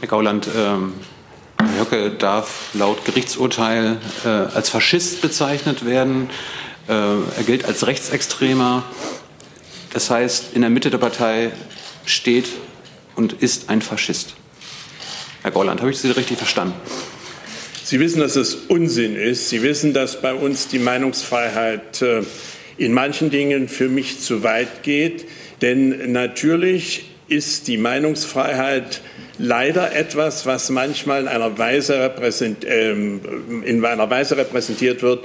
Herr Gauland, ähm, Höcke darf laut Gerichtsurteil äh, als Faschist bezeichnet werden. Äh, er gilt als Rechtsextremer. Das heißt, in der Mitte der Partei steht und ist ein Faschist. Herr Gauland, habe ich Sie richtig verstanden? Sie wissen, dass es Unsinn ist. Sie wissen, dass bei uns die Meinungsfreiheit äh, in manchen Dingen für mich zu weit geht. Denn natürlich ist die Meinungsfreiheit leider etwas, was manchmal in einer Weise, repräsent, äh, in einer Weise repräsentiert wird,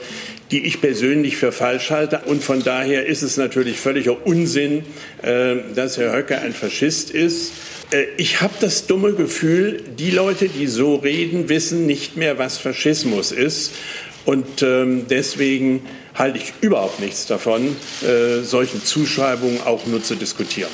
die ich persönlich für falsch halte. Und von daher ist es natürlich völliger Unsinn, äh, dass Herr Höcke ein Faschist ist. Äh, ich habe das dumme Gefühl, die Leute, die so reden, wissen nicht mehr, was Faschismus ist. Und ähm, deswegen halte ich überhaupt nichts davon, äh, solchen Zuschreibungen auch nur zu diskutieren.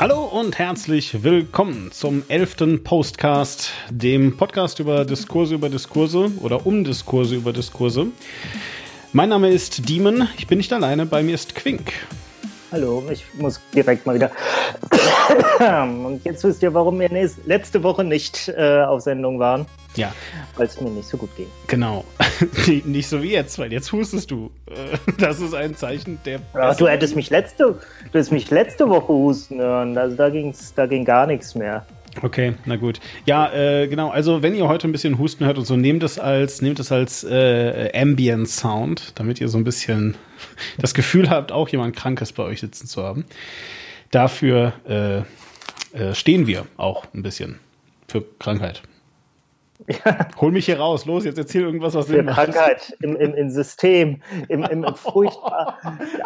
Hallo und herzlich willkommen zum elften Postcast, dem Podcast über Diskurse über Diskurse oder um Diskurse über Diskurse. Mein Name ist Demon, ich bin nicht alleine, bei mir ist Quink. Hallo, ich muss direkt mal wieder. Und jetzt wisst ihr, warum wir letzte Woche nicht äh, auf Sendung waren. Ja. Weil es mir nicht so gut ging. Genau. nicht so wie jetzt, weil jetzt hustest du. Äh, das ist ein Zeichen der. Ja, du hättest mich letzte, du hättest mich letzte Woche husten hören. Also da ging's, da ging gar nichts mehr. Okay, na gut. Ja, äh, genau. Also wenn ihr heute ein bisschen Husten hört und so, nehmt es als nehmt es als äh, Ambient Sound, damit ihr so ein bisschen das Gefühl habt, auch jemand Krankes bei euch sitzen zu haben. Dafür äh, äh, stehen wir auch ein bisschen für Krankheit. Ja. Hol mich hier raus, los, jetzt erzähl irgendwas aus dem Krankheit im, im, im System, im, im, im furchtbar,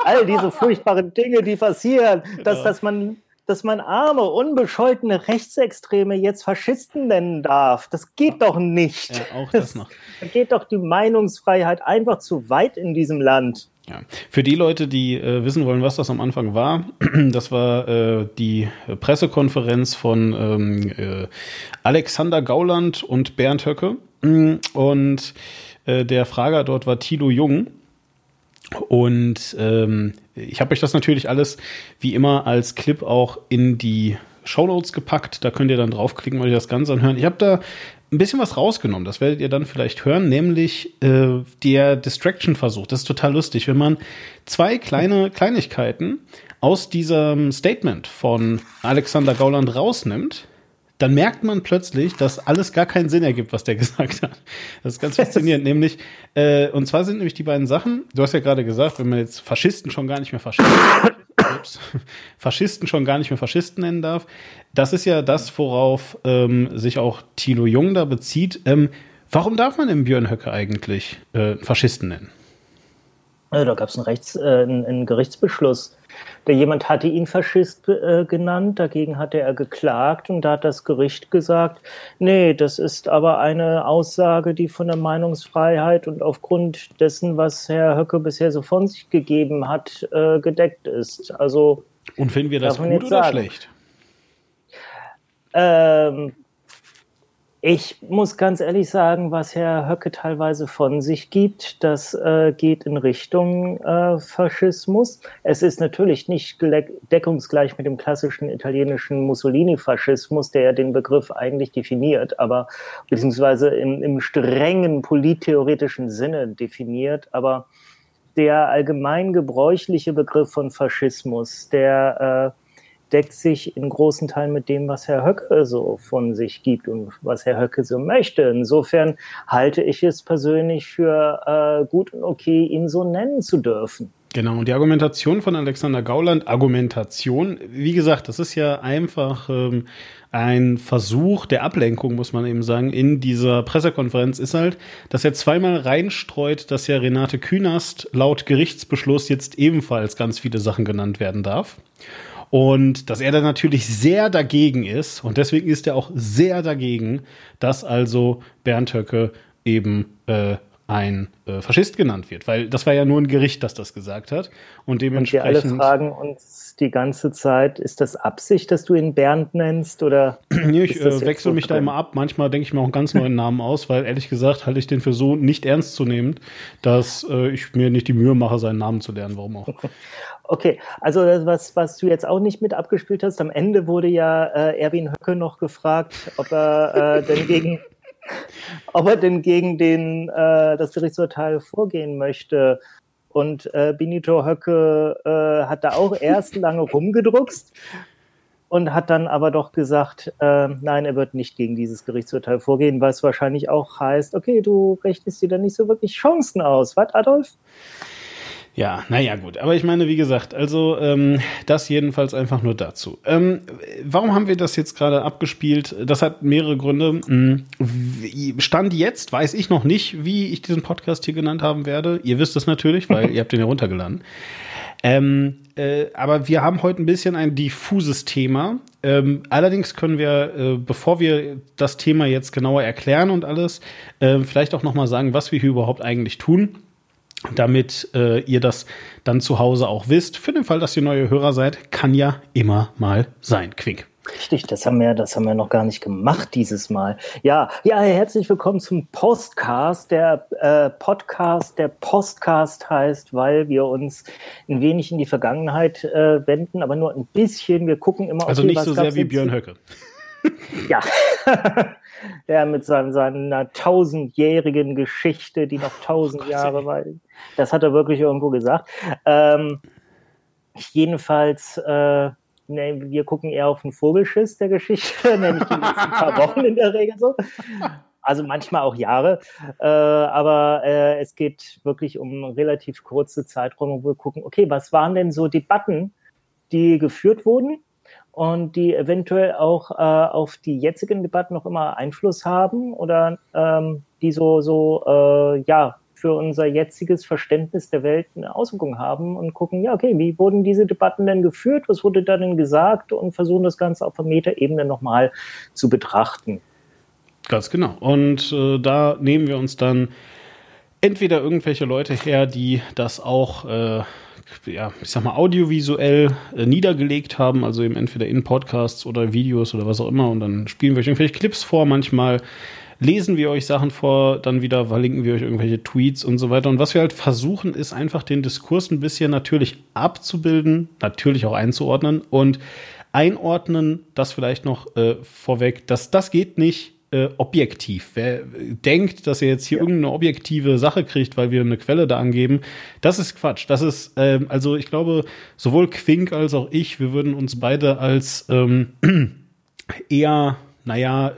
all diese furchtbaren Dinge, die passieren, dass, ja. dass man dass man arme, unbescholtene Rechtsextreme jetzt Faschisten nennen darf. Das geht doch nicht. Ja, auch das noch. Da geht doch die Meinungsfreiheit einfach zu weit in diesem Land. Ja. Für die Leute, die äh, wissen wollen, was das am Anfang war, das war äh, die Pressekonferenz von ähm, äh, Alexander Gauland und Bernd Höcke. Und äh, der Frager dort war Thilo Jung. Und ähm, ich habe euch das natürlich alles wie immer als Clip auch in die Shownotes gepackt. Da könnt ihr dann draufklicken und euch das Ganze anhören. Ich habe da ein bisschen was rausgenommen. Das werdet ihr dann vielleicht hören, nämlich äh, der Distraction-Versuch. Das ist total lustig, wenn man zwei kleine Kleinigkeiten aus diesem Statement von Alexander Gauland rausnimmt dann merkt man plötzlich, dass alles gar keinen Sinn ergibt, was der gesagt hat. Das ist ganz faszinierend. nämlich, äh, und zwar sind nämlich die beiden Sachen, du hast ja gerade gesagt, wenn man jetzt Faschisten schon gar nicht mehr ups, Faschisten schon gar nicht mehr Faschisten nennen darf, das ist ja das, worauf ähm, sich auch Thilo Jung da bezieht. Ähm, warum darf man im Björn Höcke eigentlich äh, Faschisten nennen? Also, da gab es einen, äh, einen, einen Gerichtsbeschluss der jemand hatte ihn Faschist äh, genannt, dagegen hatte er geklagt und da hat das Gericht gesagt, nee, das ist aber eine Aussage, die von der Meinungsfreiheit und aufgrund dessen, was Herr Höcke bisher so von sich gegeben hat, äh, gedeckt ist. Also und finden wir das gut oder sagen. schlecht? Ähm, ich muss ganz ehrlich sagen, was Herr Höcke teilweise von sich gibt, das äh, geht in Richtung äh, Faschismus. Es ist natürlich nicht deckungsgleich mit dem klassischen italienischen Mussolini-Faschismus, der ja den Begriff eigentlich definiert, aber beziehungsweise im, im strengen polittheoretischen Sinne definiert, aber der allgemein gebräuchliche Begriff von Faschismus, der äh, deckt sich in großen Teilen mit dem, was Herr Höcke so von sich gibt und was Herr Höcke so möchte. Insofern halte ich es persönlich für äh, gut und okay, ihn so nennen zu dürfen. Genau, und die Argumentation von Alexander Gauland, Argumentation, wie gesagt, das ist ja einfach ähm, ein Versuch der Ablenkung, muss man eben sagen, in dieser Pressekonferenz ist halt, dass er zweimal reinstreut, dass ja Renate Künast laut Gerichtsbeschluss jetzt ebenfalls ganz viele Sachen genannt werden darf. Und dass er da natürlich sehr dagegen ist. Und deswegen ist er auch sehr dagegen, dass also Bernd Höcke eben äh, ein äh, Faschist genannt wird, weil das war ja nur ein Gericht, das das gesagt hat und dementsprechend. Und wir alle fragen uns die ganze Zeit, ist das Absicht, dass du ihn Bernd nennst oder? nee, ich äh, wechsle mich drin? da immer ab. Manchmal denke ich mir auch einen ganz neuen Namen aus, weil ehrlich gesagt halte ich den für so nicht ernst zu nehmen, dass äh, ich mir nicht die Mühe mache, seinen Namen zu lernen. Warum auch? Okay, also was, was du jetzt auch nicht mit abgespielt hast, am Ende wurde ja äh, Erwin Höcke noch gefragt, ob er äh, denn gegen ob er denn gegen den, äh, das Gerichtsurteil vorgehen möchte. Und äh, Benito Höcke äh, hat da auch erst lange rumgedruckst und hat dann aber doch gesagt, äh, nein, er wird nicht gegen dieses Gerichtsurteil vorgehen, was wahrscheinlich auch heißt, okay, du rechnest dir da nicht so wirklich Chancen aus. Was, Adolf? Ja, naja, gut. Aber ich meine, wie gesagt, also ähm, das jedenfalls einfach nur dazu. Ähm, warum haben wir das jetzt gerade abgespielt? Das hat mehrere Gründe. Hm, Stand jetzt weiß ich noch nicht, wie ich diesen Podcast hier genannt haben werde. Ihr wisst es natürlich, weil ihr habt den ja runtergeladen. Ähm, äh, aber wir haben heute ein bisschen ein diffuses Thema. Ähm, allerdings können wir, äh, bevor wir das Thema jetzt genauer erklären und alles, äh, vielleicht auch noch mal sagen, was wir hier überhaupt eigentlich tun damit äh, ihr das dann zu Hause auch wisst. Für den Fall, dass ihr neue Hörer seid, kann ja immer mal sein. Quink. Richtig, das haben wir, das haben wir noch gar nicht gemacht dieses Mal. Ja, ja, herzlich willkommen zum Postcast. Der äh, Podcast, der Postcast heißt, weil wir uns ein wenig in die Vergangenheit äh, wenden, aber nur ein bisschen. Wir gucken immer. Also okay, nicht so sehr wie Björn Höcke. ja, der mit seinem, seiner tausendjährigen Geschichte, die noch tausend Jahre weit. Das hat er wirklich irgendwo gesagt. Ähm, jedenfalls, äh, ne, wir gucken eher auf den Vogelschiss der Geschichte, nämlich die letzten paar Wochen in der Regel so. Also manchmal auch Jahre, äh, aber äh, es geht wirklich um relativ kurze Zeiträume, wo wir gucken, okay, was waren denn so Debatten, die geführt wurden und die eventuell auch äh, auf die jetzigen Debatten noch immer Einfluss haben oder ähm, die so, so äh, ja, für unser jetziges Verständnis der Welt eine Auswirkung haben und gucken, ja, okay, wie wurden diese Debatten denn geführt, was wurde da denn gesagt und versuchen das Ganze auf der Metaebene nochmal zu betrachten. Ganz genau. Und äh, da nehmen wir uns dann entweder irgendwelche Leute her, die das auch äh, ja, ich sag mal, audiovisuell äh, niedergelegt haben, also eben entweder in Podcasts oder Videos oder was auch immer. Und dann spielen wir euch irgendwelche Clips vor, manchmal lesen wir euch Sachen vor, dann wieder verlinken wir euch irgendwelche Tweets und so weiter. Und was wir halt versuchen, ist einfach den Diskurs ein bisschen natürlich abzubilden, natürlich auch einzuordnen und einordnen, das vielleicht noch äh, vorweg, dass das geht nicht äh, objektiv. Wer denkt, dass er jetzt hier ja. irgendeine objektive Sache kriegt, weil wir eine Quelle da angeben, das ist Quatsch. Das ist, ähm, also ich glaube, sowohl Quink als auch ich, wir würden uns beide als ähm, eher, naja,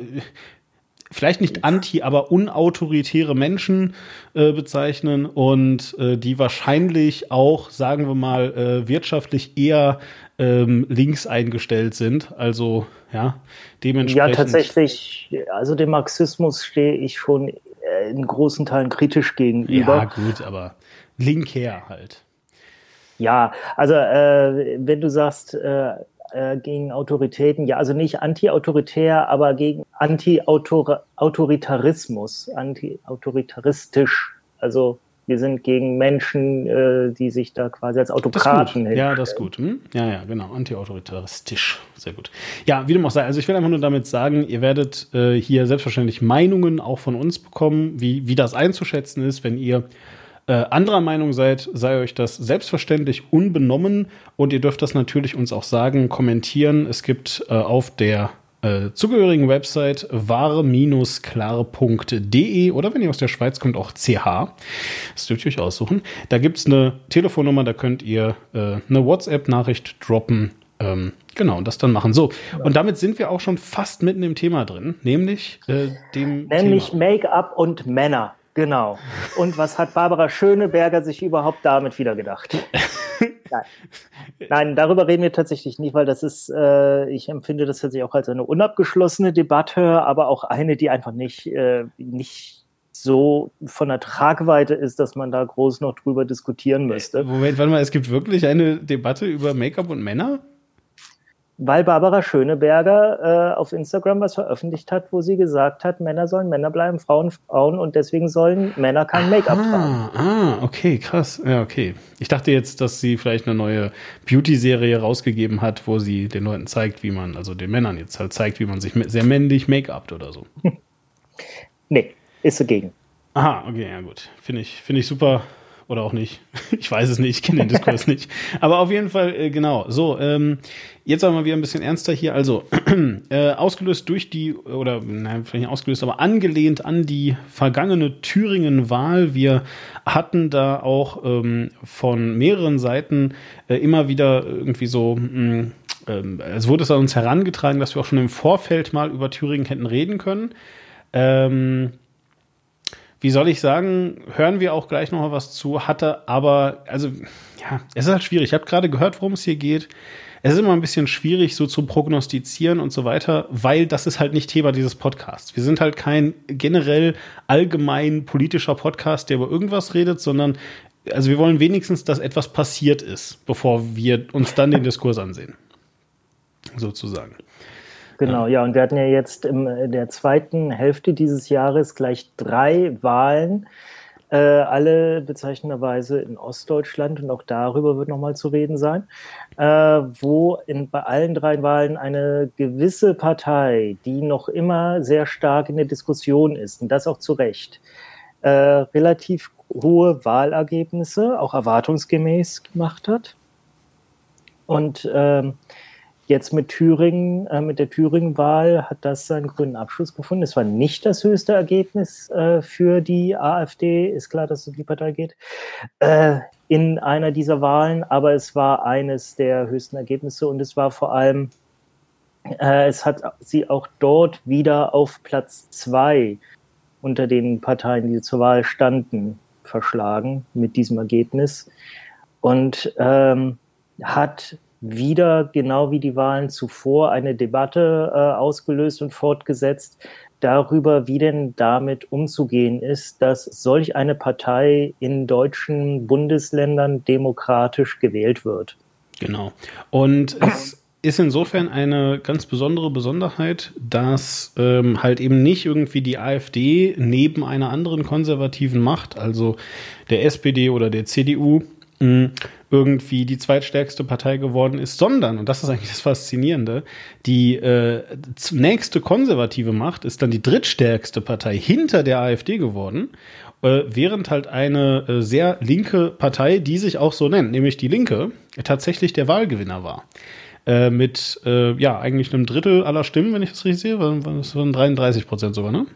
vielleicht nicht anti, aber unautoritäre Menschen äh, bezeichnen und äh, die wahrscheinlich auch, sagen wir mal, äh, wirtschaftlich eher ähm, links eingestellt sind. Also ja, dementsprechend. Ja, tatsächlich, also dem Marxismus stehe ich schon äh, in großen Teilen kritisch gegenüber. Ja, gut, aber link her halt. Ja, also äh, wenn du sagst, äh, äh, gegen Autoritäten, ja, also nicht anti-autoritär, aber gegen Anti-Autoritarismus, anti-autoritaristisch. Also wir sind gegen Menschen, äh, die sich da quasi als Autokraten Ja, das ist gut. Hm? Ja, ja, genau. Anti-autoritaristisch. Sehr gut. Ja, wie du auch sei. Also ich will einfach nur damit sagen, ihr werdet äh, hier selbstverständlich Meinungen auch von uns bekommen, wie, wie das einzuschätzen ist, wenn ihr äh, anderer Meinung seid, sei euch das selbstverständlich unbenommen und ihr dürft das natürlich uns auch sagen, kommentieren. Es gibt äh, auf der äh, zugehörigen Website wahre-klar.de oder wenn ihr aus der Schweiz kommt, auch CH. Das dürft ihr euch aussuchen. Da gibt es eine Telefonnummer, da könnt ihr äh, eine WhatsApp-Nachricht droppen. Ähm, genau, und das dann machen. So, und damit sind wir auch schon fast mitten im Thema drin, nämlich äh, dem Nämlich Make-up und Männer. Genau. Und was hat Barbara Schöneberger sich überhaupt damit wieder gedacht? Nein. Nein, darüber reden wir tatsächlich nicht, weil das ist, äh, ich empfinde das tatsächlich auch als eine unabgeschlossene Debatte, aber auch eine, die einfach nicht, äh, nicht so von der Tragweite ist, dass man da groß noch drüber diskutieren müsste. Moment, warte mal, es gibt wirklich eine Debatte über Make-up und Männer? Weil Barbara Schöneberger äh, auf Instagram was veröffentlicht hat, wo sie gesagt hat, Männer sollen Männer bleiben, Frauen Frauen und deswegen sollen Männer kein Make-up tragen. Ah, okay, krass. Ja, okay. Ich dachte jetzt, dass sie vielleicht eine neue Beauty-Serie rausgegeben hat, wo sie den Leuten zeigt, wie man, also den Männern jetzt halt zeigt, wie man sich sehr männlich Make-upt oder so. nee, ist dagegen. Aha, okay, ja gut. Finde ich, finde ich super. Oder auch nicht. Ich weiß es nicht, ich kenne den Diskurs nicht. Aber auf jeden Fall, äh, genau. So, ähm, jetzt aber mal wieder ein bisschen ernster hier. Also, äh, ausgelöst durch die, oder nein, vielleicht nicht ausgelöst, aber angelehnt an die vergangene Thüringen-Wahl. Wir hatten da auch ähm, von mehreren Seiten äh, immer wieder irgendwie so, mh, mm, ähm, es wurde es an uns herangetragen, dass wir auch schon im Vorfeld mal über Thüringen hätten reden können. Ähm, wie soll ich sagen, hören wir auch gleich noch mal was zu, hatte aber, also, ja, es ist halt schwierig. Ich habe gerade gehört, worum es hier geht. Es ist immer ein bisschen schwierig, so zu prognostizieren und so weiter, weil das ist halt nicht Thema dieses Podcasts. Wir sind halt kein generell allgemein politischer Podcast, der über irgendwas redet, sondern also wir wollen wenigstens, dass etwas passiert ist, bevor wir uns dann den Diskurs ansehen. Sozusagen. Genau, ja, und wir hatten ja jetzt in der zweiten Hälfte dieses Jahres gleich drei Wahlen, äh, alle bezeichnenderweise in Ostdeutschland und auch darüber wird nochmal zu reden sein, äh, wo in, bei allen drei Wahlen eine gewisse Partei, die noch immer sehr stark in der Diskussion ist, und das auch zu Recht, äh, relativ hohe Wahlergebnisse, auch erwartungsgemäß gemacht hat. Und ähm, Jetzt mit Thüringen, äh, mit der Thüringen-Wahl hat das seinen grünen Abschluss gefunden. Es war nicht das höchste Ergebnis äh, für die AfD. Ist klar, dass es um die Partei geht. Äh, in einer dieser Wahlen, aber es war eines der höchsten Ergebnisse und es war vor allem, äh, es hat sie auch dort wieder auf Platz zwei unter den Parteien, die zur Wahl standen, verschlagen mit diesem Ergebnis und ähm, hat wieder, genau wie die Wahlen zuvor, eine Debatte äh, ausgelöst und fortgesetzt darüber, wie denn damit umzugehen ist, dass solch eine Partei in deutschen Bundesländern demokratisch gewählt wird. Genau. Und es ist insofern eine ganz besondere Besonderheit, dass ähm, halt eben nicht irgendwie die AfD neben einer anderen konservativen Macht, also der SPD oder der CDU, irgendwie die zweitstärkste Partei geworden ist, sondern, und das ist eigentlich das Faszinierende, die äh, nächste konservative Macht ist dann die drittstärkste Partei hinter der AfD geworden, äh, während halt eine äh, sehr linke Partei, die sich auch so nennt, nämlich die Linke, tatsächlich der Wahlgewinner war. Äh, mit, äh, ja, eigentlich einem Drittel aller Stimmen, wenn ich das richtig sehe, das waren 33 Prozent sogar, ne?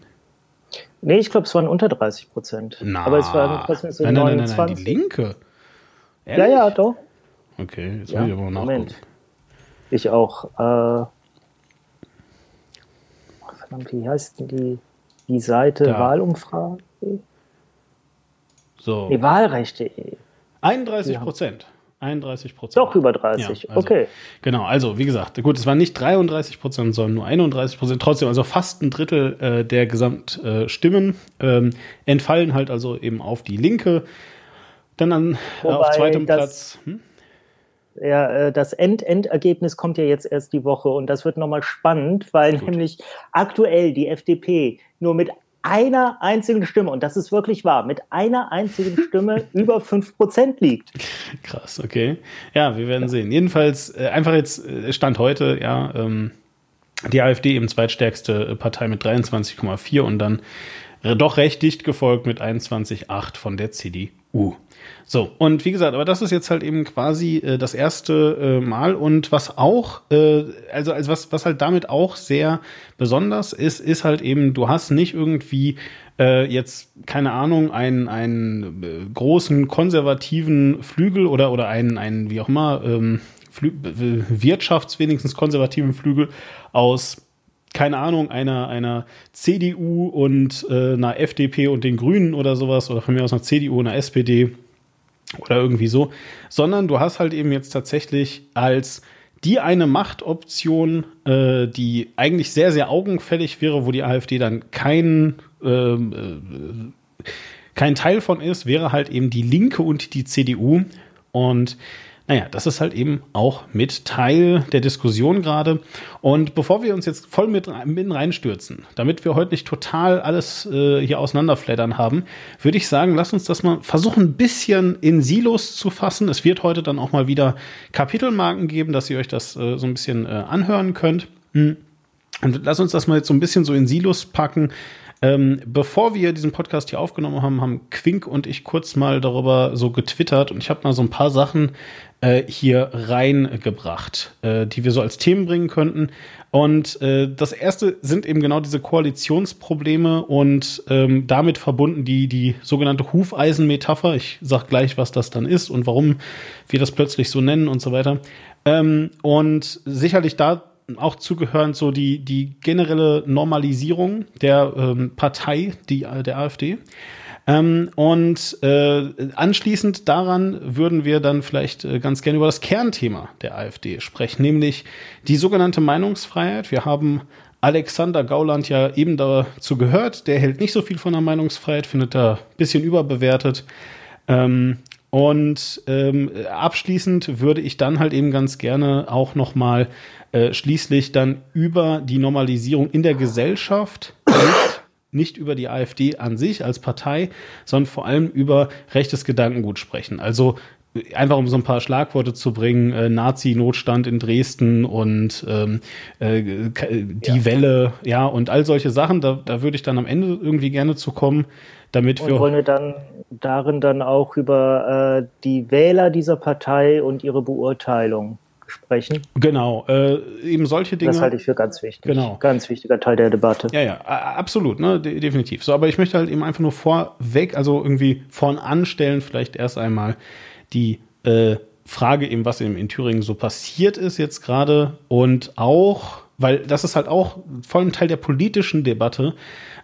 Nee, ich glaube, es waren unter 30 Prozent. Aber es waren trotzdem so nein, nein, nein, nein, nein, die Linke. Ehrlich? Ja, ja, doch. Okay, jetzt ja, will ich aber mal nachgucken. Ich auch. Äh, verdammt, wie heißt denn die, die Seite da. Wahlumfrage? So. Nee, Wahlrecht.de. 31 Prozent. 31 Prozent. Doch über 30, ja, also, okay. Genau, also wie gesagt, gut, es waren nicht 33 Prozent, sondern nur 31 Prozent. Trotzdem, also fast ein Drittel äh, der Gesamtstimmen äh, ähm, entfallen halt also eben auf die Linke. Dann an, äh, auf zweitem das, Platz. Hm? Ja, äh, das End-End-Ergebnis kommt ja jetzt erst die Woche und das wird nochmal spannend, weil Gut. nämlich aktuell die FDP nur mit einer einzigen Stimme, und das ist wirklich wahr, mit einer einzigen Stimme über 5% liegt. Krass, okay. Ja, wir werden sehen. Jedenfalls, äh, einfach jetzt Stand heute, ja, ähm, die AfD eben zweitstärkste Partei mit 23,4 und dann doch recht dicht gefolgt mit 21,8 von der CDU. So, und wie gesagt, aber das ist jetzt halt eben quasi äh, das erste äh, Mal. Und was auch, äh, also, also was, was halt damit auch sehr besonders ist, ist halt eben, du hast nicht irgendwie äh, jetzt, keine Ahnung, einen, einen äh, großen konservativen Flügel oder, oder einen, einen, wie auch immer, ähm, Flü Wirtschafts wenigstens konservativen Flügel aus keine Ahnung, einer, einer CDU und äh, einer FDP und den Grünen oder sowas, oder von mir aus einer CDU und einer SPD oder irgendwie so, sondern du hast halt eben jetzt tatsächlich als die eine Machtoption, äh, die eigentlich sehr, sehr augenfällig wäre, wo die AfD dann kein, äh, kein Teil von ist, wäre halt eben die Linke und die CDU. Und naja, das ist halt eben auch mit Teil der Diskussion gerade. Und bevor wir uns jetzt voll mit, reinstürzen, damit wir heute nicht total alles äh, hier auseinanderfleddern haben, würde ich sagen, lass uns das mal versuchen, ein bisschen in Silos zu fassen. Es wird heute dann auch mal wieder Kapitelmarken geben, dass ihr euch das äh, so ein bisschen äh, anhören könnt. Hm. Und lass uns das mal jetzt so ein bisschen so in Silos packen. Ähm, bevor wir diesen Podcast hier aufgenommen haben, haben Quink und ich kurz mal darüber so getwittert und ich habe mal so ein paar Sachen äh, hier reingebracht, äh, die wir so als Themen bringen könnten. Und äh, das erste sind eben genau diese Koalitionsprobleme und ähm, damit verbunden die, die sogenannte Hufeisen-Metapher. Ich sag gleich, was das dann ist und warum wir das plötzlich so nennen und so weiter. Ähm, und sicherlich da auch zugehörend so die, die generelle Normalisierung der ähm, Partei, die, der AfD. Ähm, und äh, anschließend daran würden wir dann vielleicht äh, ganz gerne über das Kernthema der AfD sprechen, nämlich die sogenannte Meinungsfreiheit. Wir haben Alexander Gauland ja eben dazu gehört. Der hält nicht so viel von der Meinungsfreiheit, findet er ein bisschen überbewertet. Ähm, und ähm, abschließend würde ich dann halt eben ganz gerne auch noch mal äh, schließlich dann über die Normalisierung in der Gesellschaft, nicht, über die AfD an sich als Partei, sondern vor allem über rechtes Gedankengut sprechen. Also einfach um so ein paar Schlagworte zu bringen, äh, Nazi-Notstand in Dresden und ähm, äh, die ja. Welle, ja, und all solche Sachen, da, da würde ich dann am Ende irgendwie gerne zu kommen, damit und wir. Wollen wir dann darin dann auch über äh, die Wähler dieser Partei und ihre Beurteilung sprechen. Genau, äh, eben solche Dinge. Das halte ich für ganz wichtig. Genau. Ganz wichtiger Teil der Debatte. Ja, ja, absolut, ne, de definitiv. So, aber ich möchte halt eben einfach nur vorweg, also irgendwie vorn anstellen, vielleicht erst einmal die äh, Frage eben, was eben in Thüringen so passiert ist jetzt gerade und auch, weil das ist halt auch voll ein Teil der politischen Debatte,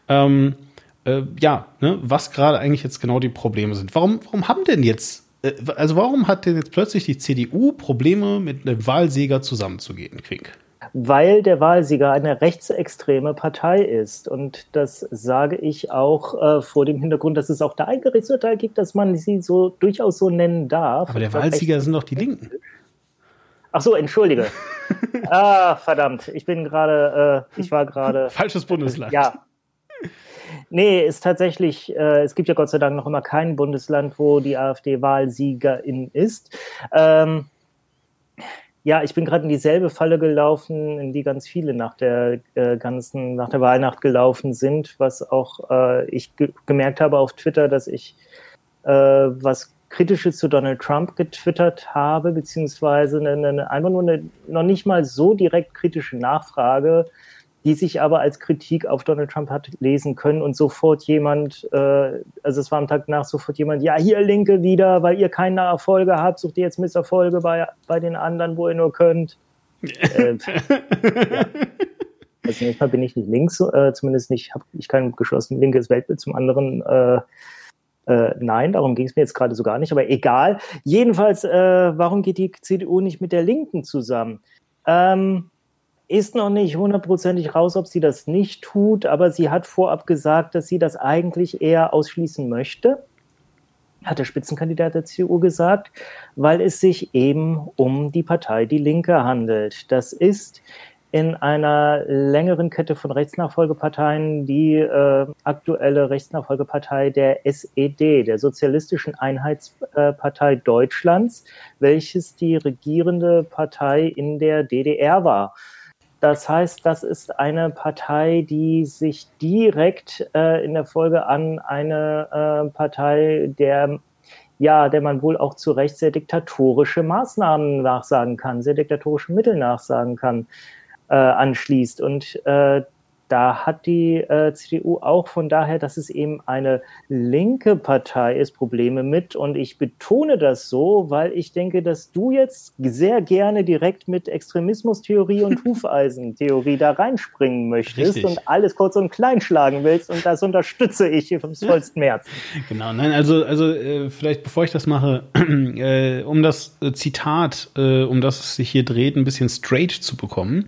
ähm, äh, ja, ne, was gerade eigentlich jetzt genau die Probleme sind. Warum, warum haben denn jetzt also warum hat denn jetzt plötzlich die CDU Probleme, mit einem Wahlsieger zusammenzugehen, Quink? Weil der Wahlsieger eine rechtsextreme Partei ist. Und das sage ich auch äh, vor dem Hintergrund, dass es auch da ein Gerichtsurteil gibt, dass man sie so durchaus so nennen darf. Aber der Wahlsieger sind doch die Linken. Ach so, entschuldige. ah, verdammt. Ich bin gerade, äh, ich war gerade. Falsches Bundesland. Ja, Nee, ist tatsächlich, äh, es gibt ja Gott sei Dank noch immer kein Bundesland, wo die AfD Wahlsiegerin ist. Ähm, ja, ich bin gerade in dieselbe Falle gelaufen, in die ganz viele nach der äh, ganzen, nach der Weihnacht gelaufen sind, was auch äh, ich ge gemerkt habe auf Twitter, dass ich äh, was Kritisches zu Donald Trump getwittert habe, beziehungsweise eine, eine, einfach nur eine noch nicht mal so direkt kritische Nachfrage die sich aber als Kritik auf Donald Trump hat lesen können und sofort jemand, äh, also es war am Tag nach sofort jemand, ja, hier Linke wieder, weil ihr keine Erfolge habt, sucht ihr jetzt Misserfolge bei, bei den anderen, wo ihr nur könnt. äh, ja. Also manchmal bin ich nicht links, äh, zumindest nicht, habe ich kein geschlossenes linkes Weltbild, zum anderen äh, äh, nein, darum ging es mir jetzt gerade so gar nicht, aber egal. Jedenfalls, äh, warum geht die CDU nicht mit der Linken zusammen? Ähm, ist noch nicht hundertprozentig raus, ob sie das nicht tut, aber sie hat vorab gesagt, dass sie das eigentlich eher ausschließen möchte, hat der Spitzenkandidat der CDU gesagt, weil es sich eben um die Partei Die Linke handelt. Das ist in einer längeren Kette von Rechtsnachfolgeparteien die äh, aktuelle Rechtsnachfolgepartei der SED, der Sozialistischen Einheitspartei Deutschlands, welches die regierende Partei in der DDR war. Das heißt, das ist eine Partei, die sich direkt äh, in der Folge an eine äh, Partei, der ja, der man wohl auch zu Recht sehr diktatorische Maßnahmen nachsagen kann, sehr diktatorische Mittel nachsagen kann, äh, anschließt. Und äh, da hat die äh, CDU auch von daher, dass es eben eine linke Partei ist, Probleme mit. Und ich betone das so, weil ich denke, dass du jetzt sehr gerne direkt mit Extremismustheorie und Hufeisentheorie da reinspringen möchtest Richtig. und alles kurz und klein schlagen willst. Und das unterstütze ich vom vollsten März. Genau, nein, also, also äh, vielleicht bevor ich das mache, äh, um das Zitat, äh, um das es sich hier dreht, ein bisschen straight zu bekommen.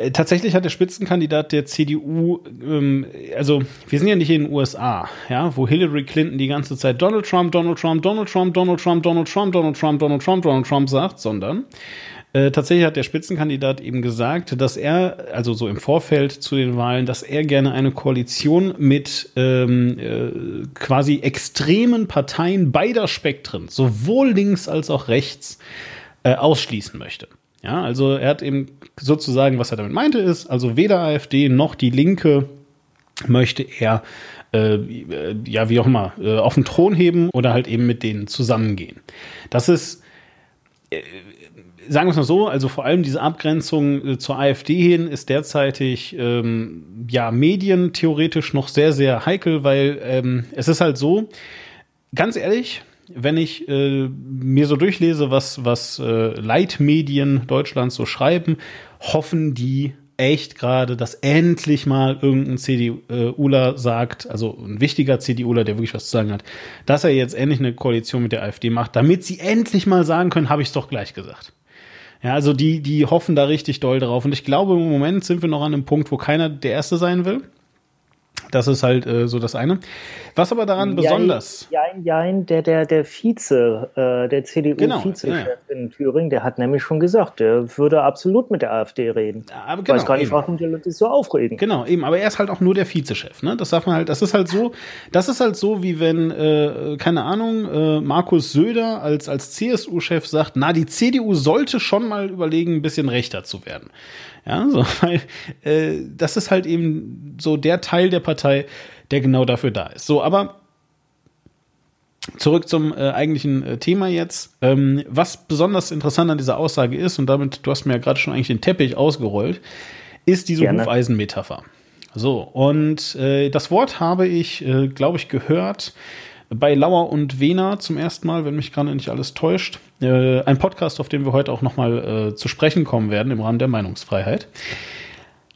Äh, tatsächlich hat der Spitzenkandidat der CDU, ähm, also wir sind ja nicht in den USA, ja, wo Hillary Clinton die ganze Zeit Donald Trump, Donald Trump, Donald Trump, Donald Trump, Donald Trump, Donald Trump, Donald Trump, Donald Trump sagt, sondern äh, tatsächlich hat der Spitzenkandidat eben gesagt, dass er, also so im Vorfeld zu den Wahlen, dass er gerne eine Koalition mit ähm, äh, quasi extremen Parteien beider Spektren, sowohl links als auch rechts, äh, ausschließen möchte. Ja, also er hat eben sozusagen, was er damit meinte, ist, also weder AfD noch die Linke möchte er äh, ja, wie auch immer, äh, auf den Thron heben oder halt eben mit denen zusammengehen. Das ist, äh, sagen wir es mal so, also vor allem diese Abgrenzung äh, zur AfD hin ist derzeitig ähm, ja medientheoretisch noch sehr, sehr heikel, weil ähm, es ist halt so, ganz ehrlich, wenn ich äh, mir so durchlese, was, was äh, Leitmedien Deutschlands so schreiben, hoffen die echt gerade, dass endlich mal irgendein CDUler sagt, also ein wichtiger CDUler, der wirklich was zu sagen hat, dass er jetzt endlich eine Koalition mit der AfD macht, damit sie endlich mal sagen können, habe ich es doch gleich gesagt. Ja, also die, die hoffen da richtig doll drauf. Und ich glaube, im Moment sind wir noch an einem Punkt, wo keiner der Erste sein will. Das ist halt äh, so das eine. Was aber daran jein, besonders. Jein, jein, der, der, der Vize, äh, der CDU-Vizechef genau, ja. in Thüringen, der hat nämlich schon gesagt, der würde absolut mit der AfD reden. Aber genau, ich weiß gar nicht, eben. warum die Leute so aufregen. Genau, eben, aber er ist halt auch nur der Vizechef, ne? Das darf man halt, das ist halt so, das ist halt so, wie wenn, äh, keine Ahnung, äh, Markus Söder als, als CSU-Chef sagt, na, die CDU sollte schon mal überlegen, ein bisschen rechter zu werden. Ja, so, weil äh, das ist halt eben so der Teil der Partei, der genau dafür da ist. So, aber Zurück zum äh, eigentlichen äh, Thema jetzt. Ähm, was besonders interessant an dieser Aussage ist, und damit, du hast mir ja gerade schon eigentlich den Teppich ausgerollt, ist diese Hufeisenmetapher. So, und äh, das Wort habe ich, äh, glaube ich, gehört bei Lauer und Wena zum ersten Mal, wenn mich gerade nicht alles täuscht. Äh, ein Podcast, auf dem wir heute auch nochmal äh, zu sprechen kommen werden im Rahmen der Meinungsfreiheit.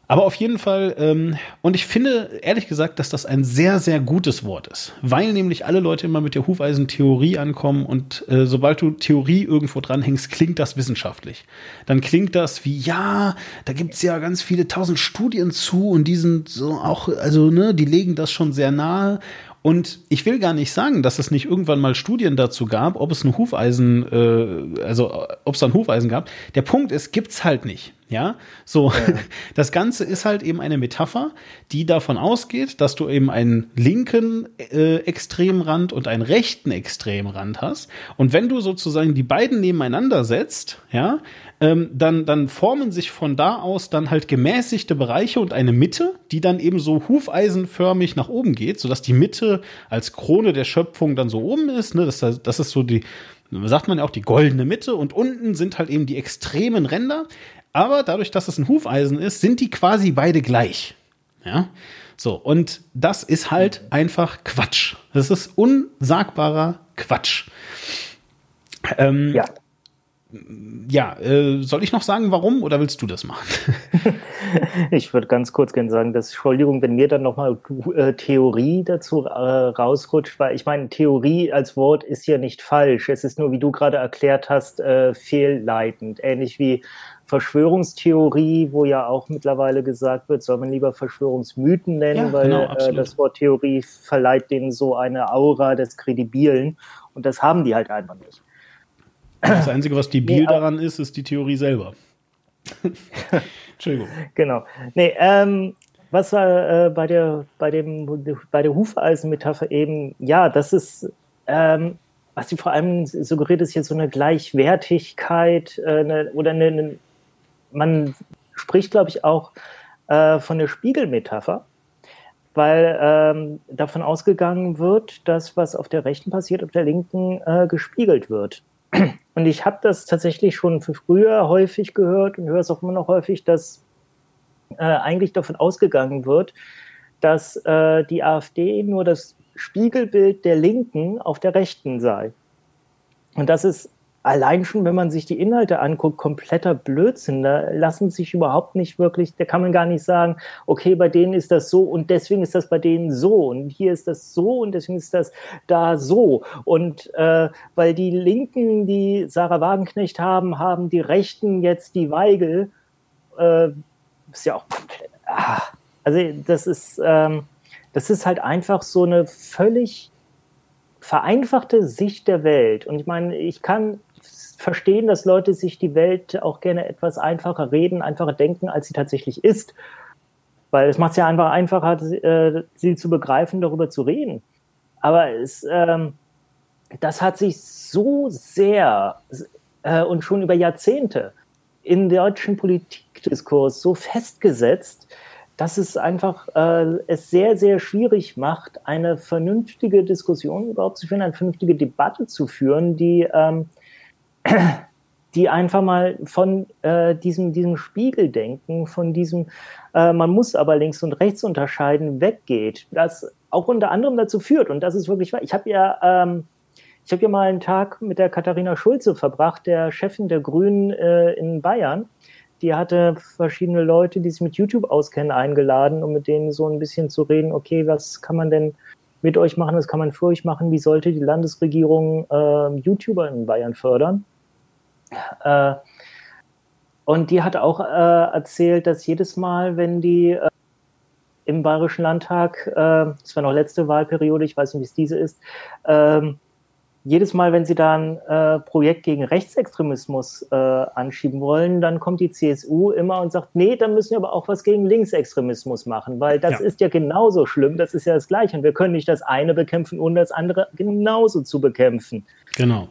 Aber auf jeden Fall, ähm, und ich finde ehrlich gesagt, dass das ein sehr, sehr gutes Wort ist, weil nämlich alle Leute immer mit der Hufeisentheorie ankommen und äh, sobald du Theorie irgendwo dranhängst, klingt das wissenschaftlich. Dann klingt das wie, ja, da gibt's ja ganz viele tausend Studien zu und die sind so auch, also, ne, die legen das schon sehr nahe und ich will gar nicht sagen, dass es nicht irgendwann mal Studien dazu gab, ob es ein Hufeisen, äh, also ob es ein Hufeisen gab. Der Punkt ist, gibt's halt nicht. Ja, so. Ja. Das Ganze ist halt eben eine Metapher, die davon ausgeht, dass du eben einen linken äh, Extremrand und einen rechten Extremrand hast. Und wenn du sozusagen die beiden nebeneinander setzt, ja, ähm, dann, dann formen sich von da aus dann halt gemäßigte Bereiche und eine Mitte, die dann eben so hufeisenförmig nach oben geht, sodass die Mitte als Krone der Schöpfung dann so oben ist. Ne? Das, das ist so die, sagt man ja auch, die goldene Mitte und unten sind halt eben die extremen Ränder. Aber dadurch, dass es ein Hufeisen ist, sind die quasi beide gleich. Ja. So, und das ist halt einfach Quatsch. Das ist unsagbarer Quatsch. Ähm, ja ja, äh, soll ich noch sagen, warum oder willst du das machen? ich würde ganz kurz gerne sagen, dass, Entschuldigung, wenn mir dann nochmal äh, Theorie dazu äh, rausrutscht, weil ich meine, Theorie als Wort ist ja nicht falsch. Es ist nur, wie du gerade erklärt hast, äh, fehlleitend. Ähnlich wie Verschwörungstheorie, wo ja auch mittlerweile gesagt wird, soll man lieber Verschwörungsmythen nennen, ja, weil genau, äh, das Wort Theorie verleiht denen so eine Aura des Kredibilen und das haben die halt einfach nicht. Das Einzige, was debil nee, daran ist, ist die Theorie selber. Entschuldigung. Genau. Nee, ähm, was war äh, bei der bei dem bei der Hufeisenmetapher eben, ja, das ist ähm, was sie vor allem suggeriert, ist jetzt so eine Gleichwertigkeit äh, eine, oder eine, eine, man spricht, glaube ich, auch äh, von der Spiegelmetapher, weil ähm, davon ausgegangen wird, dass was auf der rechten passiert, auf der linken äh, gespiegelt wird. Und ich habe das tatsächlich schon für früher häufig gehört und höre es auch immer noch häufig, dass äh, eigentlich davon ausgegangen wird, dass äh, die AfD nur das Spiegelbild der Linken auf der Rechten sei. Und das ist allein schon, wenn man sich die Inhalte anguckt, kompletter Blödsinn. Da lassen sich überhaupt nicht wirklich, da kann man gar nicht sagen, okay, bei denen ist das so und deswegen ist das bei denen so und hier ist das so und deswegen ist das da so. Und äh, weil die Linken, die Sarah Wagenknecht haben, haben die Rechten jetzt die Weigel. Äh, ist ja auch komplett. Ah, also das ist, ähm, das ist halt einfach so eine völlig vereinfachte Sicht der Welt. Und ich meine, ich kann verstehen, dass Leute sich die Welt auch gerne etwas einfacher reden, einfacher denken, als sie tatsächlich ist. Weil es macht es ja einfach einfacher, äh, sie zu begreifen, darüber zu reden. Aber es, ähm, das hat sich so sehr äh, und schon über Jahrzehnte in deutschen Politikdiskurs so festgesetzt, dass es einfach äh, es sehr, sehr schwierig macht, eine vernünftige Diskussion überhaupt zu führen, eine vernünftige Debatte zu führen, die, ähm, die einfach mal von äh, diesem, diesem Spiegeldenken, von diesem, äh, man muss aber links und rechts unterscheiden, weggeht. Das auch unter anderem dazu führt, und das ist wirklich wahr, ich habe ja ähm, ich habe ja mal einen Tag mit der Katharina Schulze verbracht, der Chefin der Grünen äh, in Bayern. Die hatte verschiedene Leute, die sich mit YouTube auskennen, eingeladen, um mit denen so ein bisschen zu reden, okay, was kann man denn mit euch machen, was kann man für euch machen, wie sollte die Landesregierung äh, YouTuber in Bayern fördern. Äh, und die hat auch äh, erzählt, dass jedes Mal, wenn die äh, im Bayerischen Landtag, äh, das war noch letzte Wahlperiode, ich weiß nicht, wie es diese ist, ähm, jedes Mal, wenn sie da ein äh, Projekt gegen Rechtsextremismus äh, anschieben wollen, dann kommt die CSU immer und sagt, nee, dann müssen wir aber auch was gegen Linksextremismus machen, weil das ja. ist ja genauso schlimm, das ist ja das Gleiche. Und wir können nicht das eine bekämpfen, ohne das andere genauso zu bekämpfen. Genau.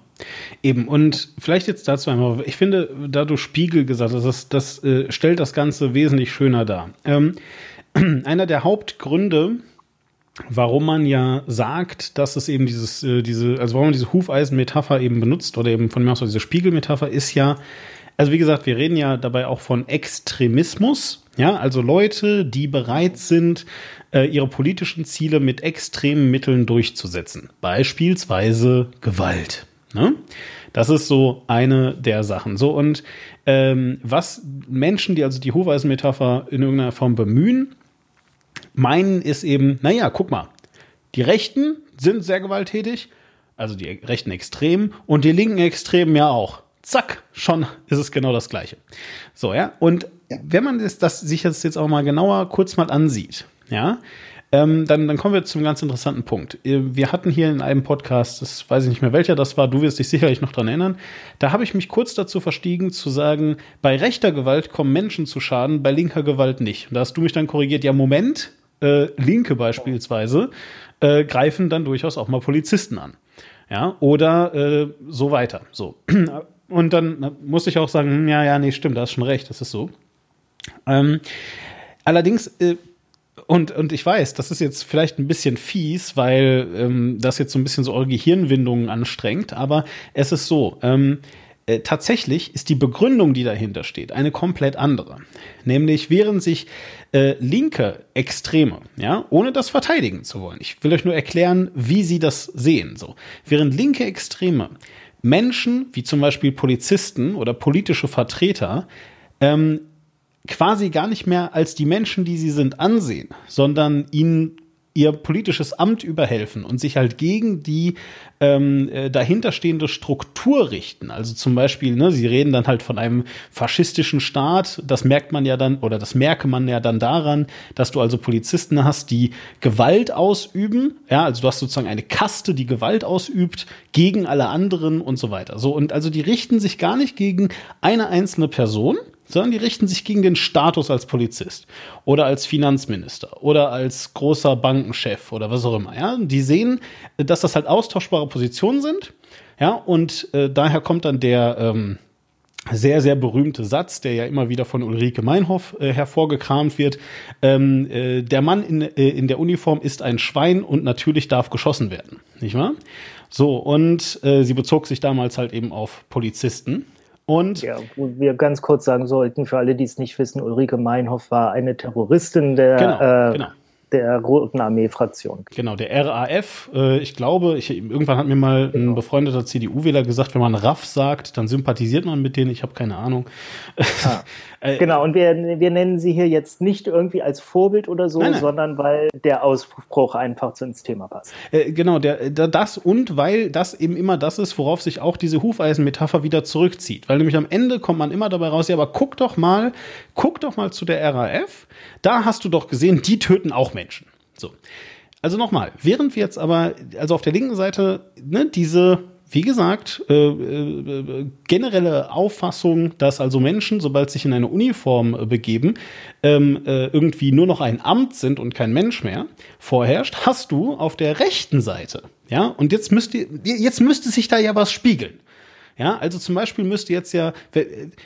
Eben, und vielleicht jetzt dazu einmal, ich finde, da du Spiegel gesagt hast, das, das äh, stellt das Ganze wesentlich schöner dar. Ähm, einer der Hauptgründe, warum man ja sagt, dass es eben dieses, äh, diese, also warum man diese Hufeisen-Metapher eben benutzt oder eben von mir aus diese Spiegelmetapher ist ja, also wie gesagt, wir reden ja dabei auch von Extremismus, ja, also Leute, die bereit sind, äh, ihre politischen Ziele mit extremen Mitteln durchzusetzen, beispielsweise Gewalt. Ne? Das ist so eine der Sachen. So und ähm, was Menschen, die also die Hufeisen-Metapher in irgendeiner Form bemühen, meinen ist eben, naja, guck mal, die Rechten sind sehr gewalttätig, also die rechten Extremen und die linken Extremen ja auch. Zack, schon ist es genau das Gleiche. So, ja, und wenn man das, das sich jetzt, jetzt auch mal genauer kurz mal ansieht, ja, ähm, dann, dann kommen wir zum ganz interessanten Punkt. Äh, wir hatten hier in einem Podcast, das weiß ich nicht mehr welcher das war, du wirst dich sicherlich noch dran erinnern, da habe ich mich kurz dazu verstiegen zu sagen, bei rechter Gewalt kommen Menschen zu Schaden, bei linker Gewalt nicht. Und da hast du mich dann korrigiert, ja Moment, äh, Linke beispielsweise äh, greifen dann durchaus auch mal Polizisten an. Ja, oder äh, so weiter. So. Und dann muss ich auch sagen, hm, ja, ja, nee, stimmt, da hast schon recht, das ist so. Ähm, allerdings äh, und, und ich weiß, das ist jetzt vielleicht ein bisschen fies, weil ähm, das jetzt so ein bisschen so eure Gehirnwindungen anstrengt, aber es ist so, ähm, äh, tatsächlich ist die Begründung, die dahinter steht, eine komplett andere. Nämlich während sich äh, linke Extreme, ja, ohne das verteidigen zu wollen, ich will euch nur erklären, wie sie das sehen, so, während linke Extreme Menschen, wie zum Beispiel Polizisten oder politische Vertreter, ähm, quasi gar nicht mehr als die Menschen, die sie sind, ansehen, sondern ihnen ihr politisches Amt überhelfen und sich halt gegen die ähm, äh, dahinterstehende Struktur richten. Also zum Beispiel, ne, sie reden dann halt von einem faschistischen Staat. Das merkt man ja dann, oder das merke man ja dann daran, dass du also Polizisten hast, die Gewalt ausüben. Ja, also du hast sozusagen eine Kaste, die Gewalt ausübt gegen alle anderen und so weiter. So, und also die richten sich gar nicht gegen eine einzelne Person, sondern die richten sich gegen den Status als Polizist oder als Finanzminister oder als großer Bankenchef oder was auch immer. Ja, die sehen, dass das halt austauschbare Positionen sind. Ja, und äh, daher kommt dann der ähm, sehr, sehr berühmte Satz, der ja immer wieder von Ulrike Meinhoff äh, hervorgekramt wird. Ähm, äh, der Mann in, äh, in der Uniform ist ein Schwein und natürlich darf geschossen werden. Nicht wahr? So, und äh, sie bezog sich damals halt eben auf Polizisten. Und ja, wo wir ganz kurz sagen sollten, für alle, die es nicht wissen, Ulrike Meinhoff war eine Terroristin der, genau, äh, genau. Der Roten Armee-Fraktion. Genau, der RAF. Äh, ich glaube, ich, irgendwann hat mir mal genau. ein befreundeter CDU-Wähler gesagt, wenn man RAF sagt, dann sympathisiert man mit denen. Ich habe keine Ahnung. Ah. Äh, genau, und wir, wir nennen sie hier jetzt nicht irgendwie als Vorbild oder so, nein, nein. sondern weil der Ausspruch einfach zu ins Thema passt. Äh, genau, der, der, das und weil das eben immer das ist, worauf sich auch diese Hufeisen-Metapher wieder zurückzieht. Weil nämlich am Ende kommt man immer dabei raus, ja, aber guck doch mal, guck doch mal zu der RAF. Da hast du doch gesehen, die töten auch Menschen. So. Also nochmal, während wir jetzt aber, also auf der linken Seite, ne, diese wie gesagt, äh, äh, generelle Auffassung, dass also Menschen, sobald sich in eine Uniform äh, begeben, ähm, äh, irgendwie nur noch ein Amt sind und kein Mensch mehr vorherrscht, hast du auf der rechten Seite. Ja, und jetzt müsste, jetzt müsste sich da ja was spiegeln. Ja, also zum Beispiel müsste jetzt ja,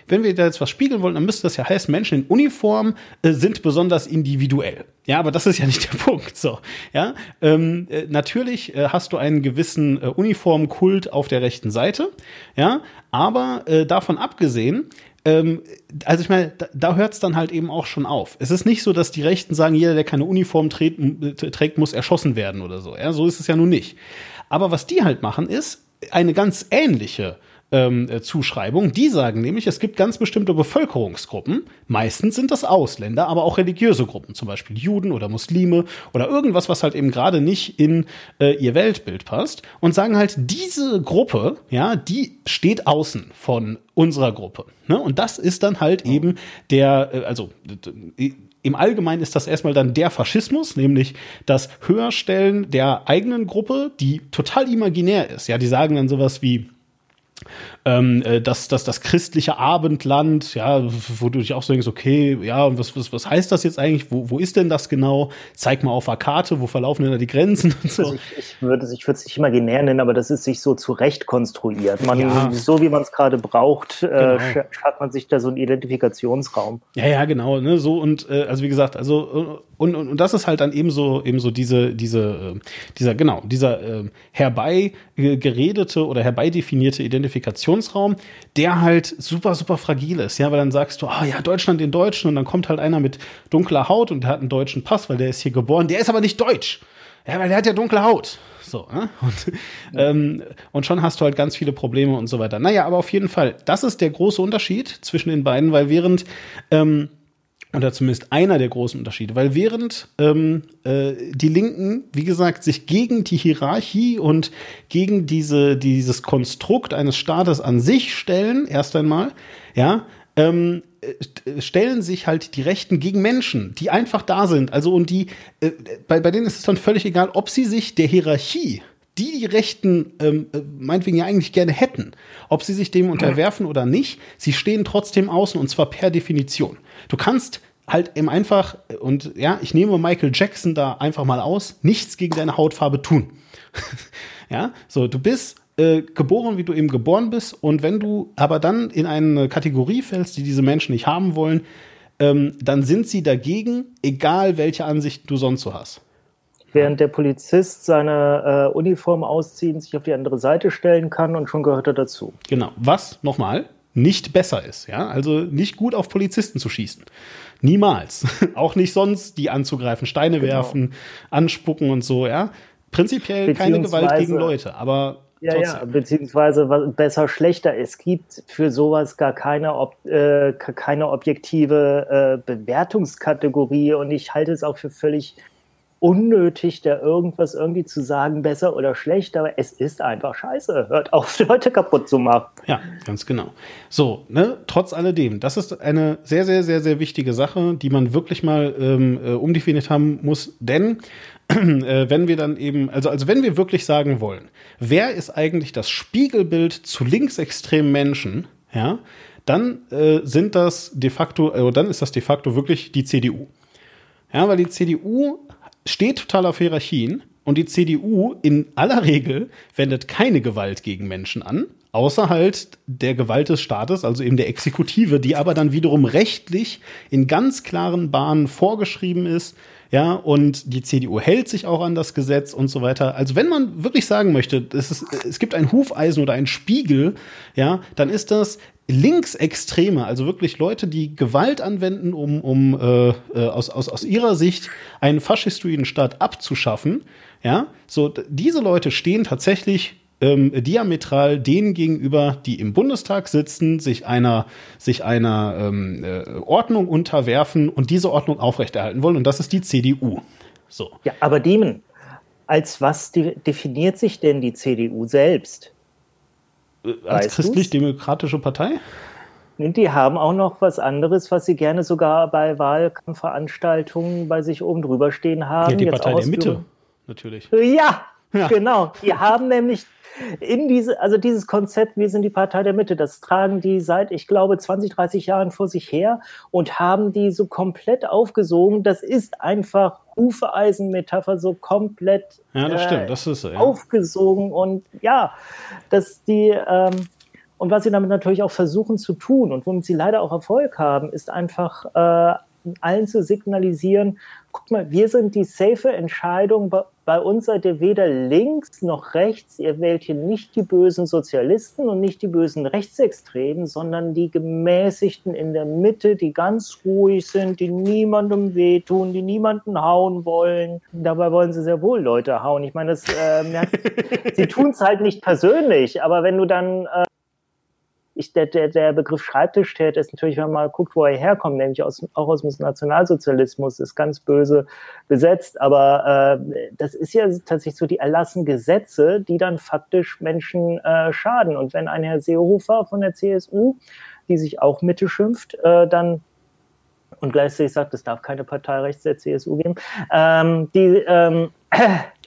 wenn wir da jetzt was spiegeln wollen, dann müsste das ja heißen, Menschen in Uniform äh, sind besonders individuell. Ja, aber das ist ja nicht der Punkt. So, ja, ähm, äh, natürlich äh, hast du einen gewissen äh, Uniformkult auf der rechten Seite, ja, aber davon abgesehen ähm, also ich meine, da, da hört es dann halt eben auch schon auf. Es ist nicht so, dass die Rechten sagen, jeder, der keine Uniform trägt, trägt, muss erschossen werden oder so. Ja, so ist es ja nun nicht. Aber was die halt machen, ist eine ganz ähnliche ähm, äh, Zuschreibung. Die sagen nämlich, es gibt ganz bestimmte Bevölkerungsgruppen. Meistens sind das Ausländer, aber auch religiöse Gruppen, zum Beispiel Juden oder Muslime oder irgendwas, was halt eben gerade nicht in äh, ihr Weltbild passt. Und sagen halt, diese Gruppe, ja, die steht außen von unserer Gruppe. Ne? Und das ist dann halt oh. eben der, äh, also im Allgemeinen ist das erstmal dann der Faschismus, nämlich das Höherstellen der eigenen Gruppe, die total imaginär ist. Ja, die sagen dann sowas wie, ähm, äh, das, das, das christliche Abendland, ja, wo du dich auch so denkst, okay, ja, und was, was, was heißt das jetzt eigentlich? Wo, wo ist denn das genau? Zeig mal auf der Karte, wo verlaufen denn da die Grenzen und so. Also ich, ich würde es ich nicht imaginär nennen, aber das ist sich so zurecht konstruiert. Man, ja. So wie man es gerade braucht, äh, genau. äh, hat man sich da so einen Identifikationsraum. Ja, ja, genau, ne, so und äh, also wie gesagt, also und, und, und das ist halt dann eben so, eben so diese, diese, äh, dieser, genau, dieser äh, herbeigeredete oder herbeidefinierte Identifikationsraum, der halt super, super fragil ist, ja, weil dann sagst du, ah oh, ja, Deutschland den Deutschen und dann kommt halt einer mit dunkler Haut und der hat einen deutschen Pass, weil der ist hier geboren, der ist aber nicht deutsch. Ja, weil der hat ja dunkle Haut. So, ne? und, ähm, und schon hast du halt ganz viele Probleme und so weiter. Naja, aber auf jeden Fall, das ist der große Unterschied zwischen den beiden, weil während ähm, oder zumindest einer der großen Unterschiede, weil während ähm, äh, die Linken, wie gesagt, sich gegen die Hierarchie und gegen diese, dieses Konstrukt eines Staates an sich stellen, erst einmal, ja, ähm, äh, stellen sich halt die Rechten gegen Menschen, die einfach da sind. Also und die, äh, bei, bei denen ist es dann völlig egal, ob sie sich der Hierarchie die die Rechten ähm, äh, meinetwegen ja eigentlich gerne hätten, ob sie sich dem unterwerfen oder nicht, sie stehen trotzdem außen und zwar per Definition. Du kannst halt eben einfach, und ja, ich nehme Michael Jackson da einfach mal aus, nichts gegen deine Hautfarbe tun. ja, so, du bist äh, geboren, wie du eben geboren bist, und wenn du aber dann in eine Kategorie fällst, die diese Menschen nicht haben wollen, ähm, dann sind sie dagegen, egal welche Ansicht du sonst so hast. Während der Polizist seine äh, Uniform ausziehen, sich auf die andere Seite stellen kann und schon gehört er dazu. Genau. Was, nochmal, nicht besser ist. Ja? Also nicht gut auf Polizisten zu schießen. Niemals. Auch nicht sonst, die anzugreifen, Steine genau. werfen, anspucken und so, ja. Prinzipiell keine Gewalt gegen Leute, aber ja, Trotzdem. ja, beziehungsweise was besser, schlechter. Es gibt für sowas gar keine, ob, äh, keine objektive äh, Bewertungskategorie und ich halte es auch für völlig unnötig, da irgendwas irgendwie zu sagen, besser oder schlecht, aber es ist einfach scheiße. Hört auf, Leute kaputt zu machen. Ja, ganz genau. So, ne, trotz alledem, das ist eine sehr, sehr, sehr, sehr wichtige Sache, die man wirklich mal ähm, äh, umdefiniert haben muss, denn äh, wenn wir dann eben, also, also wenn wir wirklich sagen wollen, wer ist eigentlich das Spiegelbild zu linksextremen Menschen, ja, dann äh, sind das de facto, äh, dann ist das de facto wirklich die CDU. Ja, weil die CDU steht total auf Hierarchien und die CDU in aller Regel wendet keine Gewalt gegen Menschen an, außer halt der Gewalt des Staates, also eben der Exekutive, die aber dann wiederum rechtlich in ganz klaren Bahnen vorgeschrieben ist. Ja, und die CDU hält sich auch an das Gesetz und so weiter. Also wenn man wirklich sagen möchte, es, ist, es gibt ein Hufeisen oder ein Spiegel, ja, dann ist das Linksextreme, also wirklich Leute, die Gewalt anwenden, um, um äh, äh, aus, aus, aus ihrer Sicht einen faschistoiden Staat abzuschaffen, ja, so diese Leute stehen tatsächlich ähm, diametral denen gegenüber, die im Bundestag sitzen, sich einer, sich einer ähm, äh, Ordnung unterwerfen und diese Ordnung aufrechterhalten wollen. Und das ist die CDU. So. Ja, aber Diemen, als was de definiert sich denn die CDU selbst? Äh, als christlich-demokratische Partei? Die haben auch noch was anderes, was sie gerne sogar bei Wahlkampfveranstaltungen bei sich oben drüber stehen haben. Ja, die Partei der Mitte, natürlich. Ja, ja, genau. Die haben nämlich in diese, also dieses Konzept, wir sind die Partei der Mitte, das tragen die seit, ich glaube, 20, 30 Jahren vor sich her und haben die so komplett aufgesogen. Das ist einfach Hufeisenmetapher so komplett ja, das äh, stimmt. Das ist, ja. aufgesogen und ja, dass die ähm, und was sie damit natürlich auch versuchen zu tun und womit sie leider auch Erfolg haben, ist einfach äh, allen zu signalisieren, guck mal, wir sind die safe Entscheidung, bei, bei uns seid ihr weder links noch rechts, ihr wählt hier nicht die bösen Sozialisten und nicht die bösen Rechtsextremen, sondern die gemäßigten in der Mitte, die ganz ruhig sind, die niemandem wehtun, die niemanden hauen wollen. Dabei wollen sie sehr wohl Leute hauen. Ich meine, das, äh, sie tun es halt nicht persönlich, aber wenn du dann äh, ich, der, der, der Begriff Schreibtischtäter ist natürlich, wenn man mal guckt, wo er herkommt, nämlich aus, auch aus dem Nationalsozialismus, ist ganz böse besetzt. Aber äh, das ist ja tatsächlich so, die erlassen Gesetze, die dann faktisch Menschen äh, schaden. Und wenn ein Herr Seehofer von der CSU, die sich auch Mitte schimpft, äh, dann und gleichzeitig sagt, es darf keine Partei rechts der CSU geben, ähm, die ähm,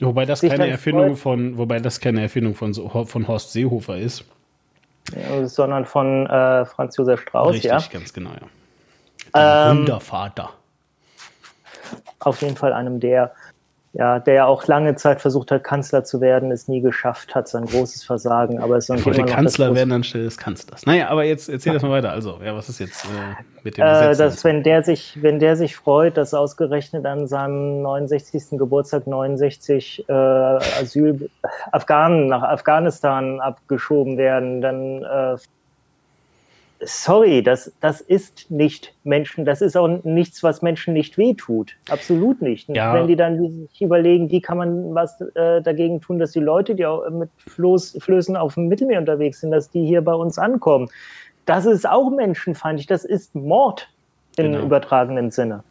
Wobei das keine Erfindung von, wobei das keine Erfindung von, von Horst Seehofer ist sondern von äh, Franz Josef Strauß. Richtig, ja? ganz genau, ja. Der Ähm, Wundervater. Auf jeden Fall einem der ja, der ja auch lange Zeit versucht hat, Kanzler zu werden, es nie geschafft hat, sein großes Versagen. Aber es Ich wollte Kanzler werden anstelle des Kanzlers. Naja, aber jetzt erzähl das mal weiter. Also, ja, was ist jetzt äh, mit dem äh, dass wenn der sich, wenn der sich freut, dass ausgerechnet an seinem 69. Geburtstag 69 äh, Asyl Afghanen nach Afghanistan abgeschoben werden, dann äh, sorry, das, das ist nicht Menschen, das ist auch nichts, was Menschen nicht wehtut. Absolut nicht. Ja. Wenn die dann sich überlegen, wie kann man was äh, dagegen tun, dass die Leute, die auch mit Floß, Flößen auf dem Mittelmeer unterwegs sind, dass die hier bei uns ankommen. Das ist auch menschenfeindlich, das ist Mord im Genau. übertragenen Sinne.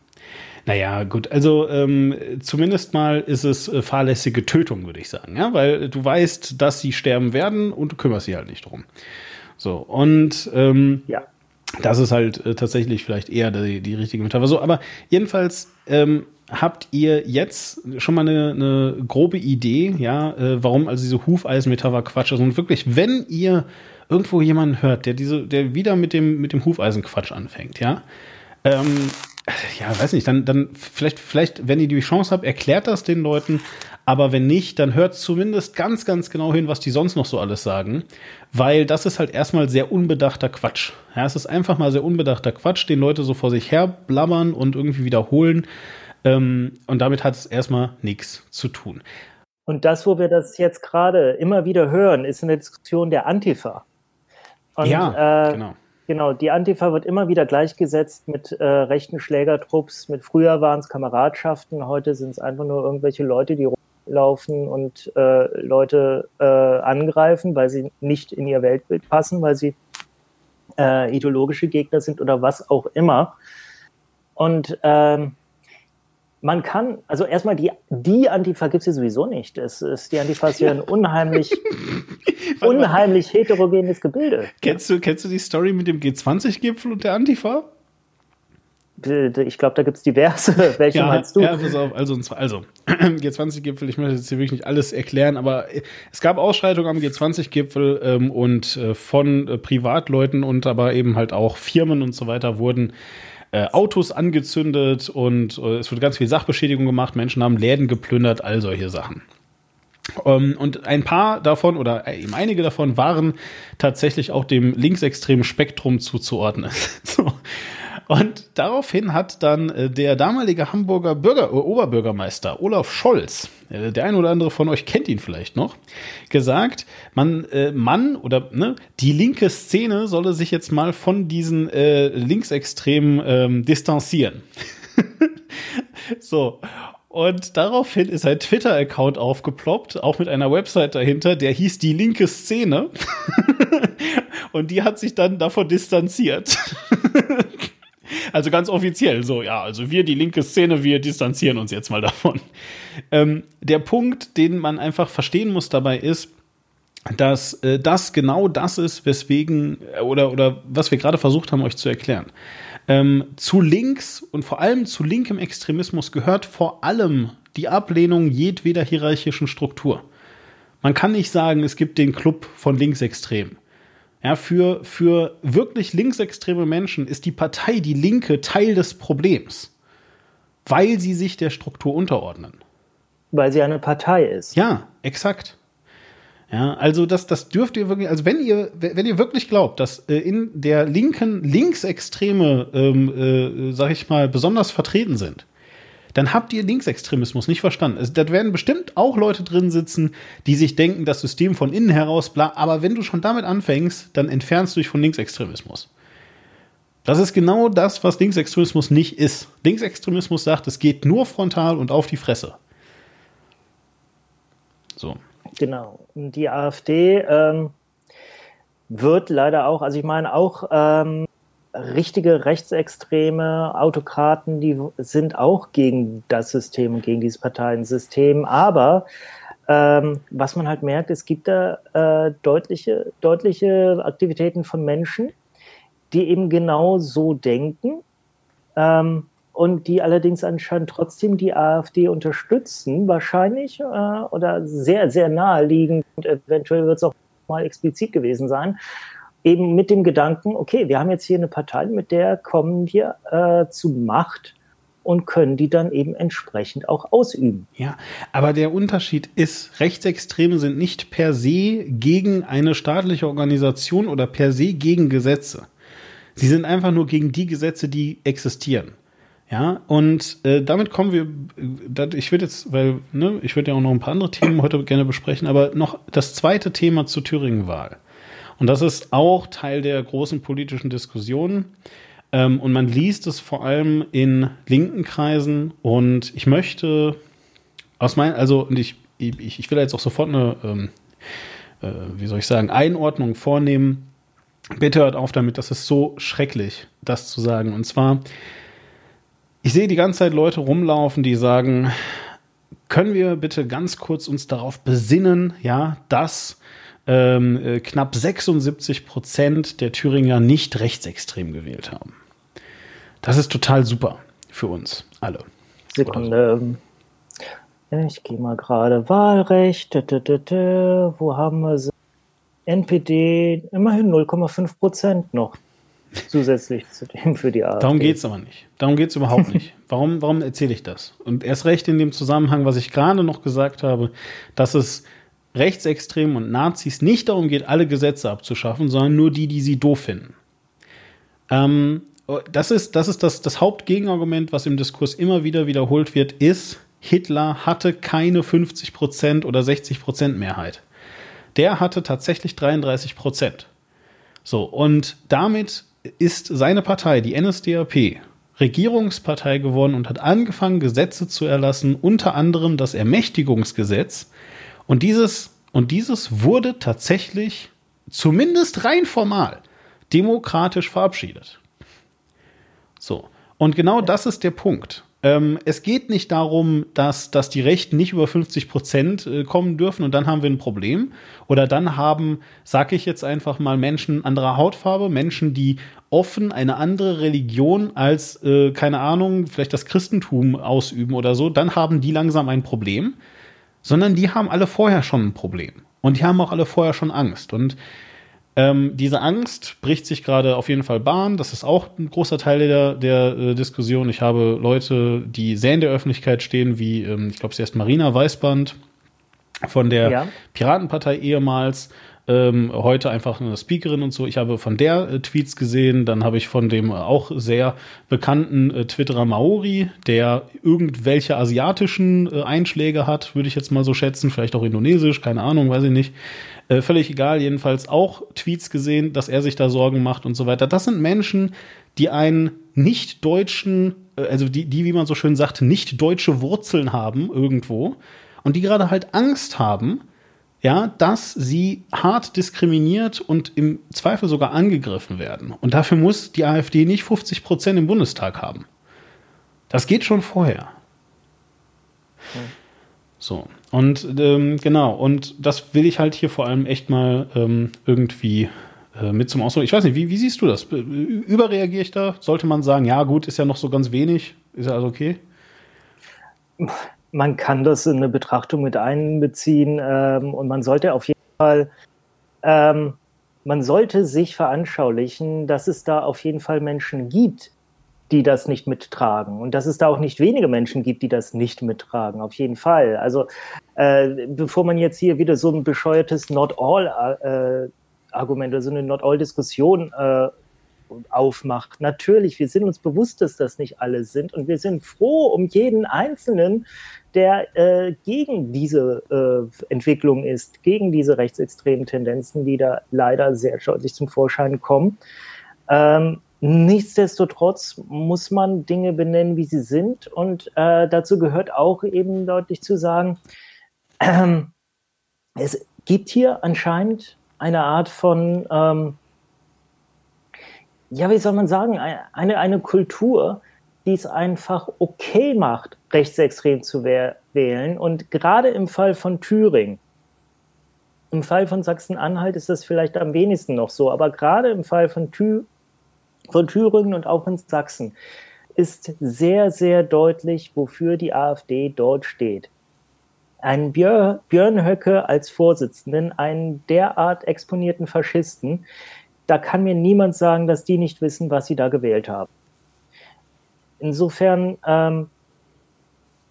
Naja, gut, also ähm, zumindest mal ist es äh, fahrlässige Tötung, würde ich sagen, ja, weil du weißt, dass sie sterben werden und du kümmerst dich halt nicht drum. So, und ähm, Ja. das ist halt äh, tatsächlich vielleicht eher die, die richtige Metapher. So, aber jedenfalls ähm, habt ihr jetzt schon mal eine, eine grobe Idee, ja, äh, warum also diese Hufeisen-Metapher Quatsch ist. Und wirklich, wenn ihr irgendwo jemanden hört, der diese, der wieder mit dem, mit dem Hufeisen-Quatsch anfängt, ja, ähm, ja, weiß nicht, dann, dann vielleicht, vielleicht, wenn ihr die Chance habt, erklärt das den Leuten, aber wenn nicht, dann hört zumindest ganz, ganz genau hin, was die sonst noch so alles sagen, weil das ist halt erstmal sehr unbedachter Quatsch. Ja, es ist einfach mal sehr unbedachter Quatsch, den Leute so vor sich her blabbern und irgendwie wiederholen. Ähm, und damit hat es erstmal nichts zu tun. Und das, wo wir das jetzt gerade immer wieder hören, ist eine Diskussion der Antifa. Und, ja, äh, genau. Genau, die Antifa wird immer wieder gleichgesetzt mit äh, rechten Schlägertrupps. Mit früher waren es Kameradschaften, heute sind es einfach nur irgendwelche Leute, die rumlaufen und äh, Leute äh, angreifen, weil sie nicht in ihr Weltbild passen, weil sie äh, ideologische Gegner sind oder was auch immer. Und ähm, man kann, also erstmal die, die Antifa gibt es ja sowieso nicht. Es ist, die Antifa ist ja ein unheimlich, unheimlich heterogenes Gebilde. Kennst du, kennst du die Story mit dem G20-Gipfel und der Antifa? Ich glaube, da gibt es diverse. Welche meinst du? Ja, pass auf, also, also G20-Gipfel, ich möchte jetzt hier wirklich nicht alles erklären, aber es gab Ausschreitungen am G20-Gipfel ähm, und äh, von äh, Privatleuten und aber eben halt auch Firmen und so weiter wurden äh, Autos angezündet und äh, es wurde ganz viel Sachbeschädigung gemacht, Menschen haben Läden geplündert, all solche Sachen. Ähm, und ein paar davon oder eben einige davon waren tatsächlich auch dem linksextremen Spektrum zuzuordnen. so. Und daraufhin hat dann äh, der damalige Hamburger Bürger, äh, Oberbürgermeister Olaf Scholz, äh, der ein oder andere von euch kennt ihn vielleicht noch, gesagt, man, äh, Mann oder ne, die linke Szene solle sich jetzt mal von diesen äh, Linksextremen ähm, distanzieren. so. Und daraufhin ist ein Twitter-Account aufgeploppt, auch mit einer Website dahinter, der hieß die linke Szene. Und die hat sich dann davon distanziert. also ganz offiziell so, ja, also wir, die linke Szene, wir distanzieren uns jetzt mal davon. Ähm, der Punkt, den man einfach verstehen muss dabei ist, dass äh, das genau das ist, weswegen, äh, oder, oder was wir gerade versucht haben, euch zu erklären. Ähm, zu links und vor allem zu linkem Extremismus gehört vor allem die Ablehnung jedweder hierarchischen Struktur. Man kann nicht sagen, es gibt den Club von Linksextremen. Ja, für, für wirklich linksextreme Menschen ist die Partei Die Linke Teil des Problems, weil sie sich der Struktur unterordnen. Weil sie eine Partei ist. Ja, exakt. Ja, also das, das dürft ihr wirklich, also wenn ihr, wenn ihr wirklich glaubt, dass äh, in der linken Linksextreme, ähm, äh, sag ich mal, besonders vertreten sind, dann habt ihr Linksextremismus nicht verstanden. Also, da werden bestimmt auch Leute drin sitzen, die sich denken, das System von innen heraus, bla, aber wenn du schon damit anfängst, dann entfernst du dich von Linksextremismus. Das ist genau das, was Linksextremismus nicht ist. Linksextremismus sagt, es geht nur frontal und auf die Fresse. So. Genau. Die AfD ähm, wird leider auch, also ich meine auch ähm, richtige rechtsextreme Autokraten, die sind auch gegen das System und gegen dieses Parteiensystem. Aber ähm, was man halt merkt, es gibt da äh, deutliche, deutliche Aktivitäten von Menschen, die eben genau so denken ähm, und die allerdings anscheinend trotzdem die AfD unterstützen, wahrscheinlich äh, oder sehr, sehr naheliegend und eventuell wird es auch mal explizit gewesen sein, eben mit dem Gedanken, okay, wir haben jetzt hier eine Partei, mit der kommen wir äh, zu Macht und können die dann eben entsprechend auch ausüben. Ja, aber der Unterschied ist, Rechtsextreme sind nicht per se gegen eine staatliche Organisation oder per se gegen Gesetze. Sie sind einfach nur gegen die Gesetze, die existieren. Ja, und äh, damit kommen wir, dat, ich würde jetzt, weil, ne, ich würde ja auch noch ein paar andere Themen heute gerne besprechen, aber noch das zweite Thema zur Thüringen-Wahl. Und das ist auch Teil der großen politischen Diskussion. Ähm, und man liest es vor allem in linken Kreisen. Und ich möchte aus meinen, also, und ich, ich, ich will jetzt auch sofort eine, ähm, äh, wie soll ich sagen, Einordnung vornehmen. Bitte hört auf damit, das ist so schrecklich, das zu sagen. Und zwar, ich sehe die ganze Zeit Leute rumlaufen, die sagen, können wir bitte ganz kurz uns darauf besinnen, ja, dass ähm, äh, knapp 76 Prozent der Thüringer nicht rechtsextrem gewählt haben. Das ist total super für uns alle. Sekunde. Ich gehe mal gerade Wahlrecht. Wo haben wir sie? NPD immerhin 0,5 Prozent noch zusätzlich zu dem für die AfD. Darum geht es aber nicht. Darum geht es überhaupt nicht. Warum, warum erzähle ich das? Und erst recht in dem Zusammenhang, was ich gerade noch gesagt habe, dass es Rechtsextremen und Nazis nicht darum geht, alle Gesetze abzuschaffen, sondern nur die, die sie doof finden. Ähm, das ist, das, ist das, das Hauptgegenargument, was im Diskurs immer wieder wiederholt wird, ist, Hitler hatte keine 50% oder 60% Mehrheit. Der hatte tatsächlich 33%. So, und damit ist seine Partei, die NSDAP, Regierungspartei geworden und hat angefangen, Gesetze zu erlassen, unter anderem das Ermächtigungsgesetz. Und dieses, und dieses wurde tatsächlich, zumindest rein formal, demokratisch verabschiedet. So. Und genau das ist der Punkt. Ähm, es geht nicht darum, dass, dass die Rechten nicht über 50 Prozent äh, kommen dürfen und dann haben wir ein Problem. Oder dann haben, sag ich jetzt einfach mal, Menschen anderer Hautfarbe, Menschen, die offen eine andere Religion als, äh, keine Ahnung, vielleicht das Christentum ausüben oder so, dann haben die langsam ein Problem. Sondern die haben alle vorher schon ein Problem. Und die haben auch alle vorher schon Angst. Und ähm, diese Angst bricht sich gerade auf jeden Fall Bahn. Das ist auch ein großer Teil der, der äh, Diskussion. Ich habe Leute, die sehr in der Öffentlichkeit stehen, wie, ähm, ich glaube, sie heißt Marina Weißband von der ja. Piratenpartei ehemals, ähm, heute einfach eine Speakerin und so. Ich habe von der äh, Tweets gesehen, dann habe ich von dem auch sehr bekannten äh, Twitterer Maori, der irgendwelche asiatischen äh, Einschläge hat, würde ich jetzt mal so schätzen, vielleicht auch indonesisch, keine Ahnung, weiß ich nicht. Äh, völlig egal, jedenfalls auch Tweets gesehen, dass er sich da Sorgen macht und so weiter. Das sind Menschen, die einen nicht deutschen, äh, also die, die, wie man so schön sagt, nicht deutsche Wurzeln haben irgendwo und die gerade halt Angst haben, ja, dass sie hart diskriminiert und im Zweifel sogar angegriffen werden. Und dafür muss die AfD nicht 50 Prozent im Bundestag haben. Das geht schon vorher. So. Und ähm, genau, und das will ich halt hier vor allem echt mal ähm, irgendwie äh, mit zum Ausdruck. Ich weiß nicht, wie, wie siehst du das? Überreagiere ich da? Sollte man sagen, ja gut, ist ja noch so ganz wenig, ist ja also okay? Man kann das in eine Betrachtung mit einbeziehen ähm, und man sollte auf jeden Fall, ähm, man sollte sich veranschaulichen, dass es da auf jeden Fall Menschen gibt, die das nicht mittragen und dass es da auch nicht wenige Menschen gibt, die das nicht mittragen, auf jeden Fall. Also äh, bevor man jetzt hier wieder so ein bescheuertes Not All äh, Argument oder so eine Not All Diskussion äh, aufmacht. Natürlich, wir sind uns bewusst, dass das nicht alle sind und wir sind froh um jeden Einzelnen, der äh, gegen diese äh, Entwicklung ist, gegen diese rechtsextremen Tendenzen, die da leider sehr deutlich zum Vorschein kommen. Ähm, nichtsdestotrotz muss man Dinge benennen, wie sie sind und äh, dazu gehört auch eben deutlich zu sagen, äh, es gibt hier anscheinend eine Art von ähm, ja, wie soll man sagen, eine, eine Kultur, die es einfach okay macht, rechtsextrem zu wählen. Und gerade im Fall von Thüringen, im Fall von Sachsen-Anhalt ist das vielleicht am wenigsten noch so, aber gerade im Fall von, Thü von Thüringen und auch in Sachsen ist sehr, sehr deutlich, wofür die AfD dort steht. Ein Björn, Björn Höcke als Vorsitzenden, einen derart exponierten Faschisten, da kann mir niemand sagen, dass die nicht wissen, was sie da gewählt haben. Insofern ähm,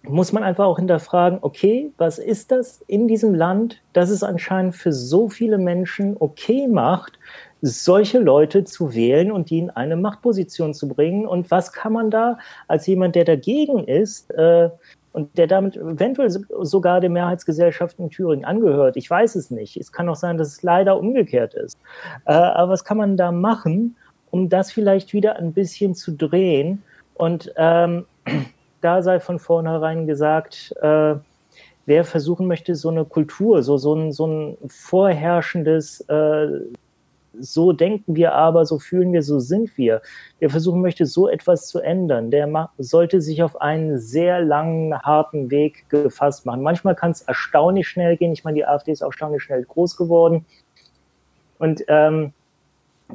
muss man einfach auch hinterfragen, okay, was ist das in diesem Land, dass es anscheinend für so viele Menschen okay macht, solche Leute zu wählen und die in eine Machtposition zu bringen? Und was kann man da als jemand, der dagegen ist, äh, und der damit eventuell sogar der Mehrheitsgesellschaft in Thüringen angehört. Ich weiß es nicht. Es kann auch sein, dass es leider umgekehrt ist. Äh, aber was kann man da machen, um das vielleicht wieder ein bisschen zu drehen? Und ähm, da sei von vornherein gesagt, äh, wer versuchen möchte, so eine Kultur, so, so, ein, so ein vorherrschendes äh, so denken wir aber, so fühlen wir, so sind wir. Der versuchen möchte, so etwas zu ändern, der sollte sich auf einen sehr langen, harten Weg gefasst machen. Manchmal kann es erstaunlich schnell gehen. Ich meine, die AfD ist auch erstaunlich schnell groß geworden. Und ähm,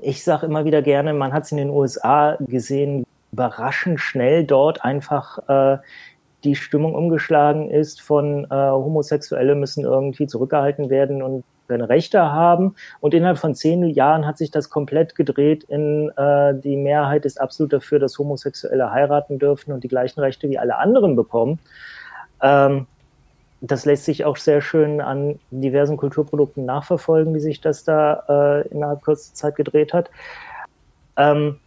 ich sage immer wieder gerne, man hat es in den USA gesehen, überraschend schnell dort einfach äh, die Stimmung umgeschlagen ist von äh, Homosexuelle müssen irgendwie zurückgehalten werden und seine Rechte haben. Und innerhalb von zehn Jahren hat sich das komplett gedreht in äh, die Mehrheit ist absolut dafür, dass Homosexuelle heiraten dürfen und die gleichen Rechte wie alle anderen bekommen. Ähm, das lässt sich auch sehr schön an diversen Kulturprodukten nachverfolgen, wie sich das da äh, innerhalb kurzer Zeit gedreht hat. Ähm,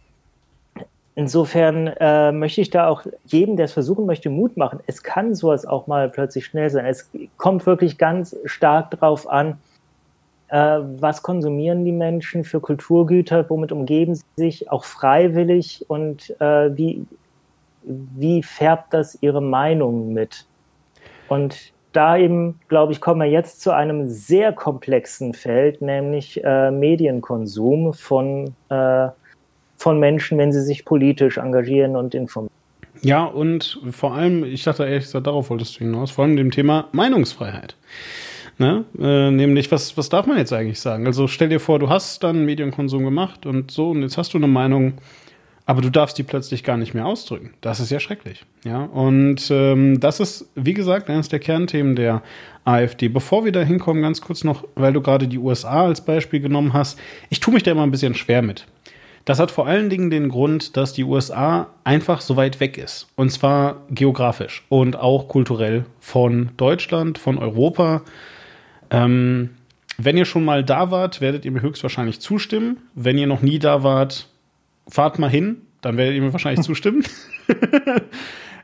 insofern äh, möchte ich da auch jedem, der es versuchen möchte, Mut machen. Es kann sowas auch mal plötzlich schnell sein. Es kommt wirklich ganz stark darauf an, äh, was konsumieren die Menschen für Kulturgüter, womit umgeben sie sich auch freiwillig und äh, wie, wie färbt das ihre Meinung mit? Und da eben, glaube ich, kommen wir jetzt zu einem sehr komplexen Feld, nämlich äh, Medienkonsum von, äh, von Menschen, wenn sie sich politisch engagieren und informieren. Ja, und vor allem, ich dachte ehrlich gesagt, darauf wolltest du hinaus, vor allem dem Thema Meinungsfreiheit. Ne? Äh, nämlich, was, was darf man jetzt eigentlich sagen? Also stell dir vor, du hast dann Medienkonsum gemacht und so, und jetzt hast du eine Meinung, aber du darfst die plötzlich gar nicht mehr ausdrücken. Das ist ja schrecklich. Ja, und ähm, das ist, wie gesagt, eines der Kernthemen der AfD. Bevor wir da hinkommen, ganz kurz noch, weil du gerade die USA als Beispiel genommen hast. Ich tue mich da immer ein bisschen schwer mit. Das hat vor allen Dingen den Grund, dass die USA einfach so weit weg ist. Und zwar geografisch und auch kulturell von Deutschland, von Europa. Ähm, wenn ihr schon mal da wart, werdet ihr mir höchstwahrscheinlich zustimmen. Wenn ihr noch nie da wart, fahrt mal hin, dann werdet ihr mir wahrscheinlich zustimmen.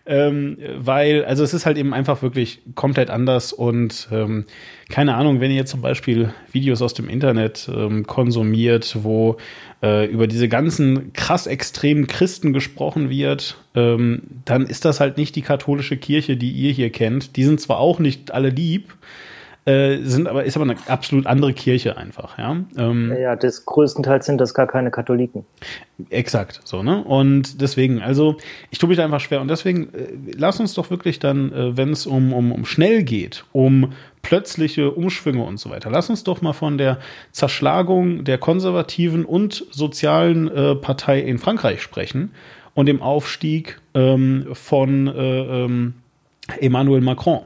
Ähm, weil, also es ist halt eben einfach wirklich komplett anders und ähm, keine Ahnung, wenn ihr zum Beispiel Videos aus dem Internet ähm, konsumiert, wo äh, über diese ganzen krass extremen Christen gesprochen wird, ähm, dann ist das halt nicht die katholische Kirche, die ihr hier kennt. Die sind zwar auch nicht alle lieb, äh, sind aber, ist aber eine absolut andere Kirche einfach, ja. Ähm, ja, das größtenteils sind das gar keine Katholiken. Exakt, so, ne? Und deswegen, also, ich tue mich da einfach schwer. Und deswegen, äh, lass uns doch wirklich dann, äh, wenn es um, um, um schnell geht, um plötzliche Umschwünge und so weiter, lass uns doch mal von der Zerschlagung der konservativen und sozialen äh, Partei in Frankreich sprechen und dem Aufstieg ähm, von äh, ähm, Emmanuel Macron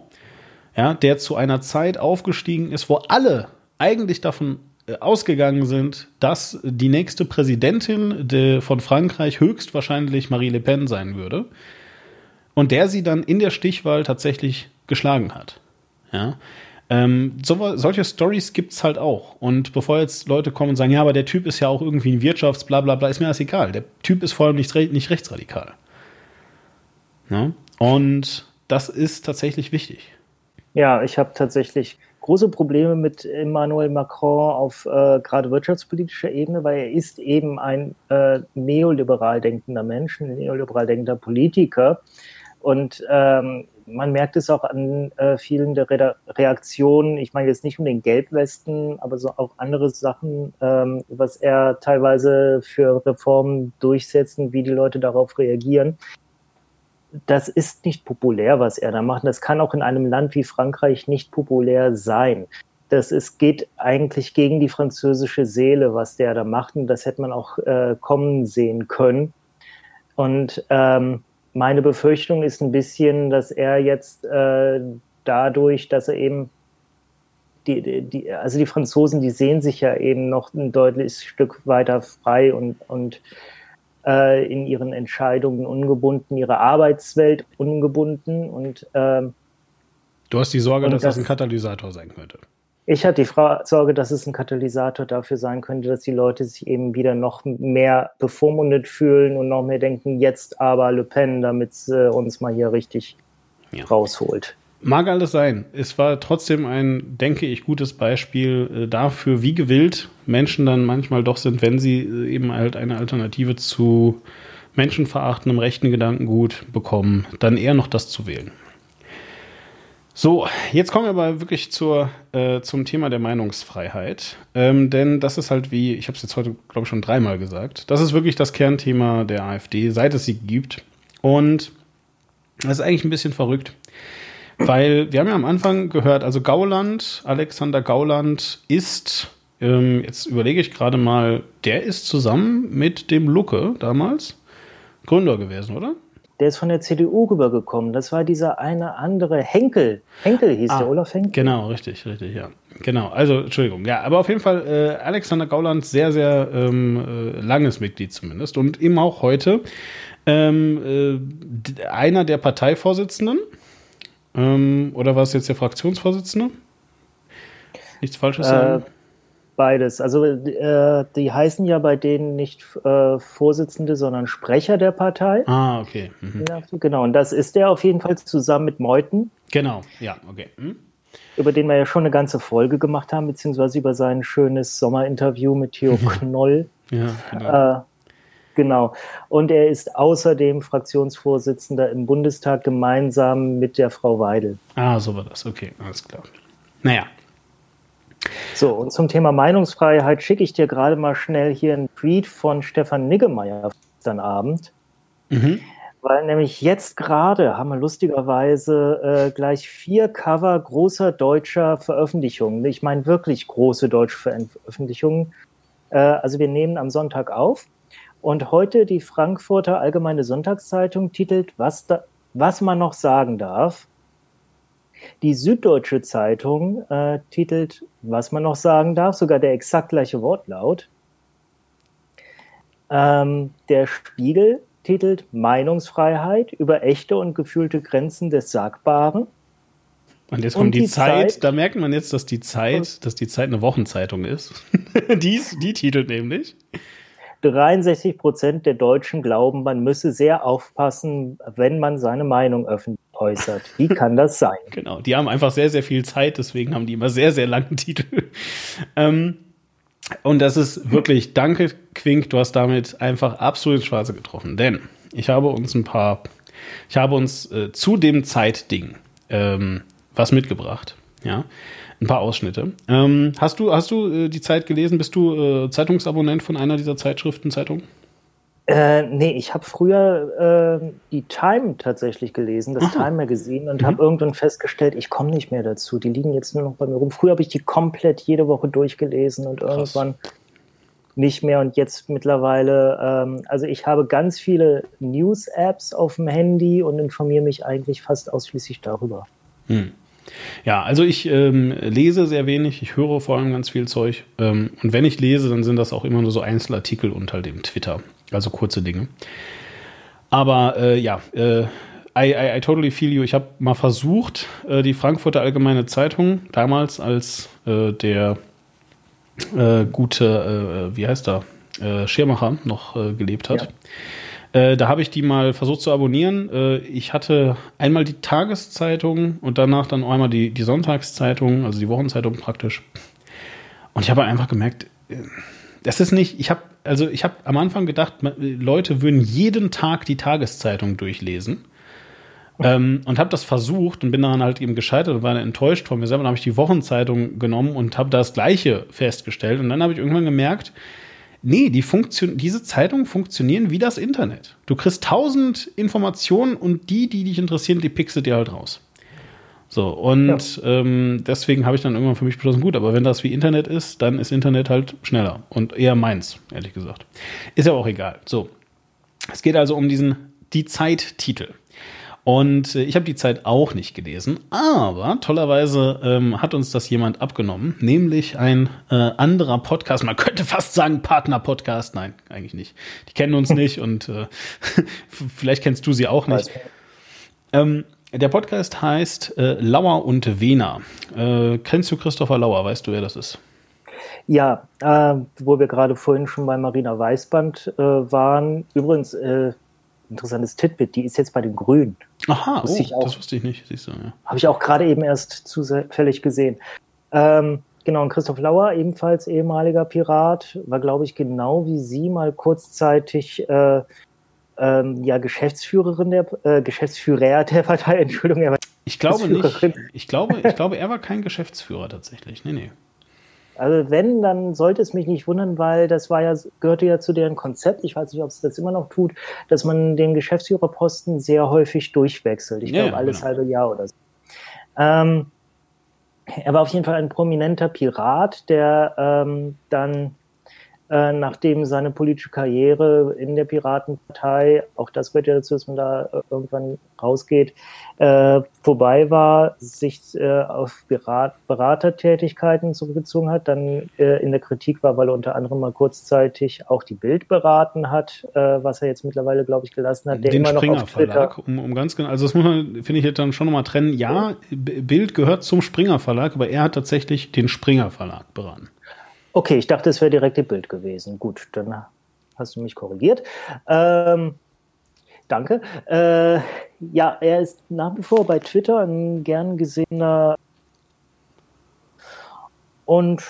ja, der zu einer Zeit aufgestiegen ist, wo alle eigentlich davon äh, ausgegangen sind, dass die nächste Präsidentin de, von Frankreich höchstwahrscheinlich Marie Le Pen sein würde. Und der sie dann in der Stichwahl tatsächlich geschlagen hat. Ja. Ähm, so, solche Stories gibt es halt auch. Und bevor jetzt Leute kommen und sagen, ja, aber der Typ ist ja auch irgendwie ein Wirtschafts-, bla bla bla, ist mir das egal. Der Typ ist vor allem nicht, nicht rechtsradikal. Ja? Und das ist tatsächlich wichtig. Ja, ich habe tatsächlich große Probleme mit Emmanuel Macron auf äh, gerade wirtschaftspolitischer Ebene, weil er ist eben ein äh, neoliberal denkender Mensch, ein neoliberal denkender Politiker. Und ähm, man merkt es auch an äh, vielen der Re Reaktionen. Ich meine jetzt nicht um den Gelbwesten, aber so auch andere Sachen, ähm, was er teilweise für Reformen durchsetzt und wie die Leute darauf reagieren das ist nicht populär, was er da macht. Das kann auch in einem Land wie Frankreich nicht populär sein. Das ist, geht eigentlich gegen die französische Seele, was der da macht. Und das hätte man auch äh, kommen sehen können. Und ähm, meine Befürchtung ist ein bisschen, dass er jetzt äh, dadurch, dass er eben die, die, also die Franzosen, die sehen sich ja eben noch ein deutliches Stück weiter frei und, und äh, in ihren Entscheidungen ungebunden, ihre Arbeitswelt ungebunden und ähm, Du hast die Sorge, dass das, das ein Katalysator sein könnte. Ich hatte die Sorge, dass es ein Katalysator dafür sein könnte, dass die Leute sich eben wieder noch mehr bevormundet fühlen und noch mehr denken, jetzt aber Le Pen, damit es äh, uns mal hier richtig ja. rausholt. Mag alles sein. Es war trotzdem ein, denke ich, gutes Beispiel äh, dafür, wie gewillt Menschen dann manchmal doch sind, wenn sie äh, eben halt eine Alternative zu menschenverachtendem rechten Gedankengut bekommen, dann eher noch das zu wählen. So, jetzt kommen wir aber wirklich zur, äh, zum Thema der Meinungsfreiheit. Ähm, denn das ist halt wie, ich habe es jetzt heute, glaube ich, schon dreimal gesagt, das ist wirklich das Kernthema der AfD, seit es sie gibt. Und das ist eigentlich ein bisschen verrückt. Weil wir haben ja am Anfang gehört, also Gauland, Alexander Gauland ist, ähm, jetzt überlege ich gerade mal, der ist zusammen mit dem Lucke damals Gründer gewesen, oder? Der ist von der CDU rübergekommen. Das war dieser eine andere Henkel. Henkel hieß ah, der, Olaf Henkel. Genau, richtig, richtig, ja. Genau, also Entschuldigung. Ja, aber auf jeden Fall äh, Alexander Gauland, sehr, sehr ähm, äh, langes Mitglied zumindest und eben auch heute ähm, äh, einer der Parteivorsitzenden ähm, oder war es jetzt der Fraktionsvorsitzende? Nichts Falsches äh, sagen? beides. Also äh, die heißen ja bei denen nicht äh, Vorsitzende, sondern Sprecher der Partei. Ah, okay. Mhm. Ja, genau, und das ist der auf jeden Fall zusammen mit Meuthen. Genau, ja, okay. Mhm. Über den wir ja schon eine ganze Folge gemacht haben, beziehungsweise über sein schönes Sommerinterview mit Theo Knoll. ja, genau. Genau. Und er ist außerdem Fraktionsvorsitzender im Bundestag gemeinsam mit der Frau Weidel. Ah, so war das. Okay, alles klar. Naja. So, und zum Thema Meinungsfreiheit schicke ich dir gerade mal schnell hier einen Tweet von Stefan Niggemeier gestern Abend. Mhm. Weil nämlich jetzt gerade haben wir lustigerweise äh, gleich vier Cover großer deutscher Veröffentlichungen. Ich meine wirklich große deutsche Veröffentlichungen. Äh, also wir nehmen am Sonntag auf und heute die Frankfurter Allgemeine Sonntagszeitung titelt, was, da, was man noch sagen darf. Die Süddeutsche Zeitung äh, titelt, was man noch sagen darf, sogar der exakt gleiche Wortlaut. Ähm, der Spiegel titelt Meinungsfreiheit über echte und gefühlte Grenzen des Sagbaren. Und jetzt kommt und die, die Zeit, Zeit, da merkt man jetzt, dass die Zeit, dass die Zeit eine Wochenzeitung ist. die, die titelt nämlich. 63 Prozent der Deutschen glauben, man müsse sehr aufpassen, wenn man seine Meinung öffentlich äußert. Wie kann das sein? Genau, die haben einfach sehr, sehr viel Zeit, deswegen haben die immer sehr, sehr langen Titel. Ähm, und das ist wirklich, danke Quink, du hast damit einfach absolut Schwarze getroffen. Denn ich habe uns ein paar, ich habe uns äh, zu dem Zeitding ähm, was mitgebracht. Ja, ein paar Ausschnitte. Ähm, hast du, hast du äh, die Zeit gelesen? Bist du äh, Zeitungsabonnent von einer dieser Zeitschriften, Zeitungen? Äh, nee, ich habe früher äh, die Time tatsächlich gelesen, das Aha. Time Magazine, und mhm. habe irgendwann festgestellt, ich komme nicht mehr dazu. Die liegen jetzt nur noch bei mir rum. Früher habe ich die komplett jede Woche durchgelesen und Krass. irgendwann nicht mehr. Und jetzt mittlerweile, ähm, also ich habe ganz viele News-Apps auf dem Handy und informiere mich eigentlich fast ausschließlich darüber. Hm. Ja, also ich ähm, lese sehr wenig, ich höre vor allem ganz viel Zeug. Ähm, und wenn ich lese, dann sind das auch immer nur so Einzelartikel unter dem Twitter. Also kurze Dinge. Aber äh, ja, äh, I, I, I, totally feel you. Ich habe mal versucht, äh, die Frankfurter Allgemeine Zeitung, damals als äh, der äh, gute, äh, wie heißt er, Schirmacher noch gelebt hat. Ja. Da habe ich die mal versucht zu abonnieren. ich hatte einmal die Tageszeitung und danach dann einmal die, die Sonntagszeitung, also die Wochenzeitung praktisch. Und ich habe einfach gemerkt, das ist nicht, ich habe also ich habe am Anfang gedacht, Leute würden jeden Tag die Tageszeitung durchlesen. Ähm, und habe das versucht und bin daran halt eben gescheitert und war enttäuscht von mir selber. Dann habe ich die Wochenzeitung genommen und habe das Gleiche festgestellt. Und dann habe ich irgendwann gemerkt, nee, die Funktion, diese Zeitungen funktionieren wie das Internet. Du kriegst tausend Informationen und die, die dich interessieren, die pixelt dir halt raus. So, und ja. ähm, deswegen habe ich dann irgendwann für mich beschlossen, gut, aber wenn das wie Internet ist, dann ist Internet halt schneller und eher meins, ehrlich gesagt. Ist ja auch egal. So. Es geht also um diesen Die Zeit-Titel. Und äh, ich habe die Zeit auch nicht gelesen, aber tollerweise ähm, hat uns das jemand abgenommen, nämlich ein äh, anderer Podcast. Man könnte fast sagen Partner-Podcast. Nein, eigentlich nicht. Die kennen uns nicht und äh, vielleicht kennst du sie auch nicht. Ähm, der Podcast heißt äh, Lauer und Wena. Äh, kennst du Christopher Lauer? Weißt du, wer das ist? Ja, äh, wo wir gerade vorhin schon bei Marina Weißband äh, waren. Übrigens, äh, interessantes Titbit, die ist jetzt bei den Grünen. Aha, oh, auch, das wusste ich nicht. Siehst du, ja. Habe ich auch gerade eben erst zufällig gesehen. Ähm, genau, und Christoph Lauer, ebenfalls ehemaliger Pirat, war, glaube ich, genau wie Sie mal kurzzeitig äh, ähm, ja Geschäftsführerin der äh, Geschäftsführer der Partei, Entschuldigung, er war Ich glaube nicht. Ich glaube, ich glaube, er war kein Geschäftsführer tatsächlich. Nee, nee. Also wenn, dann sollte es mich nicht wundern, weil das war ja, gehörte ja zu deren Konzept, ich weiß nicht, ob es das immer noch tut, dass man den Geschäftsführerposten sehr häufig durchwechselt. Ich ja, glaube, alles genau. halbe Jahr oder so. Ähm, er war auf jeden Fall ein prominenter Pirat, der ähm, dann äh, nachdem seine politische Karriere in der Piratenpartei, auch das gehört ja dazu, dass man da äh, irgendwann rausgeht, äh, vorbei war, sich äh, auf Berat Beratertätigkeiten zurückgezogen hat, dann äh, in der Kritik war, weil er unter anderem mal kurzzeitig auch die Bild beraten hat, was er jetzt mittlerweile, glaube ich, gelassen hat. Der Den immer Springer noch auf Verlag, um, um ganz genau, also das muss man, finde ich, jetzt dann schon nochmal trennen. Ja, Bild gehört zum Springer Verlag, aber er hat tatsächlich den Springer Verlag beraten. Okay, ich dachte, es wäre direkt die Bild gewesen. Gut, dann hast du mich korrigiert. Ähm, danke. Äh, ja, er ist nach wie vor bei Twitter ein gern gesehener und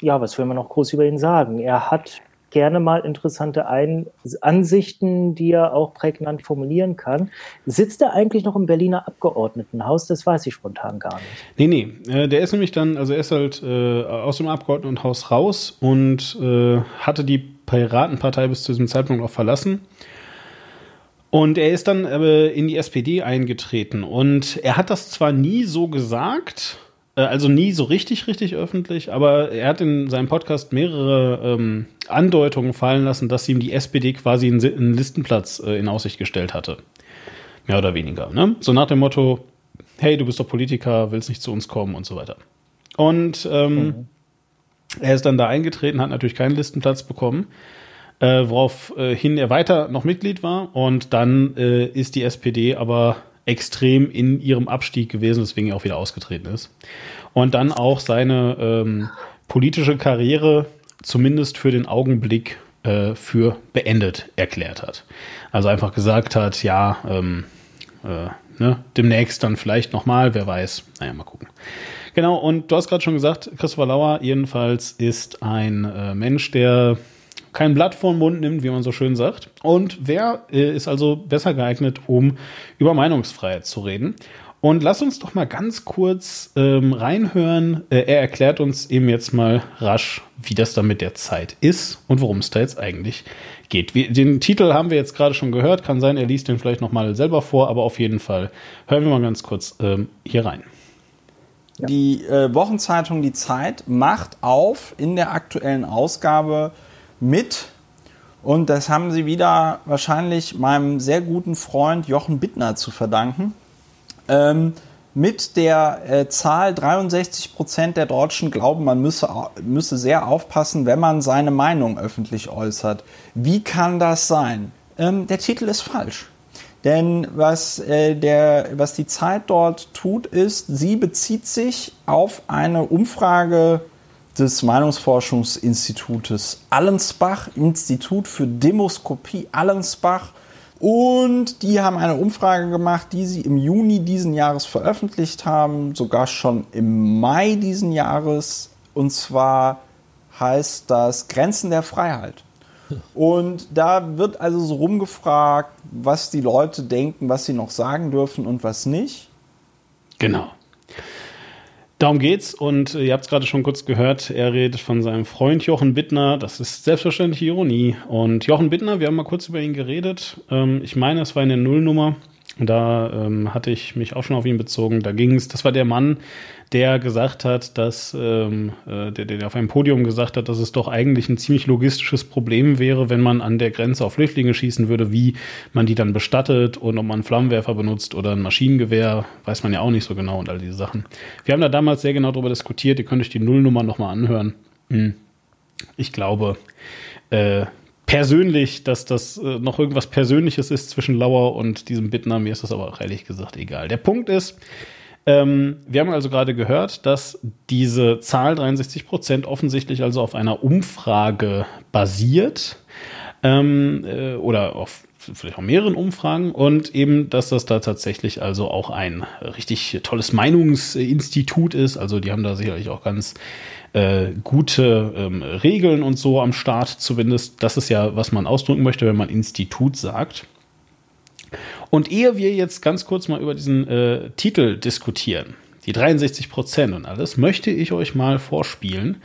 ja, was will man noch groß über ihn sagen? Er hat gerne mal interessante Ein Ansichten, die er auch prägnant formulieren kann. Sitzt er eigentlich noch im Berliner Abgeordnetenhaus? Das weiß ich spontan gar nicht. Nee, nee. Äh, der ist nämlich dann, also er ist halt äh, aus dem Abgeordnetenhaus raus und äh, hatte die Piratenpartei bis zu diesem Zeitpunkt auch verlassen. Und er ist dann äh, in die SPD eingetreten. Und er hat das zwar nie so gesagt, also nie so richtig, richtig öffentlich, aber er hat in seinem Podcast mehrere ähm, Andeutungen fallen lassen, dass ihm die SPD quasi einen, einen Listenplatz äh, in Aussicht gestellt hatte. Mehr oder weniger. Ne? So nach dem Motto, hey, du bist doch Politiker, willst nicht zu uns kommen und so weiter. Und ähm, mhm. er ist dann da eingetreten, hat natürlich keinen Listenplatz bekommen, äh, woraufhin er weiter noch Mitglied war. Und dann äh, ist die SPD aber extrem in ihrem Abstieg gewesen, weswegen er auch wieder ausgetreten ist. Und dann auch seine ähm, politische Karriere zumindest für den Augenblick äh, für beendet erklärt hat. Also einfach gesagt hat, ja, ähm, äh, ne, demnächst dann vielleicht nochmal, wer weiß. Naja, mal gucken. Genau, und du hast gerade schon gesagt, Christopher Lauer jedenfalls ist ein äh, Mensch, der kein Blatt vor den Mund nimmt, wie man so schön sagt. Und wer äh, ist also besser geeignet, um über Meinungsfreiheit zu reden? Und lass uns doch mal ganz kurz ähm, reinhören. Äh, er erklärt uns eben jetzt mal rasch, wie das da mit der Zeit ist und worum es da jetzt eigentlich geht. Wir, den Titel haben wir jetzt gerade schon gehört. Kann sein, er liest den vielleicht noch mal selber vor, aber auf jeden Fall hören wir mal ganz kurz ähm, hier rein. Die äh, Wochenzeitung Die Zeit macht auf in der aktuellen Ausgabe mit und das haben sie wieder wahrscheinlich meinem sehr guten Freund Jochen Bittner zu verdanken ähm, mit der äh, Zahl 63 Prozent der Deutschen glauben, man müsse, müsse sehr aufpassen, wenn man seine Meinung öffentlich äußert. Wie kann das sein? Ähm, der Titel ist falsch. Denn was, äh, der, was die Zeit dort tut, ist, sie bezieht sich auf eine Umfrage des Meinungsforschungsinstitutes Allensbach, Institut für Demoskopie Allensbach, und die haben eine Umfrage gemacht, die sie im Juni diesen Jahres veröffentlicht haben, sogar schon im Mai diesen Jahres. Und zwar heißt das Grenzen der Freiheit. Und da wird also so rumgefragt, was die Leute denken, was sie noch sagen dürfen und was nicht. Genau. Darum geht's und äh, ihr habt es gerade schon kurz gehört, er redet von seinem Freund Jochen Bittner. Das ist selbstverständliche Ironie. Und Jochen Bittner, wir haben mal kurz über ihn geredet. Ähm, ich meine, es war eine Nullnummer. Da ähm, hatte ich mich auch schon auf ihn bezogen. Da ging es, das war der Mann, der gesagt hat, dass ähm, äh, der, der auf einem Podium gesagt hat, dass es doch eigentlich ein ziemlich logistisches Problem wäre, wenn man an der Grenze auf Flüchtlinge schießen würde, wie man die dann bestattet und ob man Flammenwerfer benutzt oder ein Maschinengewehr, weiß man ja auch nicht so genau und all diese Sachen. Wir haben da damals sehr genau darüber diskutiert. Ihr könnt euch die Nullnummer nochmal anhören. Hm. Ich glaube, äh, persönlich, dass das äh, noch irgendwas Persönliches ist zwischen Lauer und diesem Bittner. Mir ist das aber auch ehrlich gesagt egal. Der Punkt ist, ähm, wir haben also gerade gehört, dass diese Zahl 63 Prozent offensichtlich also auf einer Umfrage basiert ähm, äh, oder auf vielleicht auch mehreren Umfragen und eben, dass das da tatsächlich also auch ein richtig tolles Meinungsinstitut ist. Also die haben da sicherlich auch ganz äh, gute ähm, Regeln und so am Start zumindest. Das ist ja, was man ausdrücken möchte, wenn man Institut sagt. Und ehe wir jetzt ganz kurz mal über diesen äh, Titel diskutieren, die 63 Prozent und alles, möchte ich euch mal vorspielen.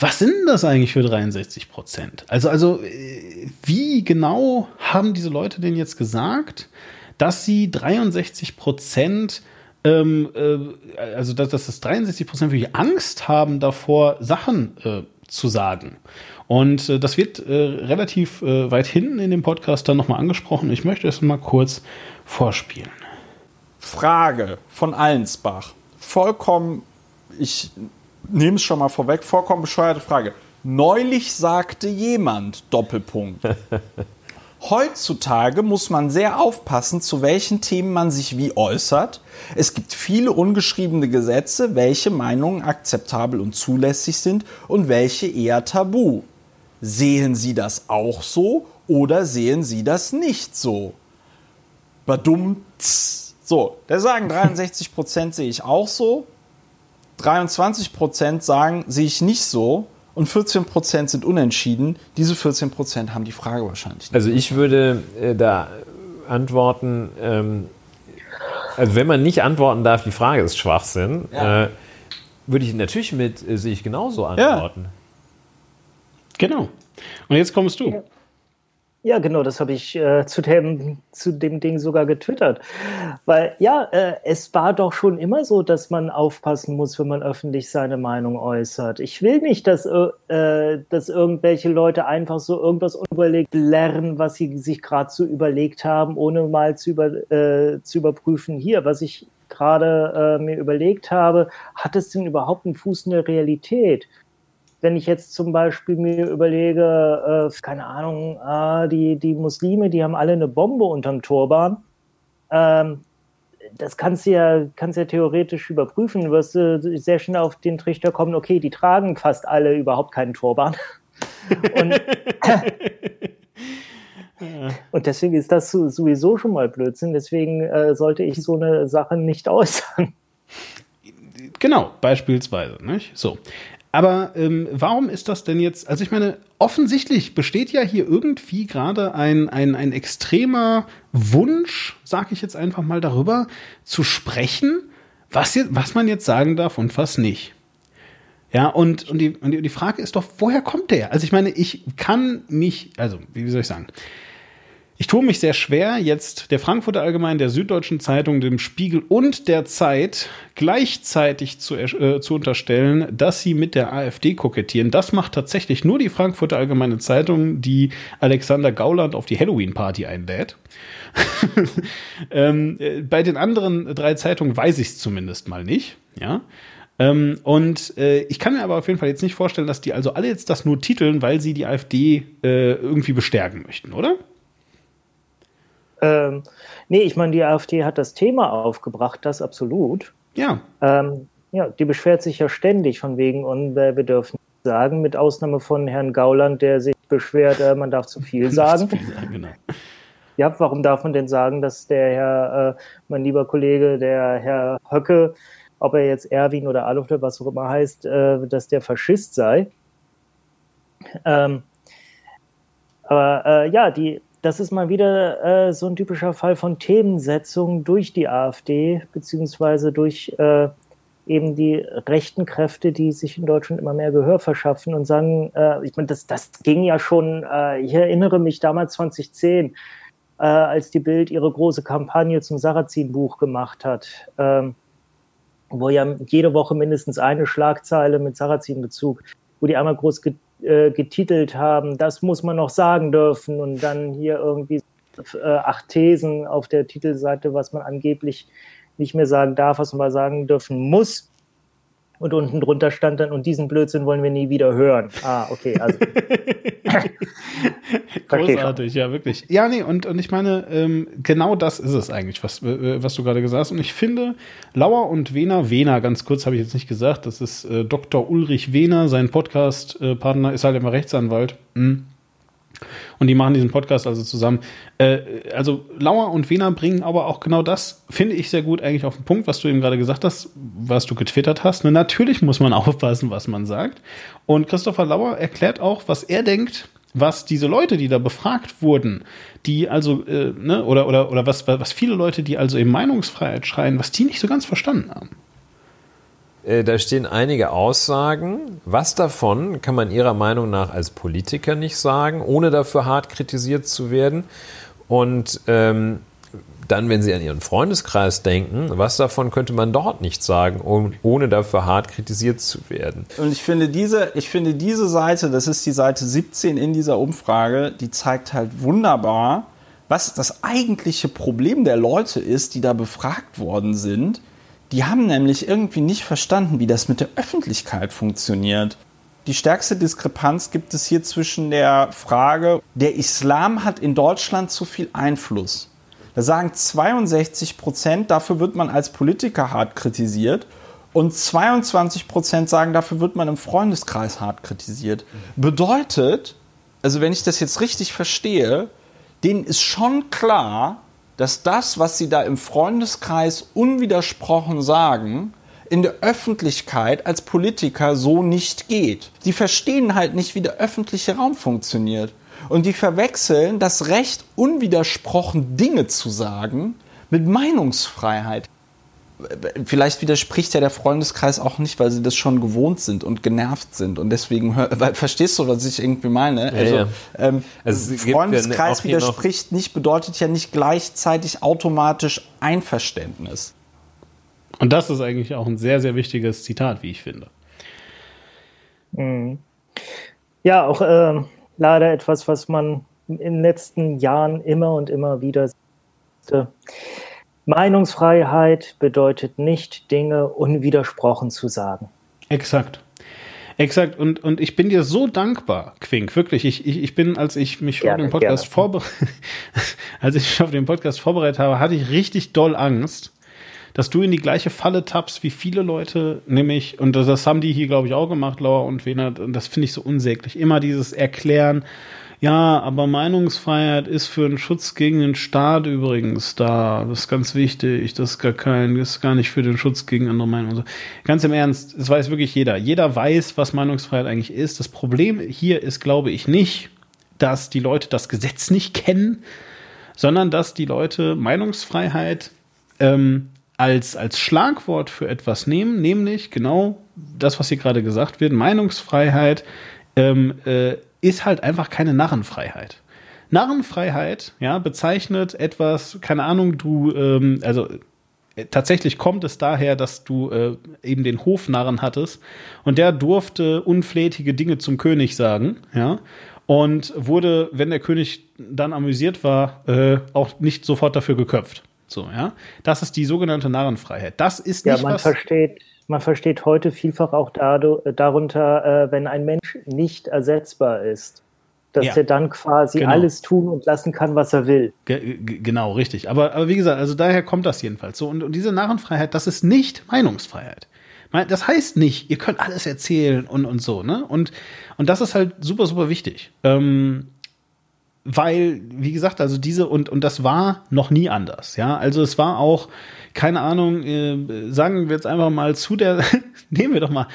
Was sind das eigentlich für 63 Prozent? Also, also, äh, wie genau haben diese Leute denn jetzt gesagt, dass sie 63 Prozent ähm, äh, also dass, dass das 63 Prozent wirklich Angst haben davor, Sachen äh, zu sagen. Und äh, das wird äh, relativ äh, weit hinten in dem Podcast dann nochmal angesprochen. Ich möchte es mal kurz vorspielen. Frage von Allensbach. Vollkommen, ich nehme es schon mal vorweg, vollkommen bescheuerte Frage. Neulich sagte jemand, Doppelpunkt. Heutzutage muss man sehr aufpassen, zu welchen Themen man sich wie äußert. Es gibt viele ungeschriebene Gesetze, welche Meinungen akzeptabel und zulässig sind und welche eher tabu. Sehen Sie das auch so oder sehen Sie das nicht so? Badum. So, da sagen 63 Prozent sehe ich auch so. 23 Prozent sagen sehe ich nicht so und 14 Prozent sind unentschieden. Diese 14 Prozent haben die Frage wahrscheinlich nicht. Also ich würde äh, da antworten, ähm, also wenn man nicht antworten darf, die Frage ist Schwachsinn, ja. äh, würde ich natürlich mit, äh, sehe ich genauso antworten. Ja. Genau. Und jetzt kommst du. Ja. Ja, genau, das habe ich äh, zu, dem, zu dem Ding sogar getwittert. Weil ja, äh, es war doch schon immer so, dass man aufpassen muss, wenn man öffentlich seine Meinung äußert. Ich will nicht, dass, äh, dass irgendwelche Leute einfach so irgendwas unüberlegt lernen, was sie sich gerade so überlegt haben, ohne mal zu, über, äh, zu überprüfen. Hier, was ich gerade äh, mir überlegt habe, hat es denn überhaupt einen Fuß in der Realität? Wenn ich jetzt zum Beispiel mir überlege, äh, keine Ahnung, äh, die, die Muslime, die haben alle eine Bombe unterm Turban. Ähm, das kannst du ja, kannst ja theoretisch überprüfen. Du wirst äh, sehr schnell auf den Trichter kommen, okay, die tragen fast alle überhaupt keinen Turban. Und, und deswegen ist das sowieso schon mal Blödsinn. Deswegen äh, sollte ich so eine Sache nicht äußern. Genau, beispielsweise. Nicht? So. Aber ähm, warum ist das denn jetzt? Also ich meine, offensichtlich besteht ja hier irgendwie gerade ein, ein, ein extremer Wunsch, sage ich jetzt einfach mal darüber, zu sprechen, was, jetzt, was man jetzt sagen darf und was nicht. Ja, und, und, die, und die Frage ist doch, woher kommt der? Also ich meine, ich kann mich, also wie soll ich sagen, ich tue mich sehr schwer, jetzt der Frankfurter Allgemein, der Süddeutschen Zeitung, dem Spiegel und der Zeit gleichzeitig zu, äh, zu unterstellen, dass sie mit der AfD kokettieren. Das macht tatsächlich nur die Frankfurter Allgemeine Zeitung, die Alexander Gauland auf die Halloween-Party einlädt. ähm, äh, bei den anderen drei Zeitungen weiß ich es zumindest mal nicht. Ja. Ähm, und äh, ich kann mir aber auf jeden Fall jetzt nicht vorstellen, dass die also alle jetzt das nur titeln, weil sie die AfD äh, irgendwie bestärken möchten, oder? Ähm, nee, ich meine, die AfD hat das Thema aufgebracht, das absolut. Ja. Ähm, ja, die beschwert sich ja ständig von wegen, und äh, wir dürfen sagen, mit Ausnahme von Herrn Gauland, der sich beschwert, äh, man darf zu viel sagen. zu viel sagen genau. Ja, warum darf man denn sagen, dass der Herr, äh, mein lieber Kollege, der Herr Höcke, ob er jetzt Erwin oder Adolf oder was auch immer heißt, äh, dass der Faschist sei? Ähm, aber äh, ja, die das ist mal wieder äh, so ein typischer Fall von Themensetzung durch die AfD, beziehungsweise durch äh, eben die rechten Kräfte, die sich in Deutschland immer mehr Gehör verschaffen und sagen, äh, ich meine, das, das ging ja schon, äh, ich erinnere mich damals 2010, äh, als die Bild ihre große Kampagne zum Sarrazin-Buch gemacht hat, ähm, wo ja jede Woche mindestens eine Schlagzeile mit Sarrazin-Bezug, wo die einmal groß äh, getitelt haben, das muss man noch sagen dürfen und dann hier irgendwie äh, acht Thesen auf der Titelseite, was man angeblich nicht mehr sagen darf, was man mal sagen dürfen muss. Und unten drunter stand dann, und diesen Blödsinn wollen wir nie wieder hören. Ah, okay, also. Großartig, ja, wirklich. Ja, nee, und, und ich meine, ähm, genau das ist es eigentlich, was, äh, was du gerade gesagt hast. Und ich finde, Lauer und Wehner, Wehner, ganz kurz habe ich jetzt nicht gesagt, das ist äh, Dr. Ulrich Wehner, sein Podcast-Partner ist halt immer Rechtsanwalt. Mhm. Und die machen diesen Podcast also zusammen. Äh, also Lauer und Wiener bringen aber auch genau das, finde ich sehr gut eigentlich auf den Punkt, was du eben gerade gesagt hast, was du getwittert hast. Ne, natürlich muss man aufpassen, was man sagt. Und Christopher Lauer erklärt auch, was er denkt, was diese Leute, die da befragt wurden, die also, äh, ne, oder, oder, oder was, was viele Leute, die also eben Meinungsfreiheit schreien, was die nicht so ganz verstanden haben. Äh, da stehen einige Aussagen. Was davon kann man Ihrer Meinung nach als Politiker nicht sagen, ohne dafür hart kritisiert zu werden? Und ähm, dann, wenn Sie an Ihren Freundeskreis denken, was davon könnte man dort nicht sagen, ohne dafür hart kritisiert zu werden? Und ich finde diese, ich finde diese Seite, das ist die Seite 17 in dieser Umfrage, die zeigt halt wunderbar, was das eigentliche Problem der Leute ist, die da befragt worden sind die haben nämlich irgendwie nicht verstanden, wie das mit der Öffentlichkeit funktioniert. Die stärkste Diskrepanz gibt es hier zwischen der Frage, der Islam hat in Deutschland zu viel Einfluss. Da sagen 62 Prozent, dafür wird man als Politiker hart kritisiert. Und 22 Prozent sagen, dafür wird man im Freundeskreis hart kritisiert. Bedeutet, also wenn ich das jetzt richtig verstehe, denen ist schon klar, dass das, was sie da im Freundeskreis unwidersprochen sagen, in der Öffentlichkeit als Politiker so nicht geht. Die verstehen halt nicht, wie der öffentliche Raum funktioniert. Und die verwechseln das Recht, unwidersprochen Dinge zu sagen, mit Meinungsfreiheit vielleicht widerspricht ja der Freundeskreis auch nicht, weil sie das schon gewohnt sind und genervt sind und deswegen weil, verstehst du, was ich irgendwie meine? Ja, also, ja. Ähm, also Freundeskreis widerspricht nicht, bedeutet ja nicht gleichzeitig automatisch Einverständnis. Und das ist eigentlich auch ein sehr, sehr wichtiges Zitat, wie ich finde. Mhm. Ja, auch äh, leider etwas, was man in den letzten Jahren immer und immer wieder sieht. Meinungsfreiheit bedeutet nicht, Dinge unwidersprochen zu sagen. Exakt. Exakt. Und, und ich bin dir so dankbar, Quink, wirklich. Ich, ich, ich bin, als ich mich gerne, auf den Podcast vorbereitet, als ich mich auf den Podcast vorbereitet habe, hatte ich richtig doll Angst, dass du in die gleiche Falle tappst wie viele Leute, nämlich, und das haben die hier, glaube ich, auch gemacht, Laura und Wena, und das finde ich so unsäglich. Immer dieses Erklären, ja, aber Meinungsfreiheit ist für einen Schutz gegen den Staat übrigens da. Das ist ganz wichtig. Das ist gar kein, das ist gar nicht für den Schutz gegen andere Meinungen. So. Ganz im Ernst, das weiß wirklich jeder. Jeder weiß, was Meinungsfreiheit eigentlich ist. Das Problem hier ist, glaube ich, nicht, dass die Leute das Gesetz nicht kennen, sondern dass die Leute Meinungsfreiheit ähm, als, als Schlagwort für etwas nehmen, nämlich genau das, was hier gerade gesagt wird. Meinungsfreiheit ähm, äh, ist halt einfach keine Narrenfreiheit. Narrenfreiheit, ja, bezeichnet etwas, keine Ahnung, du, ähm, also äh, tatsächlich kommt es daher, dass du äh, eben den Hofnarren hattest und der durfte unflätige Dinge zum König sagen, ja, und wurde, wenn der König dann amüsiert war, äh, auch nicht sofort dafür geköpft. So, ja. Das ist die sogenannte Narrenfreiheit. Das ist ja, nicht man was. versteht, man versteht heute vielfach auch äh, darunter, äh, wenn ein Mensch nicht ersetzbar ist, dass Ja. er dann quasi Genau. alles tun und lassen kann, was er will. Ge ge- genau, richtig. Aber, aber wie gesagt, also daher kommt das jedenfalls so. Und, und diese Narrenfreiheit, das ist nicht Meinungsfreiheit. Mein- Das heißt nicht, ihr könnt alles erzählen und, und so, ne? Und, und das ist halt super, super wichtig. Ähm, weil, wie gesagt, also diese und, und das war noch nie anders, ja. Also es war auch, keine Ahnung, äh, sagen wir jetzt einfach mal zu der, nehmen wir doch mal,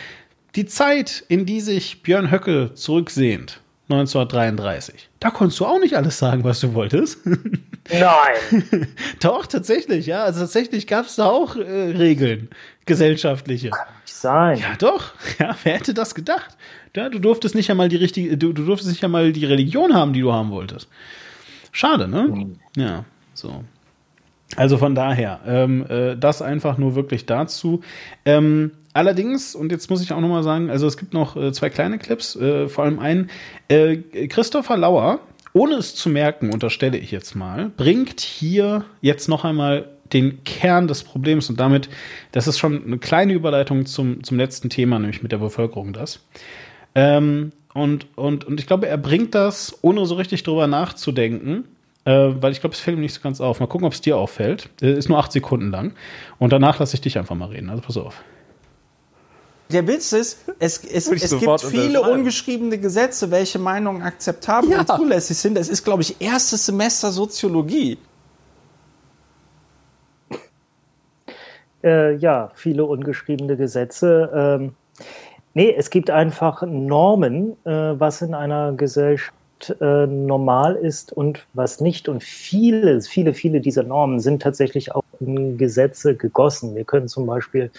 die Zeit, in die sich Björn Höcke zurücksehnt, 1933. Da konntest du auch nicht alles sagen, was du wolltest. Nein! Doch, tatsächlich, ja. Also tatsächlich gab es da auch äh, Regeln, gesellschaftliche. Nicht sein. Ja, doch. Ja, wer hätte das gedacht? Ja, du durftest nicht einmal die richtige, du, du durftest nicht einmal die Religion haben, die du haben wolltest. Schade, ne? Ja, so. Also von daher, ähm, äh, das einfach nur wirklich dazu. Ähm, allerdings, und jetzt muss ich auch noch mal sagen, also es gibt noch äh, zwei kleine Clips, äh, vor allem einen. Äh, Christopher Lauer, ohne es zu merken, unterstelle ich jetzt mal, bringt hier jetzt noch einmal den Kern des Problems und damit, das ist schon eine kleine Überleitung zum, zum letzten Thema, nämlich mit der Bevölkerung das. Ähm, und, und, und ich glaube, er bringt das, ohne so richtig drüber nachzudenken, äh, weil ich glaube, es fällt ihm nicht so ganz auf. Mal gucken, ob es dir auffällt. Äh, ist nur acht Sekunden lang. Und danach lasse ich dich einfach mal reden. Also pass auf. Der Witz ist, es, es, es gibt viele ungeschriebene Gesetze, welche Meinungen akzeptabel und zulässig sind. Das ist, glaube ich, erstes Semester Soziologie. Äh, ja, viele ungeschriebene Gesetze. Ähm, nee, es gibt einfach Normen, äh, was in einer Gesellschaft äh, normal ist und was nicht. Und viele, viele, viele dieser Normen sind tatsächlich auch in Gesetze gegossen. Wir können zum Beispiel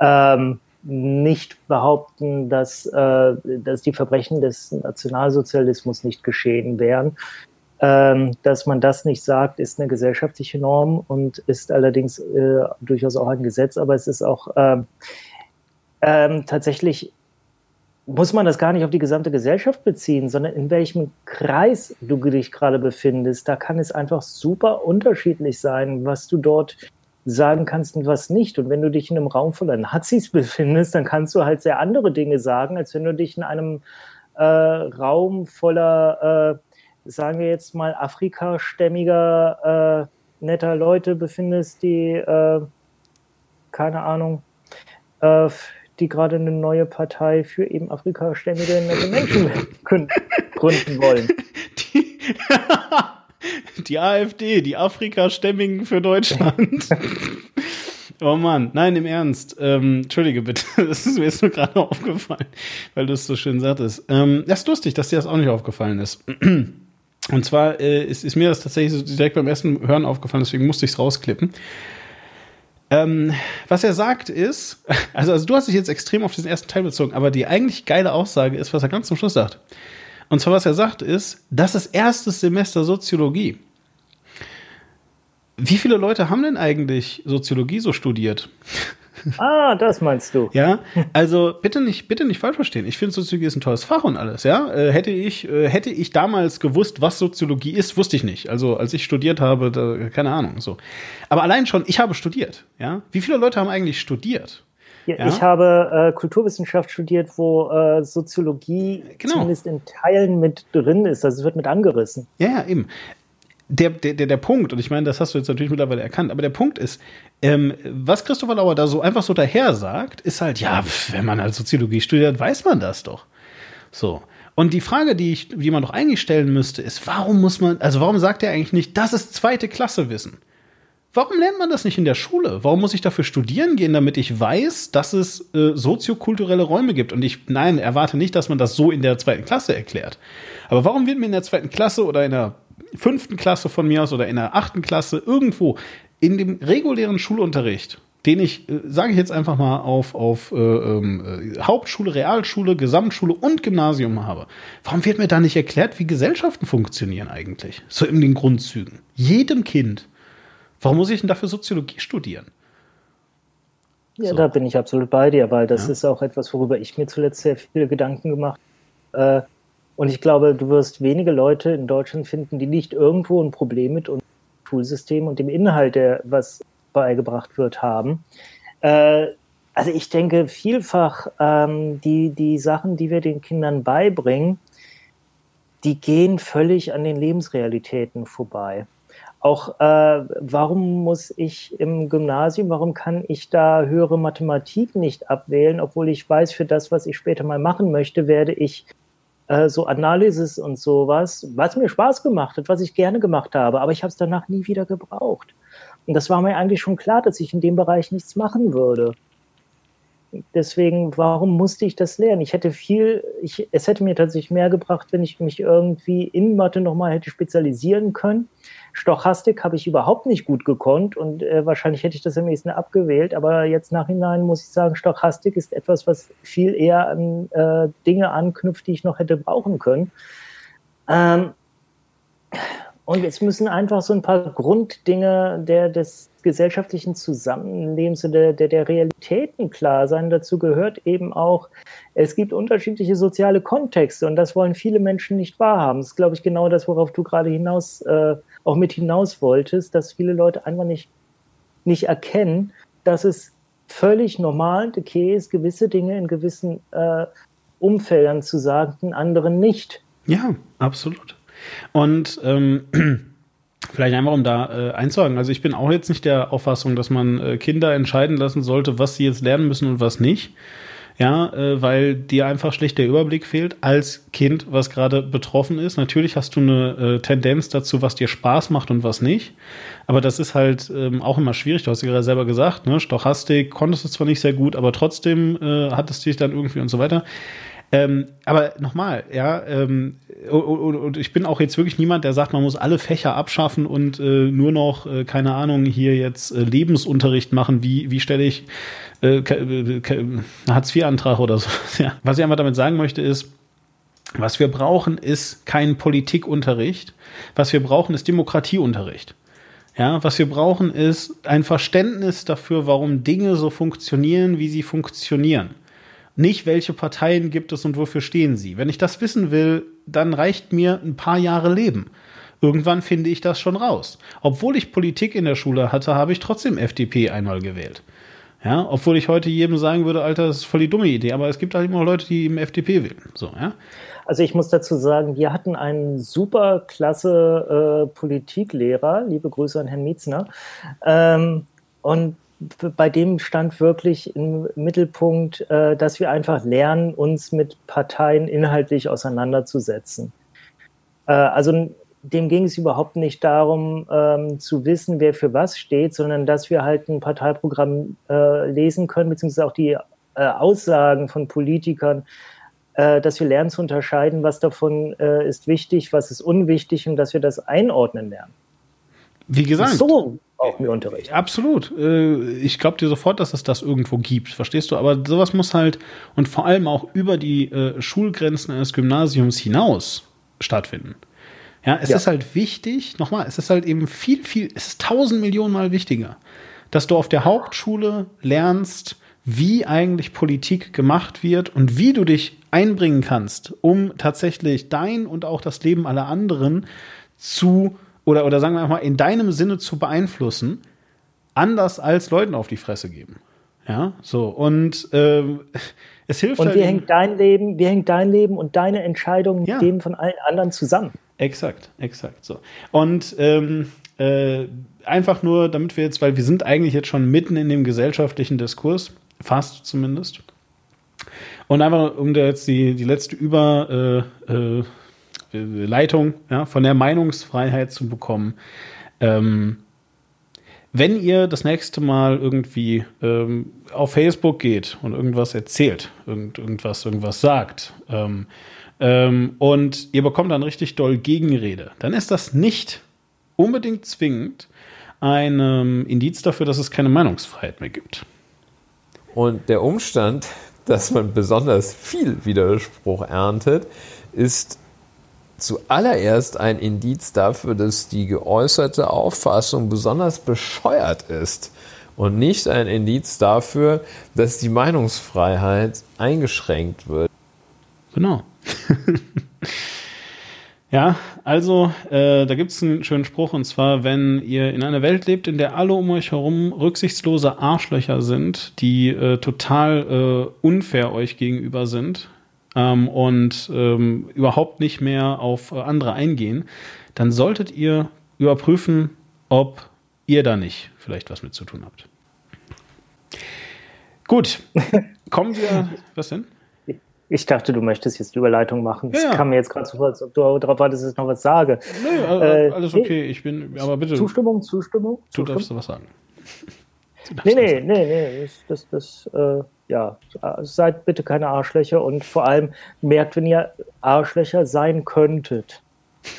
ähm, nicht behaupten, dass, äh, dass die Verbrechen des Nationalsozialismus nicht geschehen wären. Ähm, dass man das nicht sagt, ist eine gesellschaftliche Norm und ist allerdings äh, durchaus auch ein Gesetz, aber es ist auch ähm, ähm, tatsächlich, muss man das gar nicht auf die gesamte Gesellschaft beziehen, sondern in welchem Kreis du dich gerade befindest. Da kann es einfach super unterschiedlich sein, was du dort sagen kannst und was nicht. Und wenn du dich in einem Raum voller Nazis befindest, dann kannst du halt sehr andere Dinge sagen, als wenn du dich in einem äh, Raum voller, äh, sagen wir jetzt mal, afrikastämmiger, äh, netter Leute befindest, die, äh, keine Ahnung, äh, die gerade eine neue Partei für eben afrikastämmige nette Menschen gründen gründen wollen. Die, die AfD, die Afrikastämmigen für Deutschland. Oh Mann, nein, im Ernst. Ähm, Entschuldige bitte, das ist mir jetzt nur gerade aufgefallen, weil du es so schön sagtest. Ähm, das ist lustig, dass dir das auch nicht aufgefallen ist. Und zwar äh, ist, ist mir das tatsächlich so direkt beim ersten Hören aufgefallen, deswegen musste ich es rausklippen. Ähm, was er sagt ist, also, also du hast dich jetzt extrem auf diesen ersten Teil bezogen, aber die eigentlich geile Aussage ist, was er ganz zum Schluss sagt. Und zwar, was er sagt, ist, das ist erstes Semester Soziologie. Wie viele Leute haben denn eigentlich Soziologie so studiert? Ah, das meinst du. Ja, also bitte nicht, bitte nicht falsch verstehen. Ich finde Soziologie ist ein tolles Fach und alles. Ja, äh, hätte ich, äh, hätte ich damals gewusst, was Soziologie ist, wusste ich nicht. Also als ich studiert habe, da, keine Ahnung. So, aber allein schon, ich habe studiert. Ja, wie viele Leute haben eigentlich studiert? Ja, Ja. Ich habe äh, Kulturwissenschaft studiert, wo äh, Soziologie Genau. zumindest in Teilen mit drin ist. Also es wird mit angerissen. Ja, ja, eben. Der, der, der, Punkt, und ich meine, das hast du jetzt natürlich mittlerweile erkannt, aber der Punkt ist, ähm, was Christopher Lauer da so einfach so daher sagt, ist halt, ja, wenn man halt Soziologie studiert, weiß man das doch. So. Und die Frage, die, ich, die man doch eigentlich stellen müsste, ist, warum muss man, also warum sagt er eigentlich nicht, das ist zweite Klasse Wissen? Warum lernt man das nicht in der Schule? Warum muss ich dafür studieren gehen, damit ich weiß, dass es äh, soziokulturelle Räume gibt? Und ich, nein, erwarte nicht, dass man das so in der zweiten Klasse erklärt. Aber warum wird mir in der zweiten Klasse oder in der fünften Klasse von mir aus oder in der achten Klasse irgendwo in dem regulären Schulunterricht, den ich, äh, sage ich jetzt einfach mal, auf, auf äh, äh, Hauptschule, Realschule, Gesamtschule und Gymnasium habe, warum wird mir da nicht erklärt, wie Gesellschaften funktionieren eigentlich? So in den Grundzügen. Jedem Kind Warum muss ich denn dafür Soziologie studieren? Ja, so. da bin ich absolut bei dir, weil das ja. ist auch etwas, worüber ich mir zuletzt sehr viele Gedanken gemacht habe. Äh, und ich glaube, du wirst wenige Leute in Deutschland finden, die nicht irgendwo ein Problem mit unserem Schulsystem und dem Inhalt, der was beigebracht wird, haben. Äh, also ich denke vielfach, ähm, die, die Sachen, die wir den Kindern beibringen, die gehen völlig an den Lebensrealitäten vorbei. Auch äh, warum muss ich im Gymnasium, warum kann ich da höhere Mathematik nicht abwählen, obwohl ich weiß, für das, was ich später mal machen möchte, werde ich äh, so Analysis und sowas, was mir Spaß gemacht hat, was ich gerne gemacht habe, aber ich habe es danach nie wieder gebraucht. Und das war mir eigentlich schon klar, dass ich in dem Bereich nichts machen würde. Deswegen, warum musste ich das lernen? Ich hätte viel, ich, es hätte mir tatsächlich mehr gebracht, wenn ich mich irgendwie in Mathe nochmal hätte spezialisieren können Stochastik habe ich überhaupt nicht gut gekonnt und äh, wahrscheinlich hätte ich das am nächsten abgewählt. Aber jetzt nachhinein muss ich sagen, Stochastik ist etwas, was viel eher an äh, Dinge anknüpft, die ich noch hätte brauchen können. Ähm, und es müssen einfach so ein paar Grunddinge der, des gesellschaftlichen Zusammenlebens und der, der, der Realitäten klar sein. Dazu gehört eben auch, es gibt unterschiedliche soziale Kontexte und das wollen viele Menschen nicht wahrhaben. Das ist, glaube ich, genau das, worauf du gerade hinaus äh, auch mit hinaus wolltest, dass viele Leute einfach nicht, nicht erkennen, dass es völlig normal und okay ist, gewisse Dinge in gewissen äh, Umfeldern zu sagen, in anderen nicht. Ja, absolut. Und ähm, vielleicht einfach, um da äh, einzuhaken, also ich bin auch jetzt nicht der Auffassung, dass man äh, Kinder entscheiden lassen sollte, was sie jetzt lernen müssen und was nicht ja, äh, weil dir einfach schlicht der Überblick fehlt als Kind, was gerade betroffen ist. Natürlich hast du eine äh, Tendenz dazu, was dir Spaß macht und was nicht. Aber das ist halt ähm, auch immer schwierig. Du hast ja gerade selber gesagt, ne? Stochastik konntest du zwar nicht sehr gut, aber trotzdem äh, hattest du dich dann irgendwie und so weiter. Ähm, aber nochmal, ja, ähm, und, und, ich bin auch jetzt wirklich niemand, der sagt, man muss alle Fächer abschaffen und äh, nur noch, äh, keine Ahnung, hier jetzt äh, Lebensunterricht machen. Wie, wie stelle ich äh, äh Hartz-IV-Antrag oder so? ja. Was ich einfach damit sagen möchte ist, was wir brauchen, ist kein Politikunterricht. Was wir brauchen, ist Demokratieunterricht. Ja, was wir brauchen, ist ein Verständnis dafür, warum Dinge so funktionieren, wie sie funktionieren nicht, welche Parteien gibt es und wofür stehen sie. Wenn ich das wissen will, dann reicht mir ein paar Jahre Leben. Irgendwann finde ich das schon raus. Obwohl ich Politik in der Schule hatte, habe ich trotzdem FDP einmal gewählt. Ja, obwohl ich heute jedem sagen würde, Alter, das ist voll die dumme Idee, aber es gibt halt immer Leute, die im FDP wählen. So, ja. Also ich muss dazu sagen, wir hatten einen super klasse äh, Politiklehrer, liebe Grüße an Herrn Mietzner. Ähm, und bei dem stand wirklich im Mittelpunkt, äh, dass wir einfach lernen, uns mit Parteien inhaltlich auseinanderzusetzen. Äh, also dem ging es überhaupt nicht darum, ähm, zu wissen, wer für was steht, sondern dass wir halt ein Parteiprogramm äh, lesen können, beziehungsweise auch die Aussagen von Politikern, dass wir lernen zu unterscheiden, was davon ist wichtig, was ist unwichtig und dass wir das einordnen lernen. Wie gesagt. So auch mir Unterricht. Absolut. Äh, ich glaube dir sofort, dass es das irgendwo gibt. Verstehst du? Aber sowas muss halt und vor allem auch über die äh, Schulgrenzen eines Gymnasiums hinaus stattfinden. Ja, es ja. ist halt wichtig, nochmal, es ist halt eben viel, viel, es ist tausend Millionen Mal wichtiger, dass du auf der Hauptschule lernst, wie eigentlich Politik gemacht wird und wie du dich einbringen kannst, um tatsächlich dein und auch das Leben aller anderen zu oder, oder sagen wir mal, in deinem Sinne zu beeinflussen, anders als Leuten auf die Fresse geben. Ja, so. Und äh, es hilft Und halt wie hängt dein Leben, wie hängt dein Leben und deine Entscheidung mit ja. dem von allen anderen zusammen? Exakt, exakt so. Und ähm, äh, einfach nur, damit wir jetzt, weil wir sind eigentlich jetzt schon mitten in dem gesellschaftlichen Diskurs, fast zumindest. Und einfach, um da jetzt die, die letzte Überleitung äh, äh, ja, von der Meinungsfreiheit zu bekommen. Ähm, wenn ihr das nächste Mal irgendwie ähm, auf Facebook geht und irgendwas erzählt, irgend, irgendwas, irgendwas sagt, ähm, ähm, und ihr bekommt dann richtig doll Gegenrede, dann ist das nicht unbedingt zwingend ein ähm, Indiz dafür, dass es keine Meinungsfreiheit mehr gibt. Und der Umstand, dass man besonders viel Widerspruch erntet, ist zuallererst ein Indiz dafür, dass die geäußerte Auffassung besonders bescheuert ist und nicht ein Indiz dafür, dass die Meinungsfreiheit eingeschränkt wird. Genau. ja, also äh, da gibt es einen schönen Spruch und zwar, wenn ihr in einer Welt lebt, in der alle um euch herum rücksichtslose Arschlöcher sind, die äh, total äh, unfair euch gegenüber sind ähm, und ähm, überhaupt nicht mehr auf äh, andere eingehen, dann solltet ihr überprüfen, ob ihr da nicht vielleicht was mit zu tun habt. Gut, kommen wir. Was denn? Ich dachte, du möchtest jetzt die Überleitung machen. Das ja, kam mir jetzt gerade so vor, als ob du darauf wartest, dass ich noch was sage. Nee, äh, alles okay. Ich bin, aber bitte. Zustimmung, Zustimmung. Du Zustimmung? darfst was sagen. Nee, nee, nee, nee, das, das, das äh, ja, seid bitte keine Arschlöcher und vor allem merkt, wenn ihr Arschlöcher sein könntet.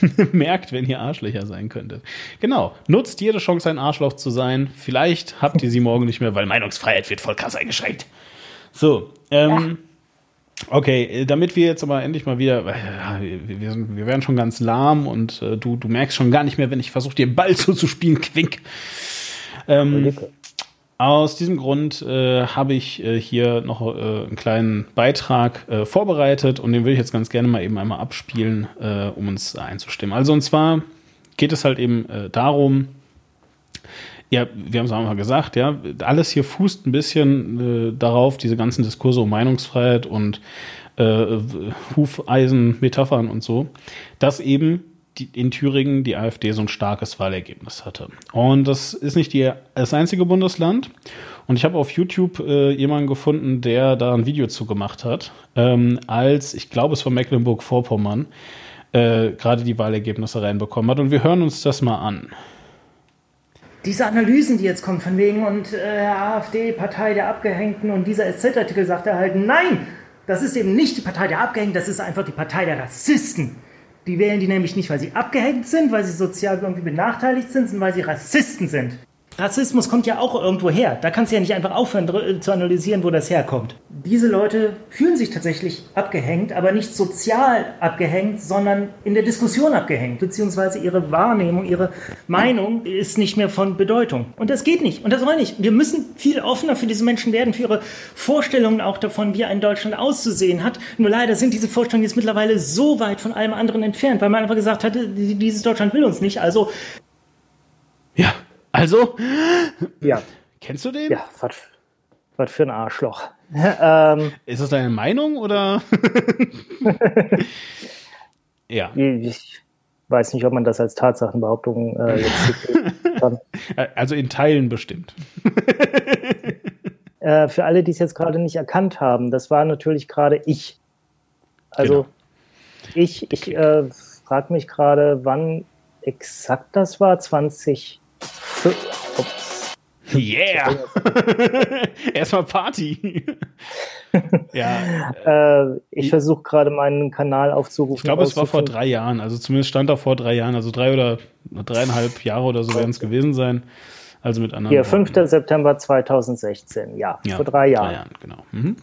merkt, wenn ihr Arschlöcher sein könntet. Genau. Nutzt jede Chance, ein Arschloch zu sein. Vielleicht habt ihr sie morgen nicht mehr, weil Meinungsfreiheit wird voll krass eingeschränkt. So, ähm, Okay, äh, damit wir jetzt aber endlich mal wieder, äh, wir, sind, wir werden schon ganz lahm und äh, du, du merkst schon gar nicht mehr, wenn ich versuche, dir Ball zuzuspielen, Quink. Ähm, aus diesem Grund äh, habe ich äh, hier noch äh, einen kleinen Beitrag äh, vorbereitet und den will ich jetzt ganz gerne mal eben einmal abspielen, äh, um uns einzustimmen. Also und zwar geht es halt eben äh, darum, ja, wir haben es auch mal gesagt, ja, alles hier fußt ein bisschen darauf, diese ganzen Diskurse um Meinungsfreiheit und Hufeisen, Metaphern und so, dass eben die, in Thüringen die AfD so ein starkes Wahlergebnis hatte. Und das ist nicht die, das einzige Bundesland. Und ich habe auf YouTube äh, jemanden gefunden, der da ein Video zu gemacht hat, ähm, als, ich glaube, es war Mecklenburg-Vorpommern, äh, gerade die Wahlergebnisse reinbekommen hat. Und wir hören uns das mal an diese Analysen, die jetzt kommen, von wegen und äh, AfD, Partei der Abgehängten und dieser SZ-Artikel sagt er halt, nein, das ist eben nicht die Partei der Abgehängten, das ist einfach die Partei der Rassisten. Die wählen die nämlich nicht, weil sie abgehängt sind, weil sie sozial irgendwie benachteiligt sind, sondern weil sie Rassisten sind. Rassismus kommt ja auch irgendwo her. Da kannst du ja nicht einfach aufhören äh, zu analysieren, wo das herkommt. Diese Leute fühlen sich tatsächlich abgehängt, aber nicht sozial abgehängt, sondern in der Diskussion abgehängt, beziehungsweise ihre Wahrnehmung, ihre Meinung ist nicht mehr von Bedeutung. Und das geht nicht und das soll nicht. Wir müssen viel offener für diese Menschen werden, für ihre Vorstellungen auch davon, wie ein Deutschland auszusehen hat. Nur leider sind diese Vorstellungen jetzt mittlerweile so weit von allem anderen entfernt, weil man einfach gesagt hat, dieses Deutschland will uns nicht. Also ja, also? Ja. Kennst du den? Ja, was, was für ein Arschloch. ähm, ist das deine Meinung oder? ja. Ich weiß nicht, ob man das als Tatsachenbehauptung äh, jetzt kann. Also in Teilen bestimmt. äh, für alle, die es jetzt gerade nicht erkannt haben, das war natürlich gerade ich. Also genau. ich, ich äh, frage mich gerade, wann exakt das war, 20 Ups. Yeah! Erstmal Party. ja. Äh, ich versuche gerade meinen Kanal aufzurufen. Ich glaube, es war vor drei Jahren. Also zumindest stand da vor drei Jahren. Also drei oder dreieinhalb Jahre oder so werden es gewesen sein. Also mit anderen. Hier, 5. Worten. September 2016. Ja, ja, vor drei Jahren. Drei Jahren, genau. Mhm.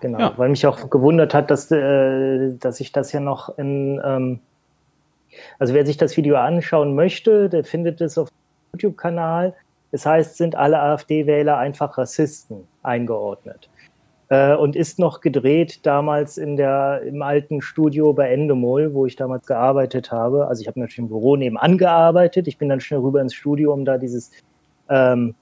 Genau, ja. weil mich auch gewundert hat, dass, äh, dass ich das ja noch in. Ähm, also wer sich das Video anschauen möchte, der findet es auf dem YouTube-Kanal. Das heißt, sind alle AfD-Wähler einfach Rassisten eingeordnet. Äh, und ist noch gedreht damals in der, im alten Studio bei Endemol, wo ich damals gearbeitet habe. Also ich habe natürlich im Büro nebenan gearbeitet. Ich bin dann schnell rüber ins Studio, um da dieses, ähm,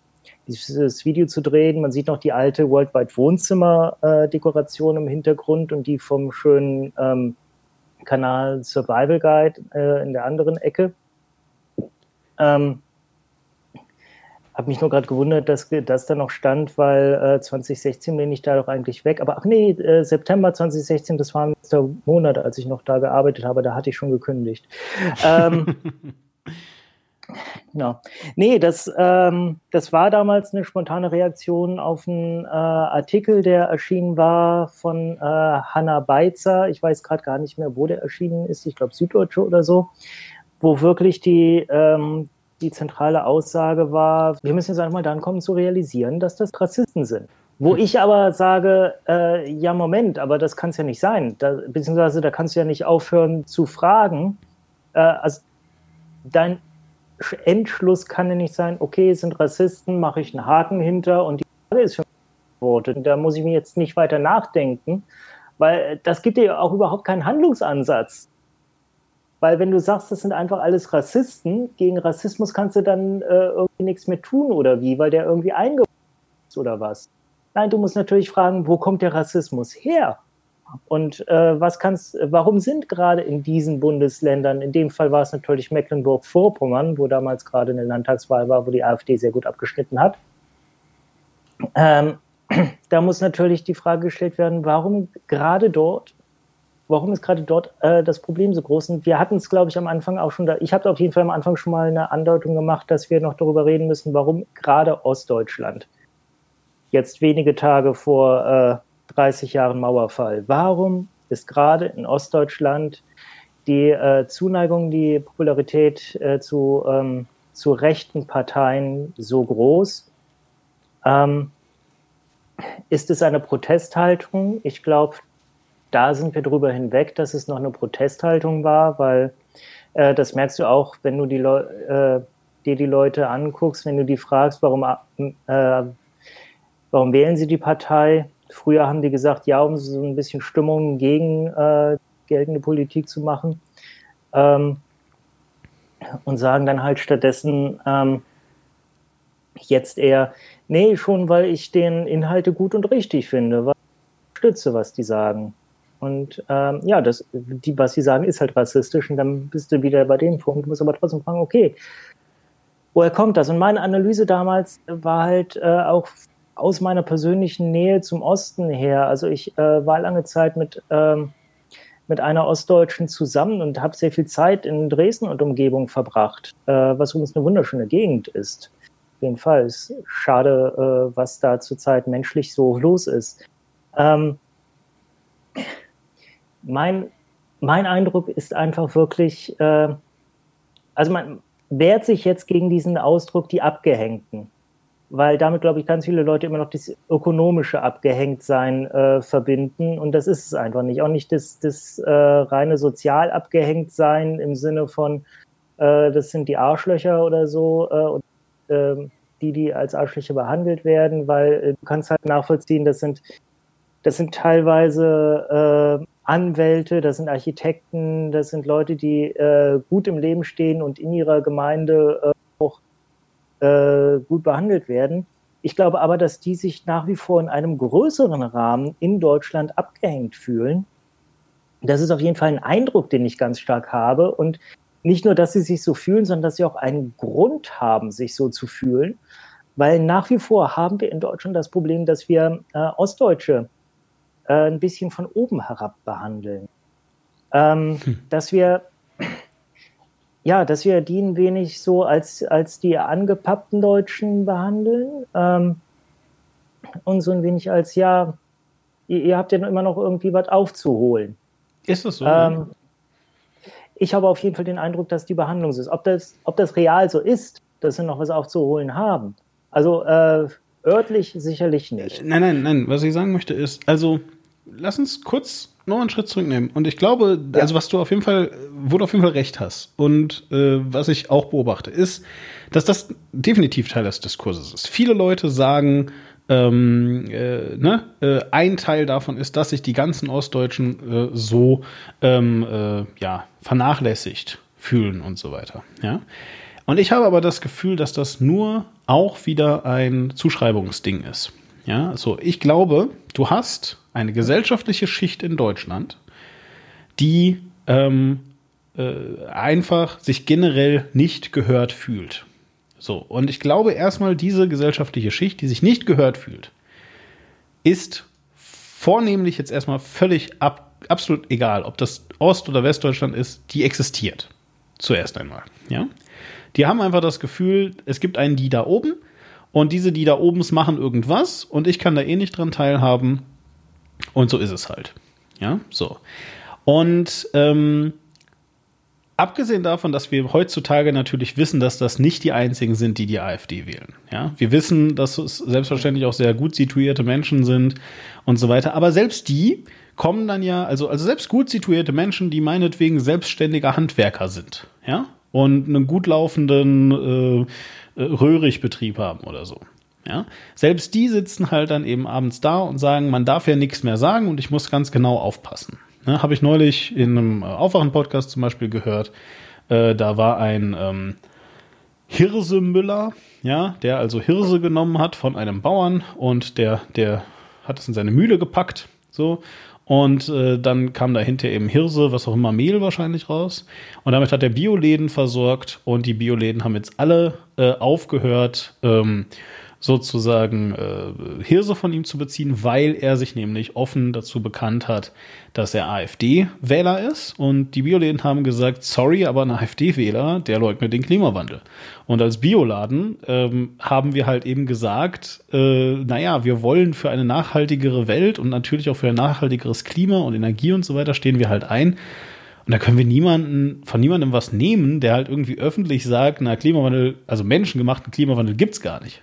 dieses Video zu drehen. Man sieht noch die alte Worldwide Wohnzimmer-Dekoration äh, im Hintergrund und die vom schönen ähm, Kanal Survival Guide äh, in der anderen Ecke. Ähm, habe mich nur gerade gewundert, dass das da noch stand, weil äh, 2016 bin ich da doch eigentlich weg. Aber ach nee, äh, September 2016, das war der Monat, als ich noch da gearbeitet habe, da hatte ich schon gekündigt. ähm, Genau. Nee, das, ähm, das war damals eine spontane Reaktion auf einen äh, Artikel, der erschienen war von äh, Hanna Beitzer. Ich weiß gerade gar nicht mehr, wo der erschienen ist. Ich glaube, Süddeutsche oder so. Wo wirklich die, ähm, die zentrale Aussage war, wir müssen jetzt einmal dann kommen zu realisieren, dass das Rassisten sind. Wo ich aber sage, äh, ja, Moment, aber das kann es ja nicht sein. Da, beziehungsweise da kannst du ja nicht aufhören zu fragen. Äh, also dein Endschluss kann ja nicht sein, okay, es sind Rassisten, mache ich einen Haken hinter und die Frage ist mich beantwortet. Da muss ich mir jetzt nicht weiter nachdenken, weil das gibt dir ja auch überhaupt keinen Handlungsansatz. Weil wenn du sagst, das sind einfach alles Rassisten, gegen Rassismus kannst du dann äh, irgendwie nichts mehr tun oder wie, weil der irgendwie eingebaut ist oder was. Nein, du musst natürlich fragen, wo kommt der Rassismus her? Und äh, was kannst, warum sind gerade in diesen Bundesländern, in dem Fall war es natürlich Mecklenburg-Vorpommern, wo damals gerade eine Landtagswahl war, wo die AfD sehr gut abgeschnitten hat, ähm, da muss natürlich die Frage gestellt werden, warum gerade dort, warum ist gerade dort äh, das Problem so groß? Und wir hatten es, glaube ich, am Anfang auch schon da, ich habe auf jeden Fall am Anfang schon mal eine Andeutung gemacht, dass wir noch darüber reden müssen, warum gerade Ostdeutschland jetzt wenige Tage vor äh, 30 Jahren Mauerfall. Warum ist gerade in Ostdeutschland die äh, Zuneigung, die Popularität äh, zu, ähm, zu rechten Parteien so groß? Ähm, ist es eine Protesthaltung? Ich glaube, da sind wir drüber hinweg, dass es noch eine Protesthaltung war, weil äh, das merkst du auch, wenn du die Leu äh, dir die Leute anguckst, wenn du die fragst, warum, äh, warum wählen sie die Partei? Früher haben die gesagt, ja, um so ein bisschen Stimmung gegen äh, geltende Politik zu machen. Ähm, und sagen dann halt stattdessen ähm, jetzt eher, nee, schon weil ich den Inhalte gut und richtig finde, weil ich stütze, was die sagen. Und ähm, ja, das, die, was sie sagen, ist halt rassistisch und dann bist du wieder bei dem Punkt, du musst aber trotzdem fragen, okay, woher kommt das? Und meine Analyse damals war halt äh, auch aus meiner persönlichen Nähe zum Osten her. Also ich äh, war lange Zeit mit, ähm, mit einer Ostdeutschen zusammen und habe sehr viel Zeit in Dresden und Umgebung verbracht, äh, was übrigens eine wunderschöne Gegend ist. Auf jeden Fall. Es ist schade, äh, was da zurzeit menschlich so los ist. Ähm, mein, mein Eindruck ist einfach wirklich, äh, also man wehrt sich jetzt gegen diesen Ausdruck die Abgehängten weil damit, glaube ich, ganz viele Leute immer noch das ökonomische Abgehängtsein äh, verbinden. Und das ist es einfach nicht. Auch nicht das, das äh, reine sozial Abgehängtsein im Sinne von, äh, das sind die Arschlöcher oder so, äh, und, äh, die, die als Arschlöcher behandelt werden, weil äh, du kannst halt nachvollziehen, das sind, das sind teilweise äh, Anwälte, das sind Architekten, das sind Leute, die äh, gut im Leben stehen und in ihrer Gemeinde äh, gut behandelt werden. Ich glaube aber, dass die sich nach wie vor in einem größeren Rahmen in Deutschland abgehängt fühlen. Das ist auf jeden Fall ein Eindruck, den ich ganz stark habe. Und nicht nur, dass sie sich so fühlen, sondern dass sie auch einen Grund haben, sich so zu fühlen. Weil nach wie vor haben wir in Deutschland das Problem, dass wir äh, Ostdeutsche äh, ein bisschen von oben herab behandeln. Ähm, hm. Dass wir ja, dass wir die ein wenig so als, als die angepappten Deutschen behandeln ähm, und so ein wenig als, ja, ihr, ihr habt ja immer noch irgendwie was aufzuholen. Ist das so? Ähm, ich habe auf jeden Fall den Eindruck, dass die Behandlung so ist. Ob das, ob das real so ist, dass sie noch was aufzuholen haben. Also äh, örtlich sicherlich nicht. Nein, nein, nein. Was ich sagen möchte ist, also lass uns kurz noch einen Schritt zurücknehmen. Und ich glaube, ja. also was du auf jeden Fall, wo du auf jeden Fall recht hast und äh, was ich auch beobachte, ist, dass das definitiv Teil des Diskurses ist. Viele Leute sagen, ähm, äh, ne, äh, ein Teil davon ist, dass sich die ganzen Ostdeutschen äh, so ähm, äh, ja, vernachlässigt fühlen und so weiter. Ja. Und ich habe aber das Gefühl, dass das nur auch wieder ein Zuschreibungsding ist. Ja, so also ich glaube, du hast eine gesellschaftliche Schicht in Deutschland, die ähm, äh, einfach sich generell nicht gehört fühlt. So, und ich glaube erstmal, diese gesellschaftliche Schicht, die sich nicht gehört fühlt, ist vornehmlich jetzt erstmal völlig ab, absolut egal, ob das Ost- oder Westdeutschland ist, die existiert. Zuerst einmal, ja. Die haben einfach das Gefühl, es gibt einen die da oben und diese die da oben machen irgendwas und ich kann da eh nicht dran teilhaben und so ist es halt. Ja, so. Und ähm, abgesehen davon, dass wir heutzutage natürlich wissen, dass das nicht die einzigen sind, die die AfD wählen. Ja, wir wissen, dass es selbstverständlich auch sehr gut situierte Menschen sind und so weiter. Aber selbst die kommen dann ja, also, also selbst gut situierte Menschen, die meinetwegen selbstständige Handwerker sind, ja, und einen gut laufenden äh, äh Röhrichbetrieb haben oder so. Ja, selbst die sitzen halt dann eben abends da und sagen, man darf ja nichts mehr sagen und ich muss ganz genau aufpassen. Ne, Habe ich neulich in einem Aufwachen-Podcast zum Beispiel gehört. Äh, da war ein ähm, Hirsemüller, ja, der also Hirse genommen hat von einem Bauern und der, der hat es in seine Mühle gepackt, so. Und äh, dann kam dahinter eben Hirse, was auch immer, Mehl wahrscheinlich raus. Und damit hat er Bioläden versorgt und die Bioläden haben jetzt alle äh, aufgehört, ähm, sozusagen äh, Hirse von ihm zu beziehen, weil er sich nämlich offen dazu bekannt hat, dass er AfD-Wähler ist. Und die Bioläden haben gesagt, sorry, aber ein AfD-Wähler, der leugnet den Klimawandel. Und als Bioladen ähm, haben wir halt eben gesagt, äh, naja, wir wollen für eine nachhaltigere Welt und natürlich auch für ein nachhaltigeres Klima und Energie und so weiter stehen wir halt ein. Und da können wir niemanden, von niemandem was nehmen, der halt irgendwie öffentlich sagt, na, Klimawandel, also menschengemachten Klimawandel gibt's gar nicht.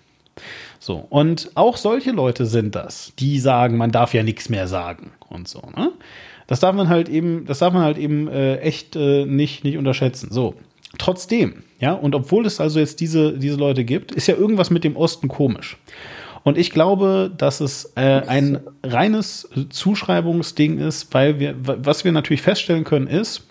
So, und auch solche Leute sind das, die sagen, man darf ja nichts mehr sagen und so, ne? Das darf man halt eben, das darf man halt eben äh, echt äh, nicht, nicht unterschätzen. So, trotzdem, ja, und obwohl es also jetzt diese, diese Leute gibt, ist ja irgendwas mit dem Osten komisch. Und ich glaube, dass es äh, ein reines Zuschreibungsding ist, weil wir, was wir natürlich feststellen können, ist,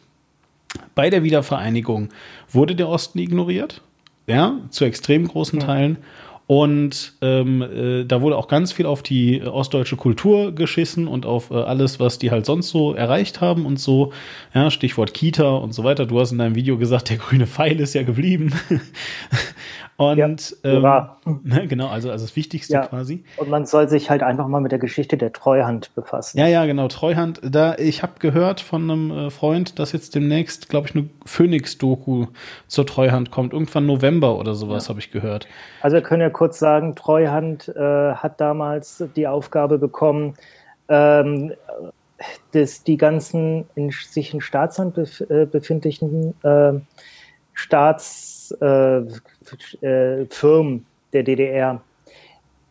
bei der Wiedervereinigung wurde der Osten ignoriert, ja, zu extrem großen Teilen. Und ähm, äh, da wurde auch ganz viel auf die äh, ostdeutsche Kultur geschissen und auf äh, alles, was die halt sonst so erreicht haben und so. Ja, Stichwort Kita und so weiter. Du hast in deinem Video gesagt, der grüne Pfeil ist ja geblieben. Und ja, ähm, ne, genau, also, also das Wichtigste ja. quasi. Und man soll sich halt einfach mal mit der Geschichte der Treuhand befassen. Ja, ja, genau, Treuhand. Da, ich habe gehört von einem äh, Freund, dass jetzt demnächst, glaube ich, eine Phoenix-Doku zur Treuhand kommt. Irgendwann November oder sowas ja. habe ich gehört. Also wir können ja kurz sagen, Treuhand äh, hat damals die Aufgabe bekommen, ähm, dass die ganzen in, sich in Staatshand bef äh, befindlichen äh, Staats äh, äh, Firmen der DDR,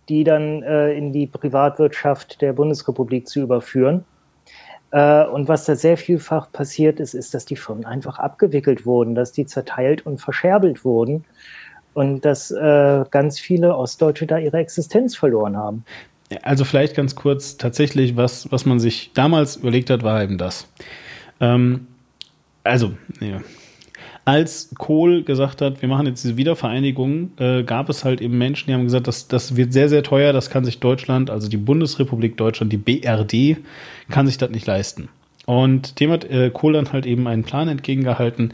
die dann äh, in die Privatwirtschaft der Bundesrepublik zu überführen. Äh, und was da sehr vielfach passiert ist, ist, dass die Firmen einfach abgewickelt wurden, dass die zerteilt und verscherbelt wurden und dass äh, ganz viele Ostdeutsche da ihre Existenz verloren haben. Also vielleicht ganz kurz, tatsächlich, was, was man sich damals überlegt hat, war eben das. Ähm, also, ja, als Kohl gesagt hat, wir machen jetzt diese Wiedervereinigung, äh, gab es halt eben Menschen, die haben gesagt, das, das wird sehr, sehr teuer, das kann sich Deutschland, also die Bundesrepublik Deutschland, die BRD, kann sich das nicht leisten. Und dem hat äh, Kohl dann halt eben einen Plan entgegengehalten,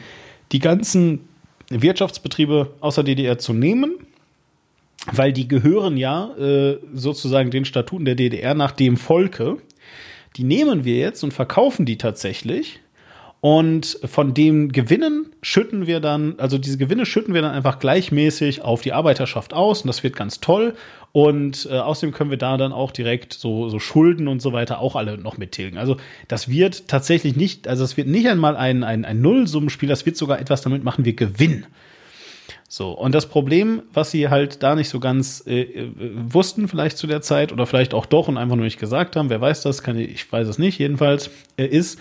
die ganzen Wirtschaftsbetriebe aus der DDR zu nehmen, weil die gehören ja äh, sozusagen den Statuten der DDR nach dem Volke. Die nehmen wir jetzt und verkaufen die tatsächlich und von dem Gewinnen schütten wir dann, also diese Gewinne schütten wir dann einfach gleichmäßig auf die Arbeiterschaft aus und das wird ganz toll. Und äh, außerdem können wir da dann auch direkt so, so Schulden und so weiter auch alle noch mittilgen. Also das wird tatsächlich nicht, also es wird nicht einmal ein, ein, ein Nullsummenspiel, das wird sogar etwas damit machen, wir gewinnen. So, und das Problem, was sie halt da nicht so ganz äh, äh, wussten, vielleicht zu der Zeit, oder vielleicht auch doch und einfach nur nicht gesagt haben, wer weiß das, kann ich, ich weiß es nicht, jedenfalls, äh, ist,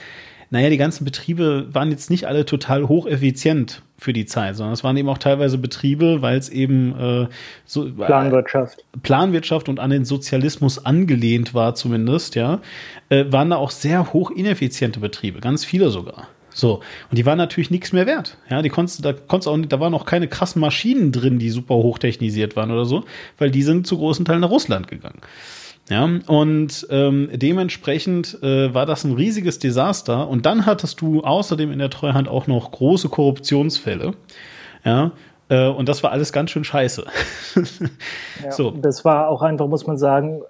naja, die ganzen Betriebe waren jetzt nicht alle total hocheffizient für die Zeit, sondern es waren eben auch teilweise Betriebe, weil es eben äh, so äh, Planwirtschaft. Planwirtschaft und an den Sozialismus angelehnt war zumindest, ja, äh, waren da auch sehr hoch ineffiziente Betriebe, ganz viele sogar. So, und die waren natürlich nichts mehr wert. Ja, die konntest, da konntest auch nicht, da waren auch keine krassen Maschinen drin, die super hochtechnisiert waren oder so, weil die sind zu großen Teilen nach Russland gegangen. Ja, und ähm, dementsprechend äh, war das ein riesiges Desaster. Und dann hattest du außerdem in der Treuhand auch noch große Korruptionsfälle. Ja, äh, und das war alles ganz schön scheiße. ja, so. Das war auch einfach, muss man sagen,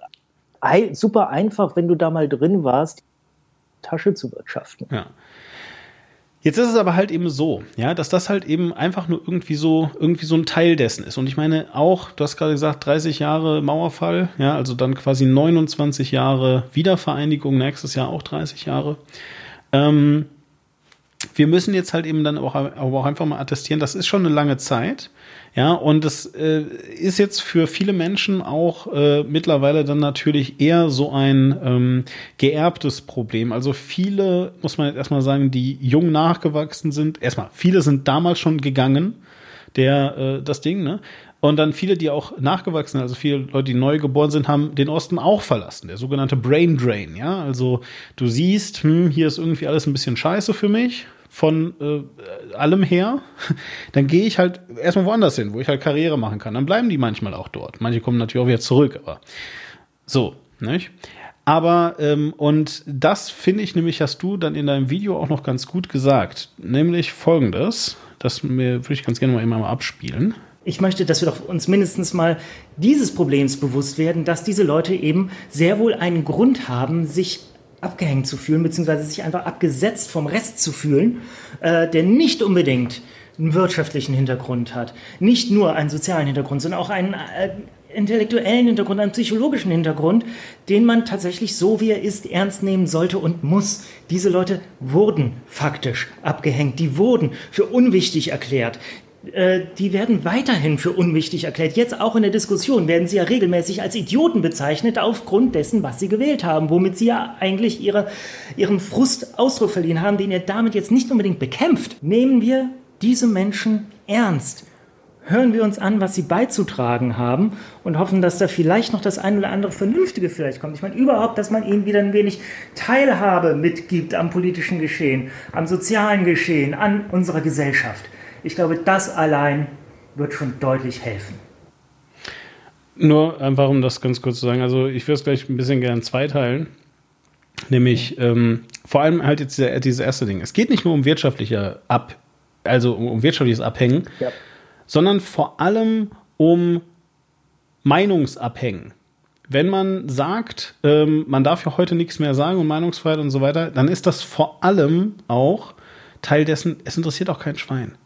super einfach, wenn du da mal drin warst, Tasche zu wirtschaften. Ja. Jetzt ist es aber halt eben so, ja, dass das halt eben einfach nur irgendwie so, irgendwie so ein Teil dessen ist. Und ich meine auch, du hast gerade gesagt, 30 Jahre Mauerfall, ja, also dann quasi 29 Jahre Wiedervereinigung, nächstes Jahr auch 30 Jahre. Ähm, wir müssen jetzt halt eben dann auch, aber auch einfach mal attestieren, das ist schon eine lange Zeit. Ja, und es äh, ist jetzt für viele Menschen auch äh, mittlerweile dann natürlich eher so ein ähm, geerbtes Problem. Also viele, muss man jetzt erstmal sagen, die jung nachgewachsen sind, erstmal, viele sind damals schon gegangen, der, äh, das Ding, ne? Und dann viele, die auch nachgewachsen sind, also viele Leute, die neu geboren sind, haben den Osten auch verlassen. Der sogenannte Brain Drain, ja. Also du siehst, hm, hier ist irgendwie alles ein bisschen scheiße für mich von äh, allem her, dann gehe ich halt erstmal woanders hin, wo ich halt Karriere machen kann. Dann bleiben die manchmal auch dort. Manche kommen natürlich auch wieder zurück, aber so, nicht? Aber, ähm, und das finde ich nämlich, hast du dann in deinem Video auch noch ganz gut gesagt. Nämlich folgendes, das würde ich ganz gerne mal immer mal abspielen. Ich möchte, dass wir doch uns mindestens mal dieses Problems bewusst werden, dass diese Leute eben sehr wohl einen Grund haben, sich abgehängt zu fühlen, beziehungsweise sich einfach abgesetzt vom Rest zu fühlen, äh, der nicht unbedingt einen wirtschaftlichen Hintergrund hat, nicht nur einen sozialen Hintergrund, sondern auch einen äh, intellektuellen Hintergrund, einen psychologischen Hintergrund, den man tatsächlich so wie er ist ernst nehmen sollte und muss. Diese Leute wurden faktisch abgehängt, die wurden für unwichtig erklärt, die werden weiterhin für unwichtig erklärt. Jetzt auch in der Diskussion werden sie ja regelmäßig als Idioten bezeichnet aufgrund dessen, was sie gewählt haben, womit sie ja eigentlich ihre, ihrem Frust Ausdruck verliehen haben, den ihr damit jetzt nicht unbedingt bekämpft. Nehmen wir diese Menschen ernst. Hören wir uns an, was sie beizutragen haben und hoffen, dass da vielleicht noch das ein oder andere Vernünftige vielleicht kommt. Ich meine überhaupt, dass man ihnen wieder ein wenig Teilhabe mitgibt am politischen Geschehen, am sozialen Geschehen, an unserer Gesellschaft. Ich glaube, das allein wird schon deutlich helfen. Nur einfach, um das ganz kurz zu sagen, also ich würde es gleich ein bisschen gerne zweiteilen. Nämlich ähm, vor allem halt jetzt dieser, dieses erste Ding. Es geht nicht nur um wirtschaftliche Ab, also um, um wirtschaftliches Abhängen, ja. sondern vor allem um Meinungsabhängen. Wenn man sagt, ähm, man darf ja heute nichts mehr sagen und Meinungsfreiheit und so weiter, dann ist das vor allem auch Teil dessen, es interessiert auch kein Schwein.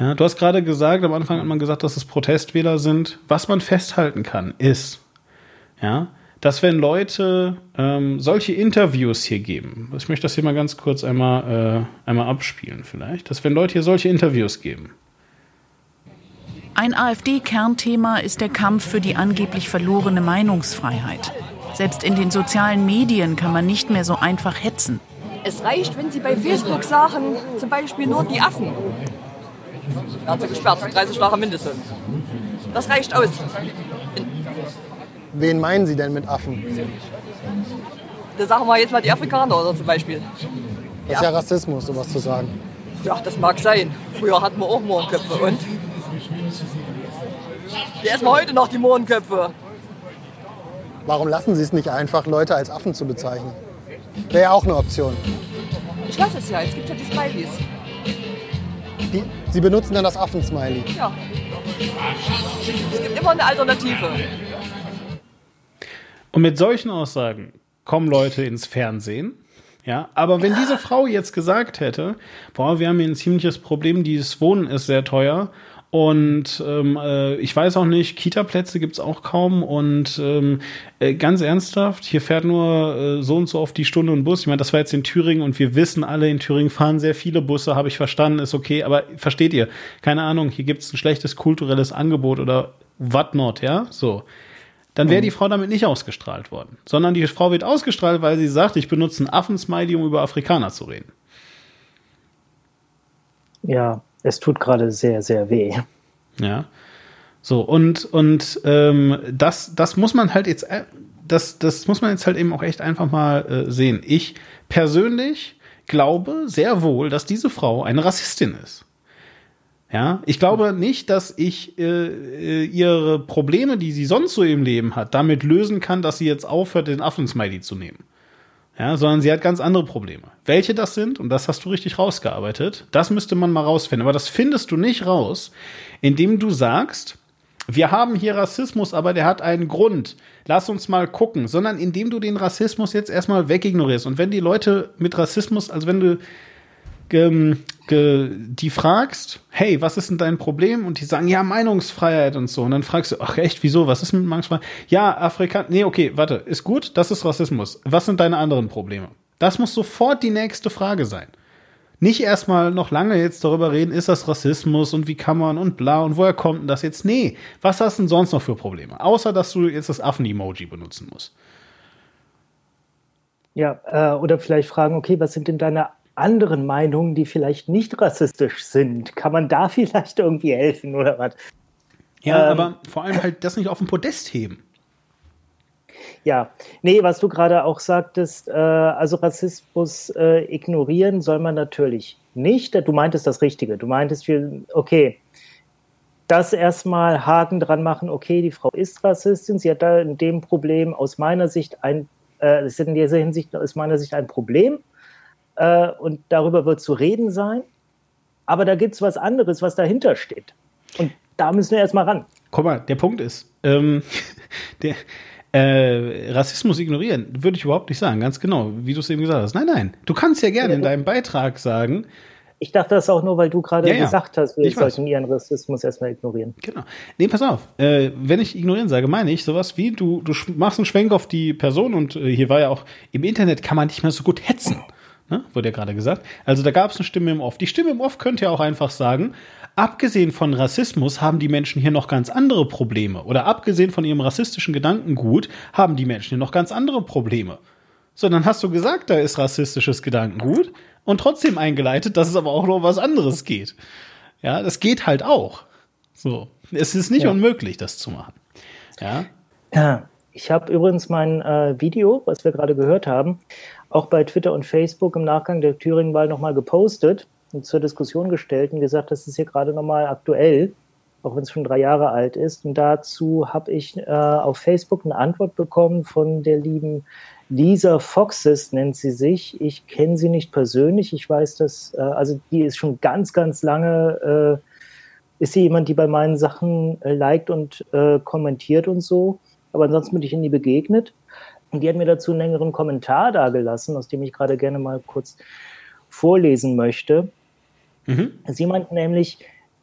Ja, du hast gerade gesagt, am Anfang hat man gesagt, dass es Protestwähler sind. Was man festhalten kann, ist, ja, dass wenn Leute ähm, solche Interviews hier geben, ich möchte das hier mal ganz kurz einmal, äh, einmal abspielen vielleicht, dass wenn Leute hier solche Interviews geben. Ein AfD-Kernthema ist der Kampf für die angeblich verlorene Meinungsfreiheit. Selbst in den sozialen Medien kann man nicht mehr so einfach hetzen. Es reicht, wenn Sie bei Facebook sagen, zum Beispiel nur die Affen. Er hat sie gesperrt, 30 Lacher mindestens. Das reicht aus. Wen meinen Sie denn mit Affen? Da sagen wir jetzt mal die Afrikaner oder zum Beispiel. Das ist ja Rassismus, sowas zu sagen. Ja, das mag sein. Früher hatten wir auch Mohrenköpfe und die essen wir heute noch, die Mohrenköpfe. Warum lassen Sie es nicht einfach, Leute als Affen zu bezeichnen? Wäre ja auch eine Option. Ich lasse es ja, es gibt ja die Smileys. Die, Sie benutzen dann das Affensmiley. Ja. Es gibt immer eine Alternative. Und mit solchen Aussagen kommen Leute ins Fernsehen. Ja, aber wenn diese Frau jetzt gesagt hätte, boah, wir haben hier ein ziemliches Problem, dieses Wohnen ist sehr teuer und ähm, äh, ich weiß auch nicht, Kita-Plätze gibt's auch kaum. Und ähm, äh, ganz ernsthaft, hier fährt nur äh, so und so auf die Stunde ein Bus. Ich meine, das war jetzt in Thüringen und wir wissen alle, in Thüringen fahren sehr viele Busse, habe ich verstanden, ist okay. Aber versteht ihr, keine Ahnung, hier gibt's ein schlechtes kulturelles Angebot oder whatnot, ja? So. Dann wäre die Frau damit nicht ausgestrahlt worden. Sondern die Frau wird ausgestrahlt, weil sie sagt, ich benutze ein Affensmiley, um über Afrikaner zu reden. Ja, es tut gerade sehr, sehr weh. Ja. So, und, und ähm, das, das muss man halt jetzt, äh, das, das muss man jetzt halt eben auch echt einfach mal äh, sehen. Ich persönlich glaube sehr wohl, dass diese Frau eine Rassistin ist. Ja, ich glaube nicht, dass ich äh, äh, ihre Probleme, die sie sonst so im Leben hat, damit lösen kann, dass sie jetzt aufhört, den Affen-Smiley zu nehmen. Ja, sondern sie hat ganz andere Probleme. Welche das sind, und das hast du richtig rausgearbeitet, das müsste man mal rausfinden. Aber das findest du nicht raus, indem du sagst, wir haben hier Rassismus, aber der hat einen Grund. Lass uns mal gucken, sondern indem du den Rassismus jetzt erstmal wegignorierst. Und wenn die Leute mit Rassismus, also wenn du die fragst, hey, was ist denn dein Problem? Und die sagen, ja, Meinungsfreiheit und so. Und dann fragst du, ach echt, wieso? Was ist mit Meinungsfreiheit? Ja, Afrika, nee, okay, warte, ist gut, das ist Rassismus. Was sind deine anderen Probleme? Das muss sofort die nächste Frage sein. Nicht erstmal noch lange jetzt darüber reden, ist das Rassismus und wie kann man und bla und woher kommt denn das jetzt? Nee, was hast du denn sonst noch für Probleme? Außer, dass du jetzt das Affen-Emoji benutzen musst. Ja, äh, oder vielleicht fragen, okay, was sind denn deine anderen Meinungen, die vielleicht nicht rassistisch sind? Kann man da vielleicht irgendwie helfen oder was? Ja, ähm, aber vor allem halt das nicht auf den Podest heben. Ja, nee, was du gerade auch sagtest, äh, also Rassismus äh, ignorieren soll man natürlich nicht. Du meintest das Richtige. Du meintest, okay, das erstmal Haken dran machen, okay, die Frau ist Rassistin, sie hat da in dem Problem aus meiner Sicht ein, äh, ist in dieser Hinsicht aus meiner Sicht ein Problem äh, und darüber wird zu reden sein. Aber da gibt es was anderes, was dahinter steht. Und da müssen wir erstmal ran. Guck mal, der Punkt ist, ähm, der, äh, Rassismus ignorieren, würde ich überhaupt nicht sagen, ganz genau, wie du es eben gesagt hast. Nein, nein, du kannst ja gerne in deinem Beitrag sagen. Ich dachte das auch nur, weil du gerade ja, ja. gesagt hast, wir ich sollten ihren Rassismus erstmal ignorieren. Genau. Nee, pass auf, äh, wenn ich ignorieren sage, meine ich sowas wie, du, du machst einen Schwenk auf die Person und äh, hier war ja auch, im Internet kann man nicht mehr so gut hetzen. Ne? Wurde ja gerade gesagt. Also da gab es eine Stimme im Off. Die Stimme im Off könnte ja auch einfach sagen, abgesehen von Rassismus haben die Menschen hier noch ganz andere Probleme. Oder abgesehen von ihrem rassistischen Gedankengut haben die Menschen hier noch ganz andere Probleme. So, dann hast du gesagt, da ist rassistisches Gedankengut und trotzdem eingeleitet, dass es aber auch noch was anderes geht. Ja, das geht halt auch. So, es ist nicht ja. unmöglich, das zu machen. Ja. ja ich habe übrigens mein äh, Video, was wir gerade gehört haben, auch bei Twitter und Facebook im Nachgang der Thüringen-Wahl nochmal gepostet und zur Diskussion gestellt und gesagt, das ist hier gerade nochmal aktuell, auch wenn es schon drei Jahre alt ist. Und dazu habe ich äh, auf Facebook eine Antwort bekommen von der lieben Lisa Foxes, nennt sie sich. Ich kenne sie nicht persönlich. Ich weiß, dass, äh, also die ist schon ganz, ganz lange, äh, ist sie jemand, die bei meinen Sachen äh, liked und äh, kommentiert und so. Aber ansonsten bin ich nie begegnet. Und die hat mir dazu einen längeren Kommentar dargelassen, aus dem ich gerade gerne mal kurz vorlesen möchte. Mhm. Sie meint nämlich,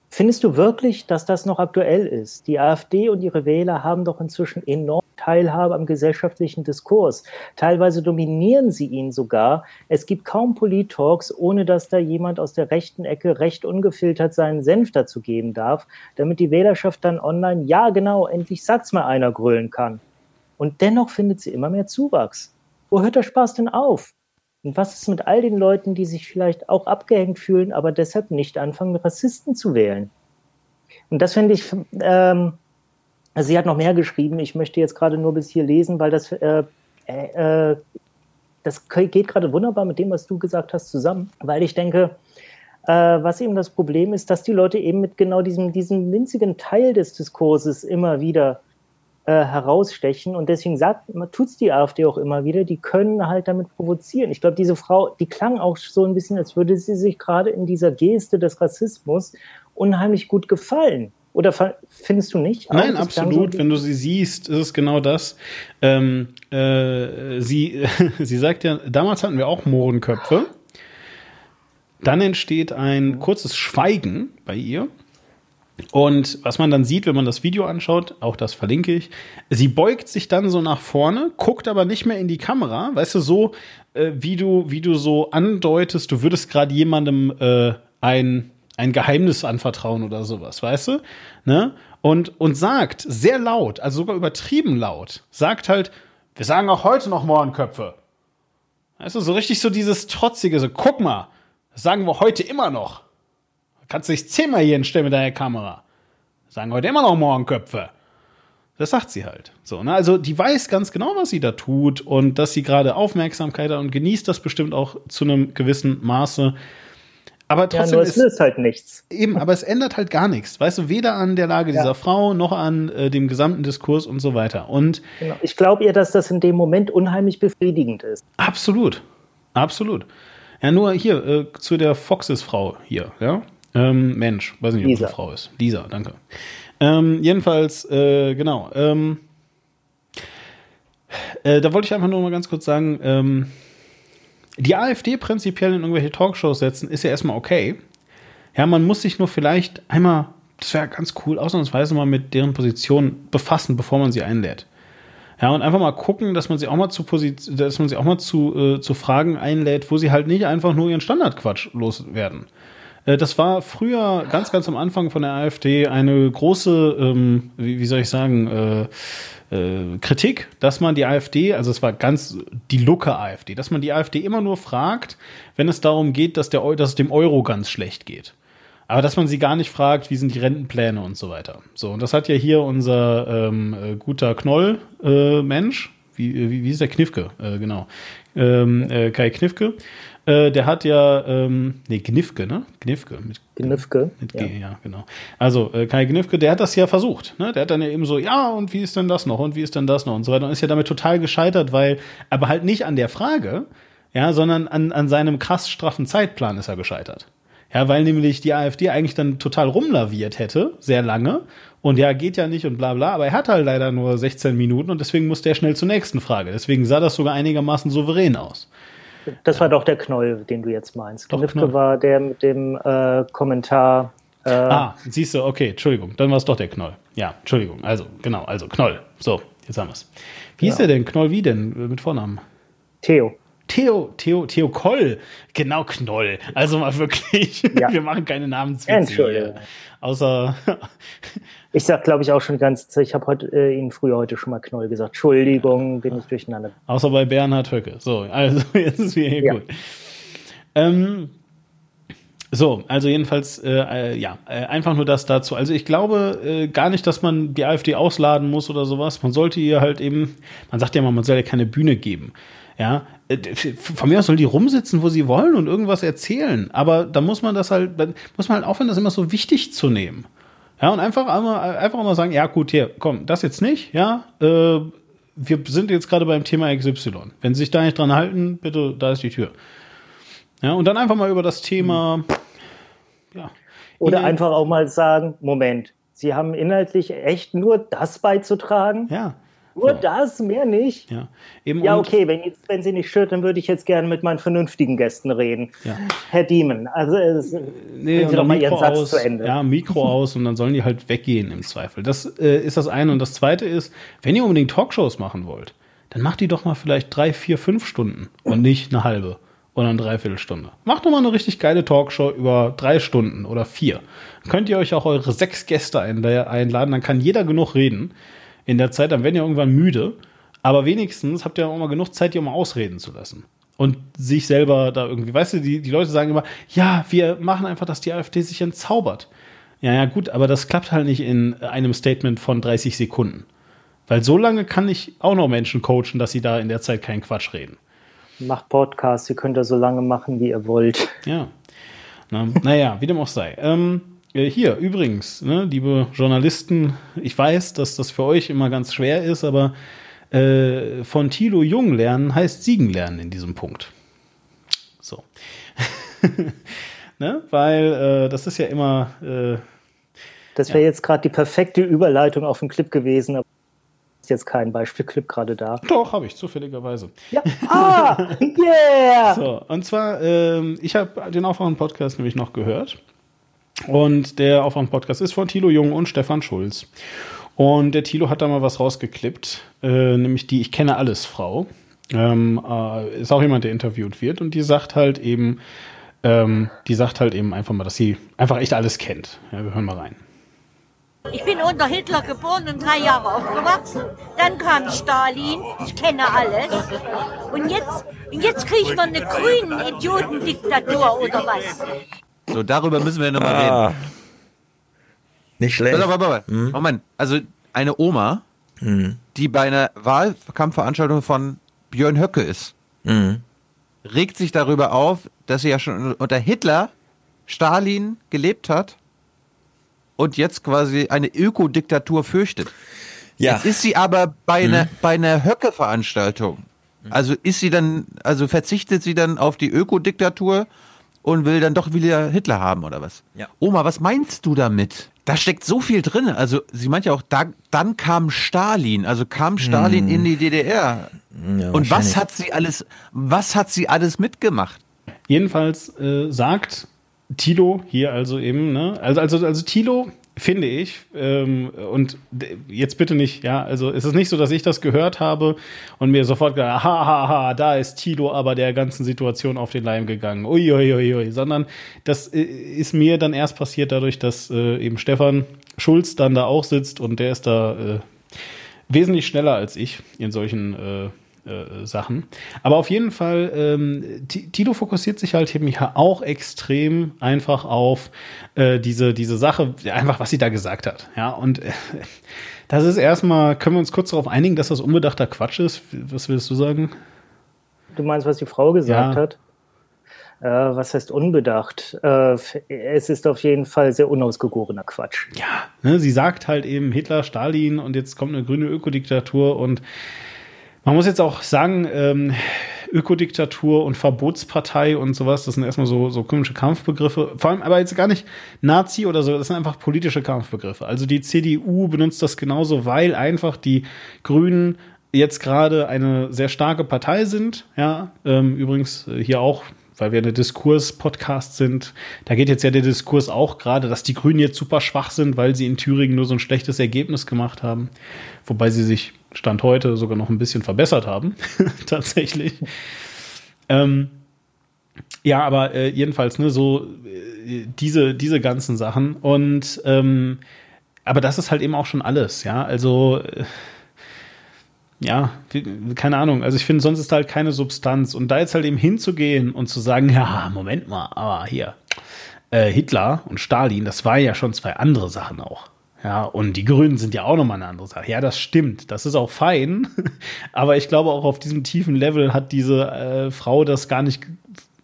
findest du wirklich, dass das noch aktuell ist? Die AfD und ihre Wähler haben doch inzwischen enorm Teilhabe am gesellschaftlichen Diskurs. Teilweise dominieren sie ihn sogar. Es gibt kaum Polit-Talks, ohne dass da jemand aus der rechten Ecke recht ungefiltert seinen Senf dazu geben darf, damit die Wählerschaft dann online, ja genau, endlich sagt's mal einer, grüllen kann. Und dennoch findet sie immer mehr Zuwachs. Wo hört der Spaß denn auf? Und was ist mit all den Leuten, die sich vielleicht auch abgehängt fühlen, aber deshalb nicht anfangen, Rassisten zu wählen? Und das finde ich, ähm, also sie hat noch mehr geschrieben. Ich möchte jetzt gerade nur bis hier lesen, weil das, äh, äh, das geht gerade wunderbar mit dem, was du gesagt hast, zusammen. Weil ich denke, äh, was eben das Problem ist, dass die Leute eben mit genau diesem, diesem winzigen Teil des Diskurses immer wieder äh, herausstechen. Und deswegen sagt, tut es die AfD auch immer wieder, die können halt damit provozieren. Ich glaube, diese Frau, die klang auch so ein bisschen, als würde sie sich gerade in dieser Geste des Rassismus unheimlich gut gefallen. Oder findest du nicht? Nein, auch, absolut. So Wenn du sie siehst, ist es genau das. Ähm, äh, sie, sie sagt ja, damals hatten wir auch Mohrenköpfe. Dann entsteht ein kurzes Schweigen bei ihr. Und was man dann sieht, wenn man das Video anschaut, auch das verlinke ich, sie beugt sich dann so nach vorne, guckt aber nicht mehr in die Kamera, weißt du, so äh, wie du, wie du so andeutest, du würdest gerade jemandem äh, ein, ein Geheimnis anvertrauen oder sowas, weißt du? Ne? Und, und sagt sehr laut, also sogar übertrieben laut, sagt halt, wir sagen auch heute noch Mohrenköpfe. Weißt du, so richtig so dieses trotzige, so guck mal, sagen wir heute immer noch. Kannst du dich zehnmal hier hinstellen mit deiner Kamera. Sagen heute immer noch Morgenköpfe. Das sagt sie halt. So, ne? Also die weiß ganz genau, was sie da tut und dass sie gerade Aufmerksamkeit hat und genießt das bestimmt auch zu einem gewissen Maße. Aber trotzdem ja, es ist, halt nichts. Eben, aber es ändert halt gar nichts. Weißt du, weder an der Lage Ja. dieser Frau noch an äh, dem gesamten Diskurs und so weiter. Und Genau. Ich glaube ihr, dass das in dem Moment unheimlich befriedigend ist. absolut, absolut. Ja, nur hier äh, zu der Foxes-Frau hier, ja. Ähm, Mensch, weiß nicht, ob es Lisa. eine Frau ist. Lisa, danke. Ähm, jedenfalls, äh, genau. Ähm, äh, da wollte ich einfach nur mal ganz kurz sagen, ähm, die AfD prinzipiell in irgendwelche Talkshows setzen, ist ja erstmal okay. Ja, man muss sich nur vielleicht einmal, das wäre ganz cool, ausnahmsweise mal mit deren Position befassen, bevor man sie einlädt. Ja, und einfach mal gucken, dass man sie auch mal zu dass man sie auch mal zu, äh, zu Fragen einlädt, wo sie halt nicht einfach nur ihren Standardquatsch loswerden. Äh, das war früher ganz, ganz am Anfang von der AfD eine große, ähm, wie, wie soll ich sagen, äh, äh, Kritik, dass man die AfD, also es war ganz die Lucke AfD, dass man die AfD immer nur fragt, wenn es darum geht, dass, der, dass es dem Euro ganz schlecht geht. Aber dass man sie gar nicht fragt, wie sind die Rentenpläne und so weiter. So, und das hat ja hier unser ähm, äh, guter Knoll-Mensch, wie, äh, wie, wie ist der Knifke, äh, genau, ähm, äh, Kai Knifke, äh, der hat ja, ähm, nee, Knifke, ne? Knifke, mit Gnifke. mit Ja. G, ja, genau. Also äh, Kai Gnifke, der hat das ja versucht. Ne? Der hat dann ja eben so, ja, und wie ist denn das noch? Und wie ist denn das noch? Und so weiter. Und ist ja damit total gescheitert, weil, aber halt nicht an der Frage, ja, sondern an, an seinem krass straffen Zeitplan ist er gescheitert. Ja, weil nämlich die AfD eigentlich dann total rumlaviert hätte, sehr lange. Und ja, geht ja nicht und bla bla. Aber er hat halt leider nur 16 Minuten und deswegen musste er schnell zur nächsten Frage. Deswegen sah das sogar einigermaßen souverän aus. Das war doch der Knoll, den du jetzt meinst. Doch, Gnifke Knoll. war der mit dem äh, Kommentar. Äh, Ah, siehst du, okay, Entschuldigung, dann war es doch der Knoll. Ja, Entschuldigung, also, genau, also Knoll. So, jetzt haben wir es. Wie ist der denn? Knoll wie denn äh, mit Vornamen? Theo. Theo, Theo, Theo Koll. Genau, Knoll. Also mal wirklich, Ja. wir machen keine Namenswitze Entschuldigung. hier. Außer, Ich sag, glaube ich, auch schon Zeit, ich habe heute, äh, Ihnen früher heute schon mal Knoll gesagt. Entschuldigung, bin ich durcheinander. außer bei Bernhard Höcke. So, also jetzt ist wieder hier Ja. gut. Ähm, so, also jedenfalls, äh, äh, ja, äh, einfach nur das dazu. Also ich glaube äh, gar nicht, dass man die AfD ausladen muss oder sowas. Man sollte ihr halt eben, man sagt ja immer, man soll ja keine Bühne geben. Ja, äh, von mir aus soll die rumsitzen, wo sie wollen und irgendwas erzählen. Aber da muss man das halt, dann muss man halt aufhören, das immer so wichtig zu nehmen. Ja, und einfach einmal, einfach mal sagen, ja gut, hier, komm, das jetzt nicht, ja, äh, wir sind jetzt gerade beim Thema XY. Wenn Sie sich da nicht dran halten, bitte, da ist die Tür. Ja, und dann einfach mal über das Thema, ja. Oder einfach auch mal sagen, Moment, Sie haben inhaltlich echt nur das beizutragen? Ja, Nur das, mehr nicht? ja. Eben Ja, okay, wenn, jetzt, wenn Sie nicht stört, dann würde ich jetzt gerne mit meinen vernünftigen Gästen reden. Ja. Herr Diemen, also es, Nee, Sie und doch mal Ihren Mikro Satz aus, zu Ende. Ja, Mikro aus und dann sollen die halt weggehen im Zweifel. Das äh, ist das eine. Und das zweite ist, wenn ihr unbedingt Talkshows machen wollt, dann macht die doch mal vielleicht drei, vier, fünf Stunden und nicht eine halbe oder eine Dreiviertelstunde. Macht doch mal eine richtig geile Talkshow über drei Stunden oder vier. Dann könnt ihr euch auch eure sechs Gäste ein- einladen, dann kann jeder genug reden. In der Zeit, dann werden ihr irgendwann müde. Aber wenigstens habt ihr auch mal genug Zeit, die auch mal ausreden zu lassen. Und sich selber da irgendwie, weißt du, die, die Leute sagen immer, ja, wir machen einfach, dass die AfD sich entzaubert. Ja, ja, gut, aber das klappt halt nicht in einem Statement von 30 Sekunden. Weil so lange kann ich auch noch Menschen coachen, dass sie da in der Zeit keinen Quatsch reden. Macht Podcasts, ihr könnt das so lange machen, wie ihr wollt. Ja. Na, naja, wie dem auch sei. Ähm, äh, hier, übrigens, ne, liebe Journalisten, ich weiß, dass das für euch immer ganz schwer ist, aber äh, von Thilo Jung lernen heißt Siegen lernen in diesem Punkt. So. ne? Weil äh, das ist ja immer. Äh, Das wäre jetzt gerade die perfekte Überleitung auf den Clip gewesen, aber ist jetzt kein Beispielclip gerade da. doch, habe ich zufälligerweise. Ja. Ah, yeah! So, und zwar, ähm, ich habe den Aufwachen-Podcast nämlich noch gehört. Und der Aufwachen-Podcast ist von Thilo Jung und Stefan Schulz. Und der Thilo hat da mal was rausgeklippt, äh, nämlich die Ich kenne alles Frau. Ähm, äh, ist auch jemand, der interviewt wird. Und die sagt halt eben, ähm, die sagt halt eben einfach mal, dass sie einfach echt alles kennt. Ja, wir hören mal rein. Ich bin unter Hitler geboren und drei Jahre aufgewachsen. Dann kam Stalin, ich kenne alles. Und jetzt, und jetzt kriegen wir eine grünen Idiotendiktatur oder was? So, darüber müssen wir nochmal Ah, reden. nicht schlecht. Warte, warte, warte. Hm? Moment, also eine Oma, Hm. die bei einer Wahlkampfveranstaltung von Björn Höcke ist, Hm. regt sich darüber auf, dass sie ja schon unter Hitler Stalin gelebt hat und jetzt quasi eine Ökodiktatur fürchtet. Ja. Jetzt ist sie aber bei Mhm. einer, bei einer Höcke-Veranstaltung. Also ist sie dann, also verzichtet sie dann auf die Ökodiktatur und will dann doch wieder Hitler haben oder was? Ja. Oma, was meinst du damit? Da steckt so viel drin. Also sie meint ja auch, da, dann kam Stalin, also kam Stalin Hm. in die DDR. Ja, und was hat sie alles, was hat sie alles mitgemacht? Jedenfalls äh, sagt Tilo hier also eben, ne? Also, also, also Tilo, finde ich, ähm, und jetzt bitte nicht, ja, also es ist nicht so, dass ich das gehört habe und mir sofort gedacht, ha, ha, ha, da ist Tilo aber der ganzen Situation auf den Leim gegangen. Ui, ui, ui, ui. Sondern das äh, ist mir dann erst passiert dadurch, dass äh, eben Stefan Schulz dann da auch sitzt und der ist da äh, wesentlich schneller als ich in solchen äh, äh, Sachen. Aber auf jeden Fall, ähm, Ti- Tito fokussiert sich halt eben hier auch extrem einfach auf äh, diese, diese Sache, ja, einfach was sie da gesagt hat. Ja, und äh, das ist erstmal, können wir uns kurz darauf einigen, dass das unbedachter Quatsch ist? Was willst du sagen? Du meinst, was die Frau gesagt Ja. hat? Äh, was heißt unbedacht? Äh, es ist auf jeden Fall sehr unausgegorener Quatsch. Ja. Ne, sie sagt halt eben Hitler, Stalin und jetzt kommt eine grüne Ökodiktatur und man muss jetzt auch sagen, ähm, Ökodiktatur und Verbotspartei und sowas, das sind erstmal so, so komische Kampfbegriffe. Vor allem aber jetzt gar nicht Nazi oder so, das sind einfach politische Kampfbegriffe. Also die CDU benutzt das genauso, weil einfach die Grünen jetzt gerade eine sehr starke Partei sind. Ja, ähm, übrigens äh, hier auch weil wir eine Diskurs-Podcast sind, da geht jetzt ja der Diskurs auch gerade, dass die Grünen jetzt super schwach sind, weil sie in Thüringen nur so ein schlechtes Ergebnis gemacht haben. Wobei sie sich Stand heute sogar noch ein bisschen verbessert haben, tatsächlich. Ähm, ja, aber äh, jedenfalls, ne, so äh, diese, diese ganzen Sachen. Und ähm, aber das ist halt eben auch schon alles, ja. Also äh, ja, keine Ahnung. Also ich finde, sonst ist da halt keine Substanz. Und da jetzt halt eben hinzugehen und zu sagen, ja, Moment mal, aber hier, äh, Hitler und Stalin, das war ja schon zwei andere Sachen auch. Ja, und die Grünen sind ja auch nochmal eine andere Sache. Ja, das stimmt. Das ist auch fein. Aber ich glaube, auch auf diesem tiefen Level hat diese äh, Frau das gar nicht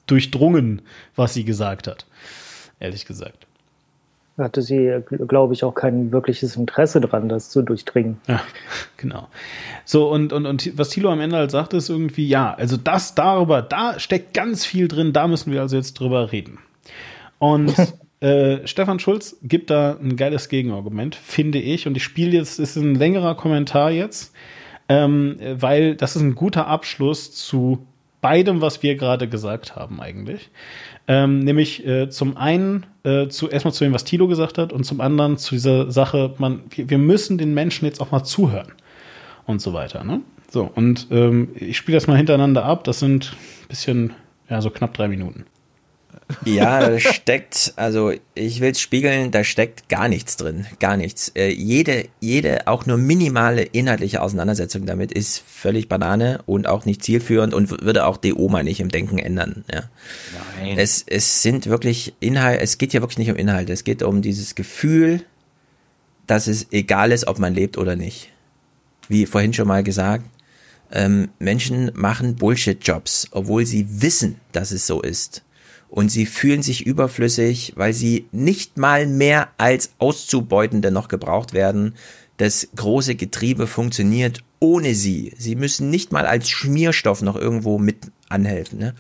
durchdrungen, was sie gesagt hat. Ehrlich gesagt. Hatte sie, glaube ich, auch kein wirkliches Interesse dran, das zu durchdringen. Ja, genau. So, und, und, und was Thilo am Ende halt sagt, ist irgendwie, ja, also das darüber, da steckt ganz viel drin, da müssen wir also jetzt drüber reden. Und äh, Stefan Schulz gibt da ein geiles Gegenargument, finde ich. Und ich spiele jetzt, ist ein längerer Kommentar jetzt, ähm, weil das ist ein guter Abschluss zu beidem, was wir gerade gesagt haben, eigentlich. Ähm, nämlich äh, zum einen äh, zu erstmal zu dem, was Tilo gesagt hat, und zum anderen zu dieser Sache, man, wir, wir müssen den Menschen jetzt auch mal zuhören und so weiter. Ne? So, und ähm, ich spiele das mal hintereinander ab. Das sind ein bisschen, ja, so knapp drei Minuten. Ja, da steckt, also ich will es spiegeln, da steckt gar nichts drin, gar nichts. Äh, jede, jede auch nur minimale inhaltliche Auseinandersetzung damit ist völlig Banane und auch nicht zielführend und würde auch die Oma nicht im Denken ändern. Ja. Nein. Es, es sind wirklich Inhalt, es geht hier wirklich nicht um Inhalte, es geht um dieses Gefühl, dass es egal ist, ob man lebt oder nicht. Wie vorhin schon mal gesagt, ähm, Menschen machen Bullshit-Jobs, obwohl sie wissen, dass es so ist. Und sie fühlen sich überflüssig, weil sie nicht mal mehr als Auszubeutende noch gebraucht werden. Das große Getriebe funktioniert ohne sie. Sie müssen nicht mal als Schmierstoff noch irgendwo mit anhelfen. Ne?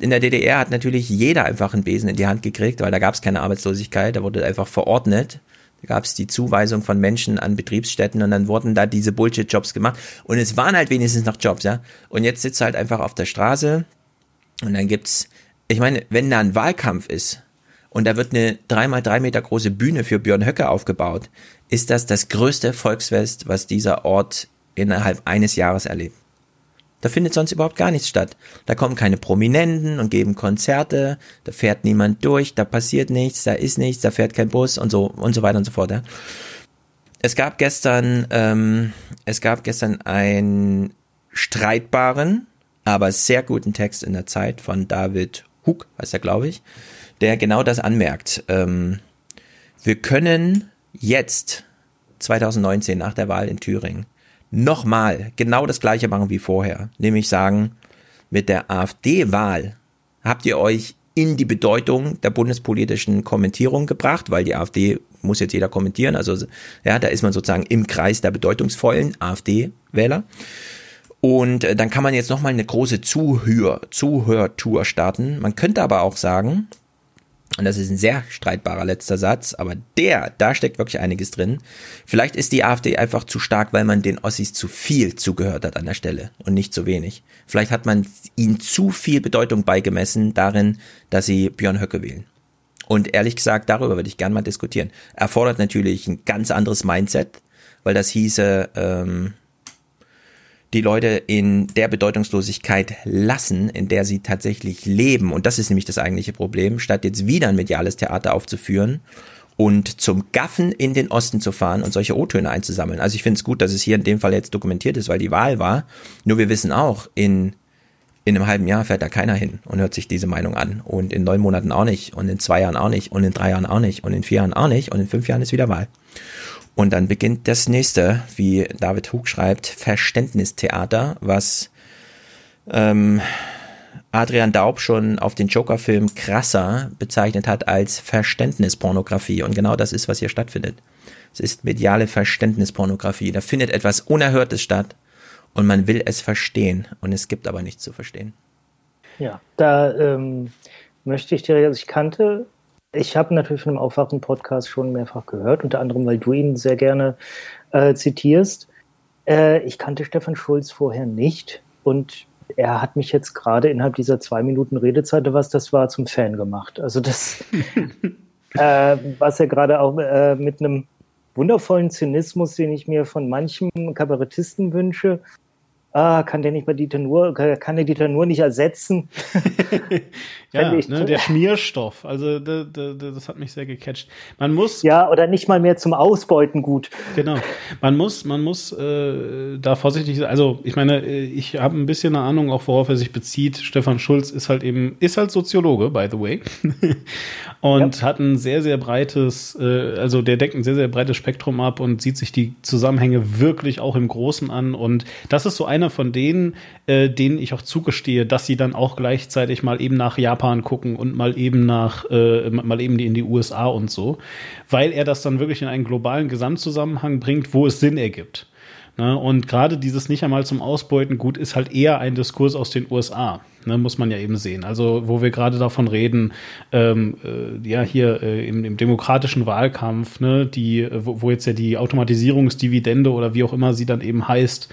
In der DDR hat natürlich jeder einfach einen Besen in die Hand gekriegt, weil da gab es keine Arbeitslosigkeit, da wurde einfach verordnet. Da gab es die Zuweisung von Menschen an Betriebsstätten und dann wurden da diese Bullshit-Jobs gemacht. Und es waren halt wenigstens noch Jobs, ja. Und jetzt sitzt halt einfach auf der Straße und dann gibt's, ich meine, wenn da ein Wahlkampf ist und da wird eine dreimal drei Meter große Bühne für Björn Höcke aufgebaut, ist das das größte Volksfest, was dieser Ort innerhalb eines Jahres erlebt. Da findet sonst überhaupt gar nichts statt. Da kommen keine Prominenten und geben Konzerte, da fährt niemand durch, da passiert nichts, da ist nichts, da fährt kein Bus und so und so weiter und so fort. Ja. Es gab gestern, ähm, es gab gestern einen streitbaren, aber sehr guten Text in der Zeit von David Hug, heißt er, glaube ich, der genau das anmerkt. Ähm, wir können jetzt, 2019, nach der Wahl in Thüringen, nochmal genau das gleiche machen wie vorher. Nämlich sagen, mit der AfD-Wahl habt ihr euch in die Bedeutung der bundespolitischen Kommentierung gebracht, weil die AfD muss jetzt jeder kommentieren. Also ja, da ist man sozusagen im Kreis der bedeutungsvollen AfD-Wähler. Und äh, dann kann man jetzt nochmal eine große Zuhör, Zuhörtour starten. Man könnte aber auch sagen, und das ist ein sehr streitbarer letzter Satz, aber der, da steckt wirklich einiges drin. Vielleicht ist die AfD einfach zu stark, weil man den Ossis zu viel zugehört hat an der Stelle und nicht zu wenig. Vielleicht hat man ihnen zu viel Bedeutung beigemessen darin, dass sie Björn Höcke wählen. Und ehrlich gesagt, darüber würde ich gerne mal diskutieren. Erfordert natürlich ein ganz anderes Mindset, weil das hieße, ähm, die Leute in der Bedeutungslosigkeit lassen, in der sie tatsächlich leben. Und das ist nämlich das eigentliche Problem, statt jetzt wieder ein mediales Theater aufzuführen und zum Gaffen in den Osten zu fahren und solche O-Töne einzusammeln. Also ich finde es gut, dass es hier in dem Fall jetzt dokumentiert ist, weil die Wahl war. Nur wir wissen auch, in, in einem halben Jahr fährt da keiner hin und hört sich diese Meinung an. Und in neun Monaten auch nicht. Und in zwei Jahren auch nicht. Und in drei Jahren auch nicht. Und in vier Jahren auch nicht. Und in fünf Jahren ist wieder Wahl. Und dann beginnt das nächste, wie David Hug schreibt, Verständnistheater, was ähm, Adrian Daub schon auf den Joker-Film krasser bezeichnet hat als Verständnispornografie. Und genau das ist, was hier stattfindet. Es ist mediale Verständnispornografie. Da findet etwas Unerhörtes statt und man will es verstehen. Und es gibt aber nichts zu verstehen. Ja, da ähm, möchte ich dir, also ich kannte ich habe natürlich von dem Aufwachen-Podcast schon mehrfach gehört, unter anderem, weil du ihn sehr gerne äh, zitierst. Äh, ich kannte Stefan Schulz vorher nicht und er hat mich jetzt gerade innerhalb dieser zwei Minuten Redezeit, was das war, zum Fan gemacht. Also das, äh, was er gerade auch äh, mit einem wundervollen Zynismus, den ich mir von manchem Kabarettisten wünsche, ah, kann der nicht mal Dieter Nur, kann der Dieter Nur nicht ersetzen? ja, ne, der Schmierstoff. Also da, da, das hat mich sehr gecatcht. Man muss ja oder nicht mal mehr zum Ausbeuten gut. Genau. Man muss, man muss äh, da vorsichtig sein. Also ich meine, äh, ich habe ein bisschen eine Ahnung, auch worauf er sich bezieht. Stefan Schulz ist halt eben ist halt Soziologe, by the way, und ja. hat ein sehr sehr breites, äh, also der deckt ein sehr sehr breites Spektrum ab und sieht sich die Zusammenhänge wirklich auch im Großen an. Und das ist so eine einer von denen, äh, denen ich auch zugestehe, dass sie dann auch gleichzeitig mal eben nach Japan gucken und mal eben nach, äh, mal eben in die USA und so, weil er das dann wirklich in einen globalen Gesamtzusammenhang bringt, wo es Sinn ergibt. Ne? Und gerade dieses nicht einmal zum Ausbeuten gut ist halt eher ein Diskurs aus den USA. Ne, muss man ja eben sehen. Also, wo wir gerade davon reden, ähm, äh, ja, hier äh, im, im, demokratischen Wahlkampf, ne, die, wo, wo, jetzt ja die Automatisierungsdividende oder wie auch immer sie dann eben heißt,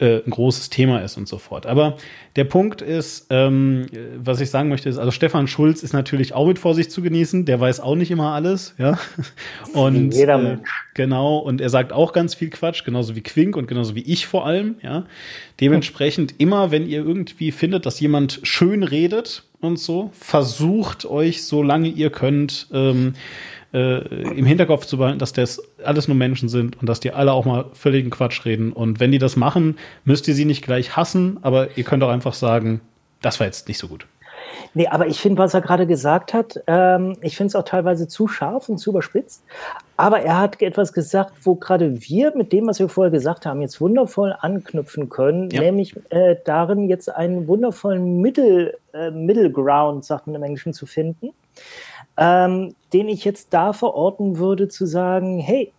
äh, ein großes Thema ist und so fort. Aber der Punkt ist, ähm, was ich sagen möchte, ist, also Stefan Schulz ist natürlich auch mit Vorsicht zu genießen, der weiß auch nicht immer alles, ja. Und jeder äh, Mensch. genau, und er sagt auch ganz viel Quatsch, genauso wie Quink und genauso wie ich vor allem, ja. Dementsprechend immer, wenn ihr irgendwie findet, dass jemand schön redet und so, versucht euch, solange ihr könnt, ähm, äh, im Hinterkopf zu behalten, dass das alles nur Menschen sind und dass die alle auch mal völligen Quatsch reden. Und wenn die das machen, müsst ihr sie nicht gleich hassen, aber ihr könnt auch einfach sagen, das war jetzt nicht so gut. Nee, aber ich finde, was er gerade gesagt hat, ähm, ich finde es auch teilweise zu scharf und zu überspitzt. Aber er hat etwas gesagt, wo gerade wir mit dem, was wir vorher gesagt haben, jetzt wundervoll anknüpfen können, ja. nämlich äh, darin jetzt einen wundervollen Middle, äh, Middle Ground, sagt man im Englischen, zu finden ähm, den ich jetzt da verorten würde, zu sagen, hey,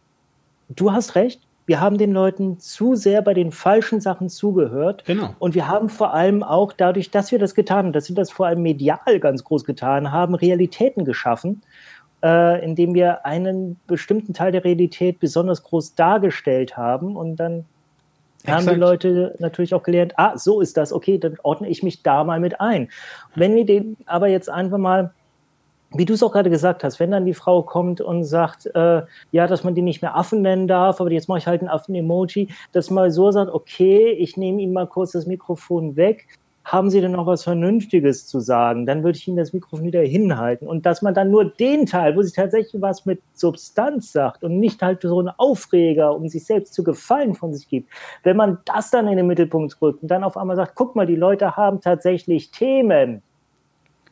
du hast recht, wir haben den Leuten zu sehr bei den falschen Sachen zugehört. Genau. Und wir haben vor allem auch dadurch, dass wir das getan haben, dass wir das vor allem medial ganz groß getan haben, Realitäten geschaffen, äh, indem wir einen bestimmten Teil der Realität besonders groß dargestellt haben. Und dann Exakt. haben die Leute natürlich auch gelernt, ah, so ist das, okay, dann ordne ich mich da mal mit ein. Wenn wir den aber jetzt einfach mal wie du es auch gerade gesagt hast, wenn dann die Frau kommt und sagt, äh, ja, dass man die nicht mehr Affen nennen darf, aber jetzt mache ich halt ein Affen-Emoji, dass man so sagt, okay, ich nehme ihm mal kurz das Mikrofon weg, haben Sie denn noch was Vernünftiges zu sagen? Dann würde ich Ihnen das Mikrofon wieder hinhalten. Und dass man dann nur den Teil, wo sie tatsächlich was mit Substanz sagt und nicht halt so einen Aufreger, um sich selbst zu gefallen von sich gibt, wenn man das dann in den Mittelpunkt rückt und dann auf einmal sagt, guck mal, die Leute haben tatsächlich Themen,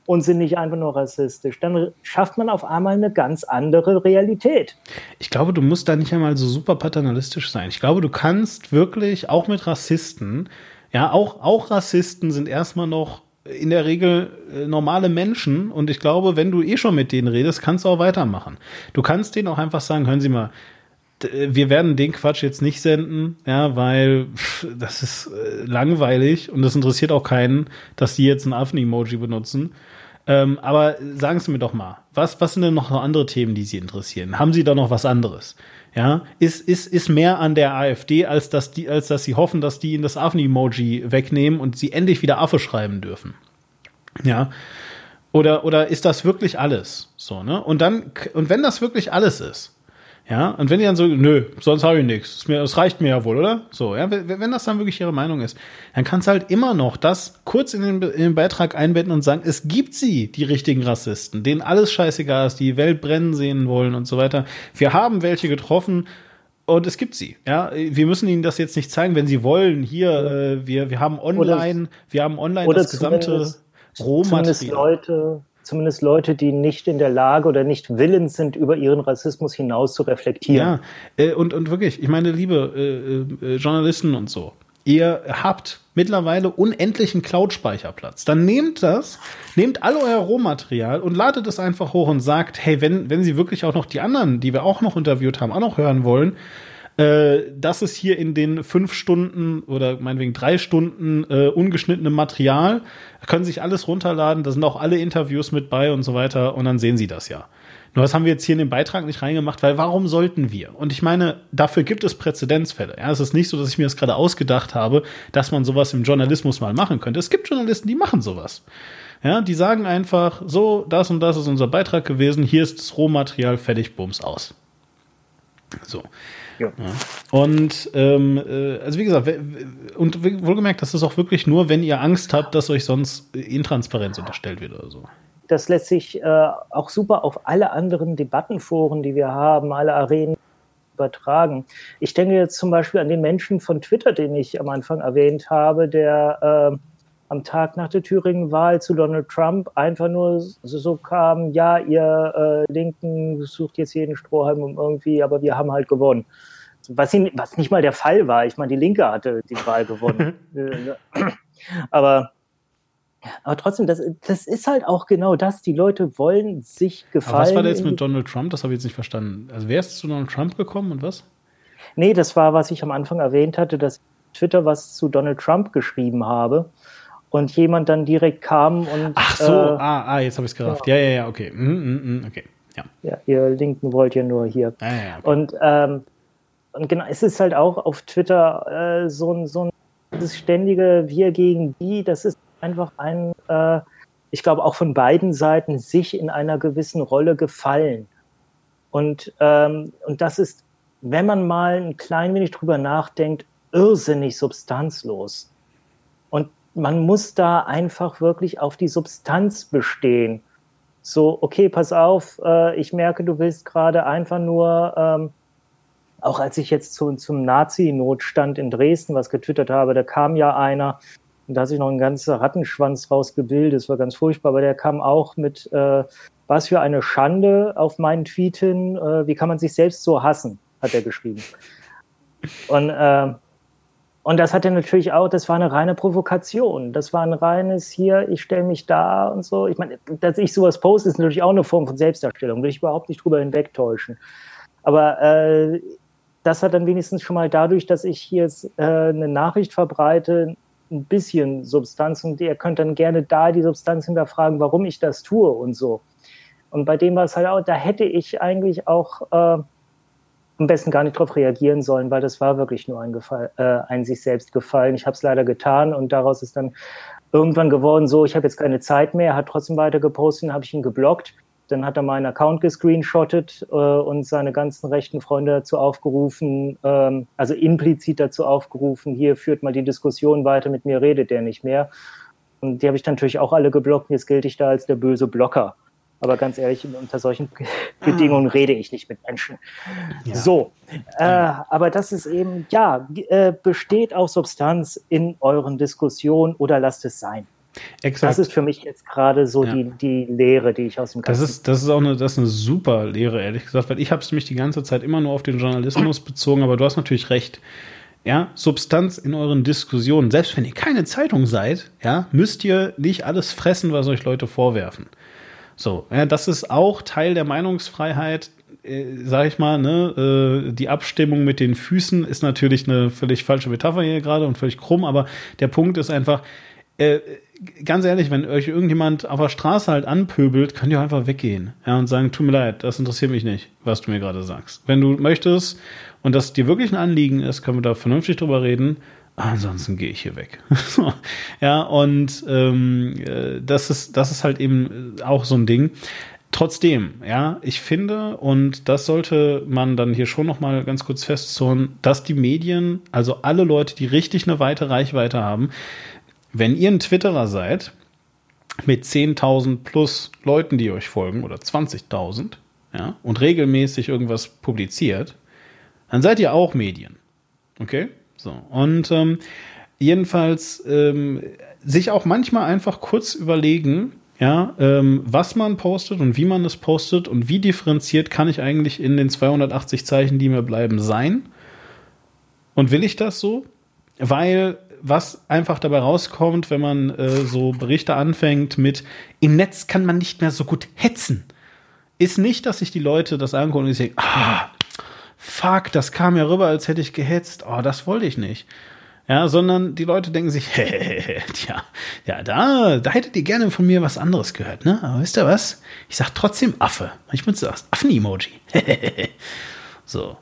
und sind nicht einfach nur rassistisch. Dann schafft man auf einmal eine ganz andere Realität. Ich glaube, du musst da nicht einmal so super paternalistisch sein. Ich glaube, du kannst wirklich auch mit Rassisten, ja, auch, auch Rassisten sind erstmal noch in der Regel äh, normale Menschen und ich glaube, wenn du eh schon mit denen redest, kannst du auch weitermachen. Du kannst denen auch einfach sagen, hören Sie mal, wir werden den Quatsch jetzt nicht senden, ja, weil pff, das ist äh, langweilig und das interessiert auch keinen, dass die jetzt ein Affen-Emoji benutzen. Ähm, aber sagen Sie mir doch mal, was, was sind denn noch andere Themen, die Sie interessieren? Haben Sie da noch was anderes? Ja, ist, ist, ist mehr an der AfD, als dass die, als dass sie hoffen, dass die ihnen das Affen-Emoji wegnehmen und sie endlich wieder Affe schreiben dürfen. Ja. Oder, oder ist das wirklich alles? So, ne? Und dann, und wenn das wirklich alles ist, ja, und wenn die dann so, nö, sonst habe ich nichts, das, reicht mir ja wohl, oder? So, ja, wenn, das dann wirklich ihre Meinung ist, dann kannst du halt immer noch das kurz in den, in den Beitrag einbetten und sagen, es gibt sie, die richtigen Rassisten, denen alles scheißegal ist, die die Welt brennen sehen wollen und so weiter. Wir haben welche getroffen, und es gibt sie. Ja, wir müssen ihnen das jetzt nicht zeigen, wenn sie wollen. Hier, äh, wir, wir haben online, wir haben online oder das gesamte Rohmaterial. Leute, zumindest Leute, die nicht in der Lage oder nicht willens sind, über ihren Rassismus hinaus zu reflektieren. Ja, äh, und, und wirklich, ich meine, liebe äh, äh, Journalisten und so, ihr habt mittlerweile unendlichen Cloud-Speicherplatz. Dann nehmt das, nehmt all euer Rohmaterial und ladet es einfach hoch und sagt, hey, wenn, wenn Sie wirklich auch noch die anderen, die wir auch noch interviewt haben, auch noch hören wollen, äh, das ist hier in den fünf Stunden oder meinetwegen drei Stunden äh, ungeschnittenem Material. Können sich alles runterladen, da sind auch alle Interviews mit bei und so weiter und dann sehen Sie das ja. Nur das haben wir jetzt hier in den Beitrag nicht reingemacht, weil warum sollten wir? Und ich meine, dafür gibt es Präzedenzfälle. Ja, es ist nicht so, dass ich mir das gerade ausgedacht habe, dass man sowas im Journalismus mal machen könnte. Es gibt Journalisten, die machen sowas. Ja, die sagen einfach, so, das und das ist unser Beitrag gewesen, hier ist das Rohmaterial, fertig, bums, aus. So. Ja. Und ähm, äh, also wie gesagt, und wohlgemerkt, das ist auch wirklich nur, wenn ihr Angst habt, dass euch sonst Intransparenz unterstellt wird oder so. Das lässt sich äh, auch super auf alle anderen Debattenforen, die wir haben, alle Arenen übertragen. Ich denke jetzt zum Beispiel an den Menschen von Twitter, den ich am Anfang erwähnt habe, der äh, am Tag nach der Thüringen-Wahl zu Donald Trump einfach nur so, kam, ja, ihr äh, Linken sucht jetzt jeden Strohhalm um irgendwie, aber wir haben halt gewonnen. Was, ihn, was nicht mal der Fall war. Ich meine, die Linke hatte die Wahl gewonnen. Äh, aber aber trotzdem, das, das ist halt auch genau das. Die Leute wollen sich gefallen. Aber was war da jetzt mit Donald Trump? Das habe ich jetzt nicht verstanden. Also wer ist zu Donald Trump gekommen und was? Nee, das war, was ich am Anfang erwähnt hatte, dass Twitter was zu Donald Trump geschrieben habe und jemand dann direkt kam und. Ach so, äh, ah, ah, jetzt habe ich es gerafft. Ja, ja, ja, okay. Mhm, mhm, okay. Ja. Ja, ihr Linken wollt ja nur hier. Ja, ja, ja. Und, ähm, und genau, es ist halt auch auf Twitter äh, so ein, so ein dieses ständige Wir gegen die, das ist einfach ein, äh, ich glaube auch von beiden Seiten sich in einer gewissen Rolle gefallen. Und, ähm, und das ist, wenn man mal ein klein wenig drüber nachdenkt, irrsinnig substanzlos. Man muss da einfach wirklich auf die Substanz bestehen. So, okay, pass auf, äh, ich merke, du willst gerade einfach nur, ähm, auch als ich jetzt zu, zum Nazi-Notstand in Dresden was getwittert habe, da kam ja einer, und da hat sich noch ein ganzer Rattenschwanz rausgebildet, das war ganz furchtbar, aber der kam auch mit, äh, was für eine Schande auf meinen Tweet hin, äh, wie kann man sich selbst so hassen, hat er geschrieben. Und, äh, und das hat er natürlich auch, das war eine reine Provokation. Das war ein reines hier, ich stelle mich da und so. Ich meine, dass ich sowas poste, ist natürlich auch eine Form von Selbstdarstellung, will ich überhaupt nicht drüber hinwegtäuschen. Aber äh, das hat dann wenigstens schon mal dadurch, dass ich hier jetzt, äh, eine Nachricht verbreite, ein bisschen Substanz und ihr könnt dann gerne da die Substanz hinterfragen, warum ich das tue und so. Und bei dem war es halt auch, da hätte ich eigentlich auch äh, am besten gar nicht drauf reagieren sollen, weil das war wirklich nur ein, Gefall, äh, ein sich selbst gefallen. Ich habe es leider getan und daraus ist dann irgendwann geworden, so, ich habe jetzt keine Zeit mehr, hat trotzdem weiter gepostet, habe ich ihn geblockt. Dann hat er meinen Account gescreenshottet äh, und seine ganzen rechten Freunde dazu aufgerufen, ähm, also implizit dazu aufgerufen, hier führt mal die Diskussion weiter, mit mir redet der nicht mehr. Und die habe ich dann natürlich auch alle geblockt. Jetzt gilt ich da als der böse Blocker. Aber ganz ehrlich, unter solchen Bedingungen rede ich nicht mit Menschen. So, äh, aber das ist eben, ja, äh, besteht auch Substanz in euren Diskussionen oder lasst es sein. Exakt. Das ist für mich jetzt gerade so Ja. die, die Lehre, die ich aus dem Das Ganzen ist, das ist auch eine, das ist eine super Lehre, ehrlich gesagt, weil ich habe es nämlich die ganze Zeit immer nur auf den Journalismus bezogen, aber du hast natürlich recht. ja, Substanz in euren Diskussionen. Selbst wenn ihr keine Zeitung seid, ja, müsst ihr nicht alles fressen, was euch Leute vorwerfen. So, ja, das ist auch Teil der Meinungsfreiheit, äh, sag ich mal, ne, äh, die Abstimmung mit den Füßen ist natürlich eine völlig falsche Metapher hier gerade und völlig krumm, aber der Punkt ist einfach, äh, ganz ehrlich, wenn euch irgendjemand auf der Straße halt anpöbelt, könnt ihr einfach weggehen, ja, und sagen, tut mir leid, das interessiert mich nicht, was du mir gerade sagst. Wenn du möchtest und das dir wirklich ein Anliegen ist, können wir da vernünftig drüber reden. Ansonsten gehe ich hier weg. Ja, und ähm, äh, das ist, das ist halt eben auch so ein Ding. Trotzdem, ja, ich finde, und das sollte man dann hier schon noch mal ganz kurz festzurren, dass die Medien, also alle Leute, die richtig eine weite Reichweite haben, wenn ihr ein Twitterer seid, mit 10.000 plus Leuten, die euch folgen, oder 20.000, ja, und regelmäßig irgendwas publiziert, dann seid ihr auch Medien. Okay? So. Und ähm, jedenfalls ähm, sich auch manchmal einfach kurz überlegen, ja, ähm, was man postet und wie man es postet und wie differenziert kann ich eigentlich in den 280 Zeichen, die mir bleiben, sein? Und will ich das so? Weil was einfach dabei rauskommt, wenn man äh, so Berichte anfängt mit im Netz kann man nicht mehr so gut hetzen, ist nicht, dass sich die Leute das angucken und sagen, ah, fuck, das kam ja rüber, als hätte ich gehetzt. Oh, das wollte ich nicht. Ja, sondern die Leute denken sich, tja, ja, da, da hättet ihr gerne von mir was anderes gehört, ne? Aber wisst ihr was? Ich sag trotzdem Affe. Ich benutze das Affen-Emoji. so.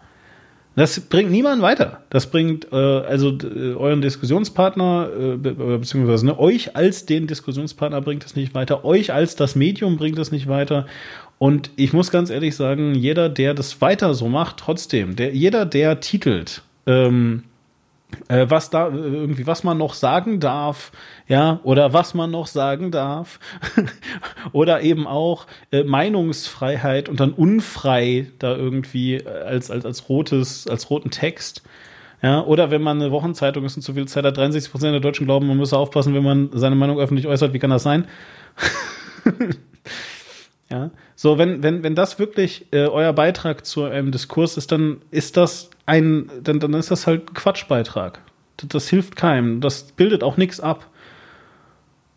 Das bringt niemanden weiter. Das bringt äh, also äh, euren Diskussionspartner, äh, be beziehungsweise ne, euch als den Diskussionspartner bringt es nicht weiter, euch als das Medium bringt es nicht weiter. Und ich muss ganz ehrlich sagen, jeder, der das weiter so macht, trotzdem, der, jeder, der titelt, ähm, äh, was da irgendwie was man noch sagen darf, ja, oder was man noch sagen darf, oder eben auch äh, Meinungsfreiheit und dann unfrei da irgendwie äh, als als als rotes als roten Text. Ja, oder wenn man eine Wochenzeitung ist und zu viel Zeit hat, 63 Prozent der Deutschen glauben, man müsse aufpassen, wenn man seine Meinung öffentlich äußert. Wie kann das sein? Ja, so wenn wenn wenn das wirklich äh, euer Beitrag zu einem Diskurs ist, dann ist das ein dann dann ist das halt ein Quatschbeitrag. Das, das hilft keinem. Das bildet auch nichts ab.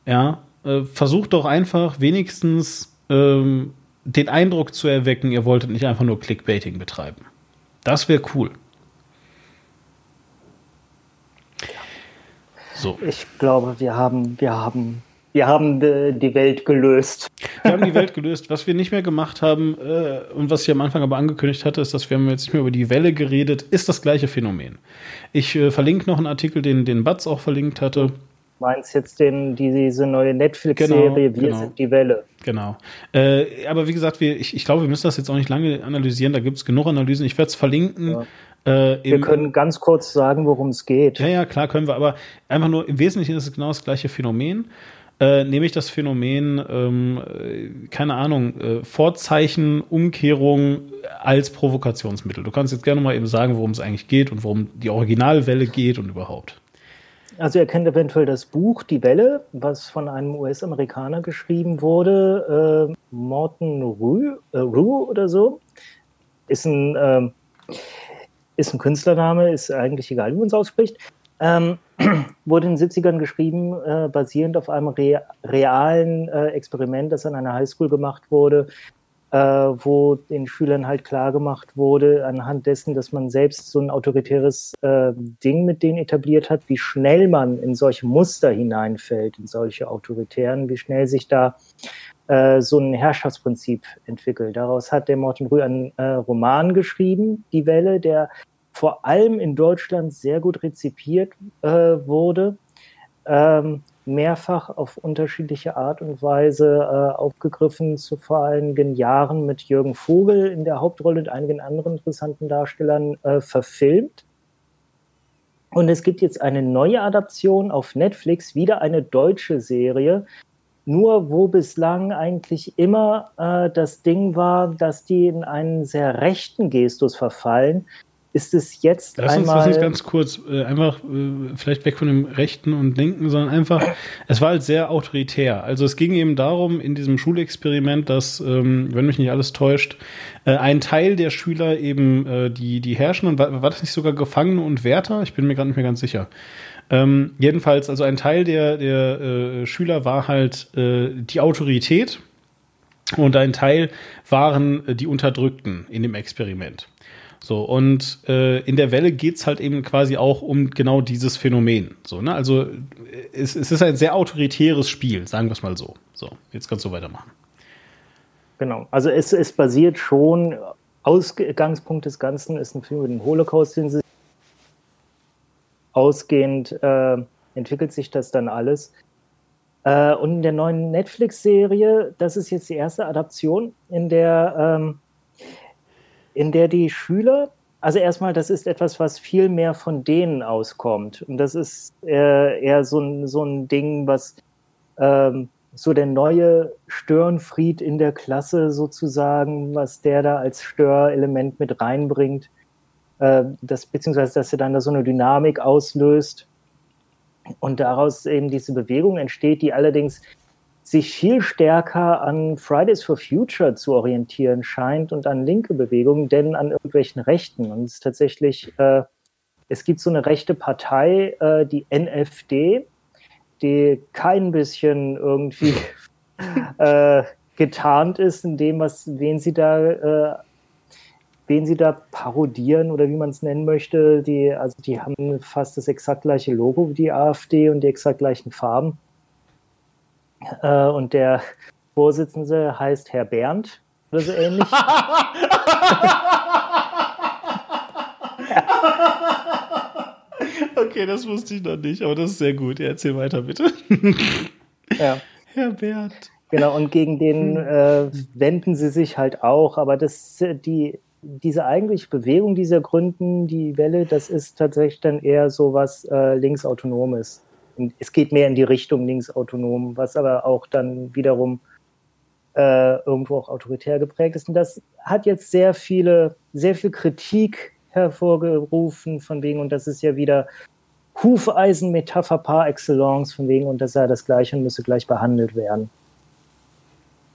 Ja, äh, versucht doch einfach wenigstens ähm, den Eindruck zu erwecken, ihr wolltet nicht einfach nur Clickbaiting betreiben. Das wäre cool. So. Ich glaube, wir haben wir haben wir haben äh, die Welt gelöst. Wir haben die Welt gelöst. Was wir nicht mehr gemacht haben äh, und was ich am Anfang aber angekündigt hatte, ist, dass wir haben jetzt nicht mehr über die Welle geredet, ist das gleiche Phänomen. Ich äh, verlinke noch einen Artikel, den, den Batz auch verlinkt hatte. Meinst jetzt den, diese neue Netflix-Serie, genau, Wir genau. sind die Welle. Genau. Äh, aber wie gesagt, wir, ich, ich glaube, wir müssen das jetzt auch nicht lange analysieren. Da gibt es genug Analysen. Ich werde es verlinken. Ja. Äh, Wir können ganz kurz sagen, worum es geht. Ja, ja, klar können wir, aber einfach nur im Wesentlichen ist es genau das gleiche Phänomen. Äh, nämlich das Phänomen, ähm, äh, keine Ahnung, äh, Vorzeichen, Umkehrung als Provokationsmittel. Du kannst jetzt gerne mal eben sagen, worum es eigentlich geht und worum die Originalwelle geht und überhaupt. Also ihr kennt eventuell das Buch Die Welle, was von einem US-Amerikaner geschrieben wurde, äh, Morton Rue, äh, oder so. Ist ein, ähm, ist ein Künstlername, ist eigentlich egal, wie man es ausspricht. Ähm, wurde in den 70ern geschrieben, äh, basierend auf einem re realen äh, Experiment, das an einer Highschool gemacht wurde, äh, wo den Schülern halt klar gemacht wurde, anhand dessen, dass man selbst so ein autoritäres äh, Ding mit denen etabliert hat, wie schnell man in solche Muster hineinfällt, in solche autoritären, wie schnell sich da äh, so ein Herrschaftsprinzip entwickelt. Daraus hat der Morten Rühr einen äh, Roman geschrieben, Die Welle, der vor allem in Deutschland sehr gut rezipiert äh, wurde, ähm, mehrfach auf unterschiedliche Art und Weise äh, aufgegriffen, zu vor einigen Jahren mit Jürgen Vogel in der Hauptrolle und einigen anderen interessanten Darstellern äh, verfilmt. Und es gibt jetzt eine neue Adaption auf Netflix, wieder eine deutsche Serie, nur wo bislang eigentlich immer äh, das Ding war, dass die in einen sehr rechten Gestus verfallen, ist es jetzt Lass uns, einmal. lass uns ganz kurz äh, einfach äh, vielleicht weg von dem Rechten und Linken, sondern einfach, es war halt sehr autoritär. Also es ging eben darum, in diesem Schulexperiment, dass, ähm, wenn mich nicht alles täuscht, äh, ein Teil der Schüler eben äh, die, die Herrschenden, war, war das nicht sogar Gefangene und Wärter? Ich bin mir gerade nicht mehr ganz sicher. Ähm, jedenfalls, also ein Teil der, der äh, Schüler war halt äh, die Autorität und ein Teil waren äh, die Unterdrückten in dem Experiment. So, und äh, in der Welle geht's halt eben quasi auch um genau dieses Phänomen. So, ne? Also es, es ist ein sehr autoritäres Spiel, sagen wir es mal so. So, jetzt kannst du weitermachen. Genau. Also es, es basiert schon, Ausgangspunkt des Ganzen ist ein Film über den Holocaust, den sie ausgehend äh, entwickelt sich das dann alles. Äh, und in der neuen Netflix-Serie, das ist jetzt die erste Adaption, in der, ähm, in der die Schüler, also erstmal, das ist etwas, was viel mehr von denen auskommt. Und das ist äh, eher so ein, so ein Ding, was ähm, so der neue Störenfried in der Klasse sozusagen, was der da als Störelement mit reinbringt, äh, das, beziehungsweise dass er dann da so eine Dynamik auslöst und daraus eben diese Bewegung entsteht, die allerdings sich viel stärker an Fridays for Future zu orientieren scheint und an linke Bewegungen, denn an irgendwelchen Rechten. Und es ist tatsächlich, äh, es gibt so eine rechte Partei, äh, die NFD, die kein bisschen irgendwie äh, getarnt ist in dem, was, wen sie da, äh, wen sie da parodieren oder wie man es nennen möchte. Die, also die haben fast das exakt gleiche Logo wie die AfD und die exakt gleichen Farben. Äh, und der Vorsitzende heißt Herr Bernd oder so ähnlich. Okay, das wusste ich noch nicht, aber das ist sehr gut. Ja, erzähl weiter, bitte. Ja. Herr Bernd. Genau, und gegen den äh, wenden sie sich halt auch, aber das, die, diese eigentliche Bewegung dieser Gründen, die Welle, das ist tatsächlich dann eher so was äh, linksautonomes. Es geht mehr in die Richtung linksautonom, was aber auch dann wiederum äh, irgendwo auch autoritär geprägt ist. Und das hat jetzt sehr viele, sehr viel Kritik hervorgerufen, von wegen, und das ist ja wieder Hufeisen-Metapher par excellence, von wegen, und das sei das Gleiche und müsse gleich behandelt werden.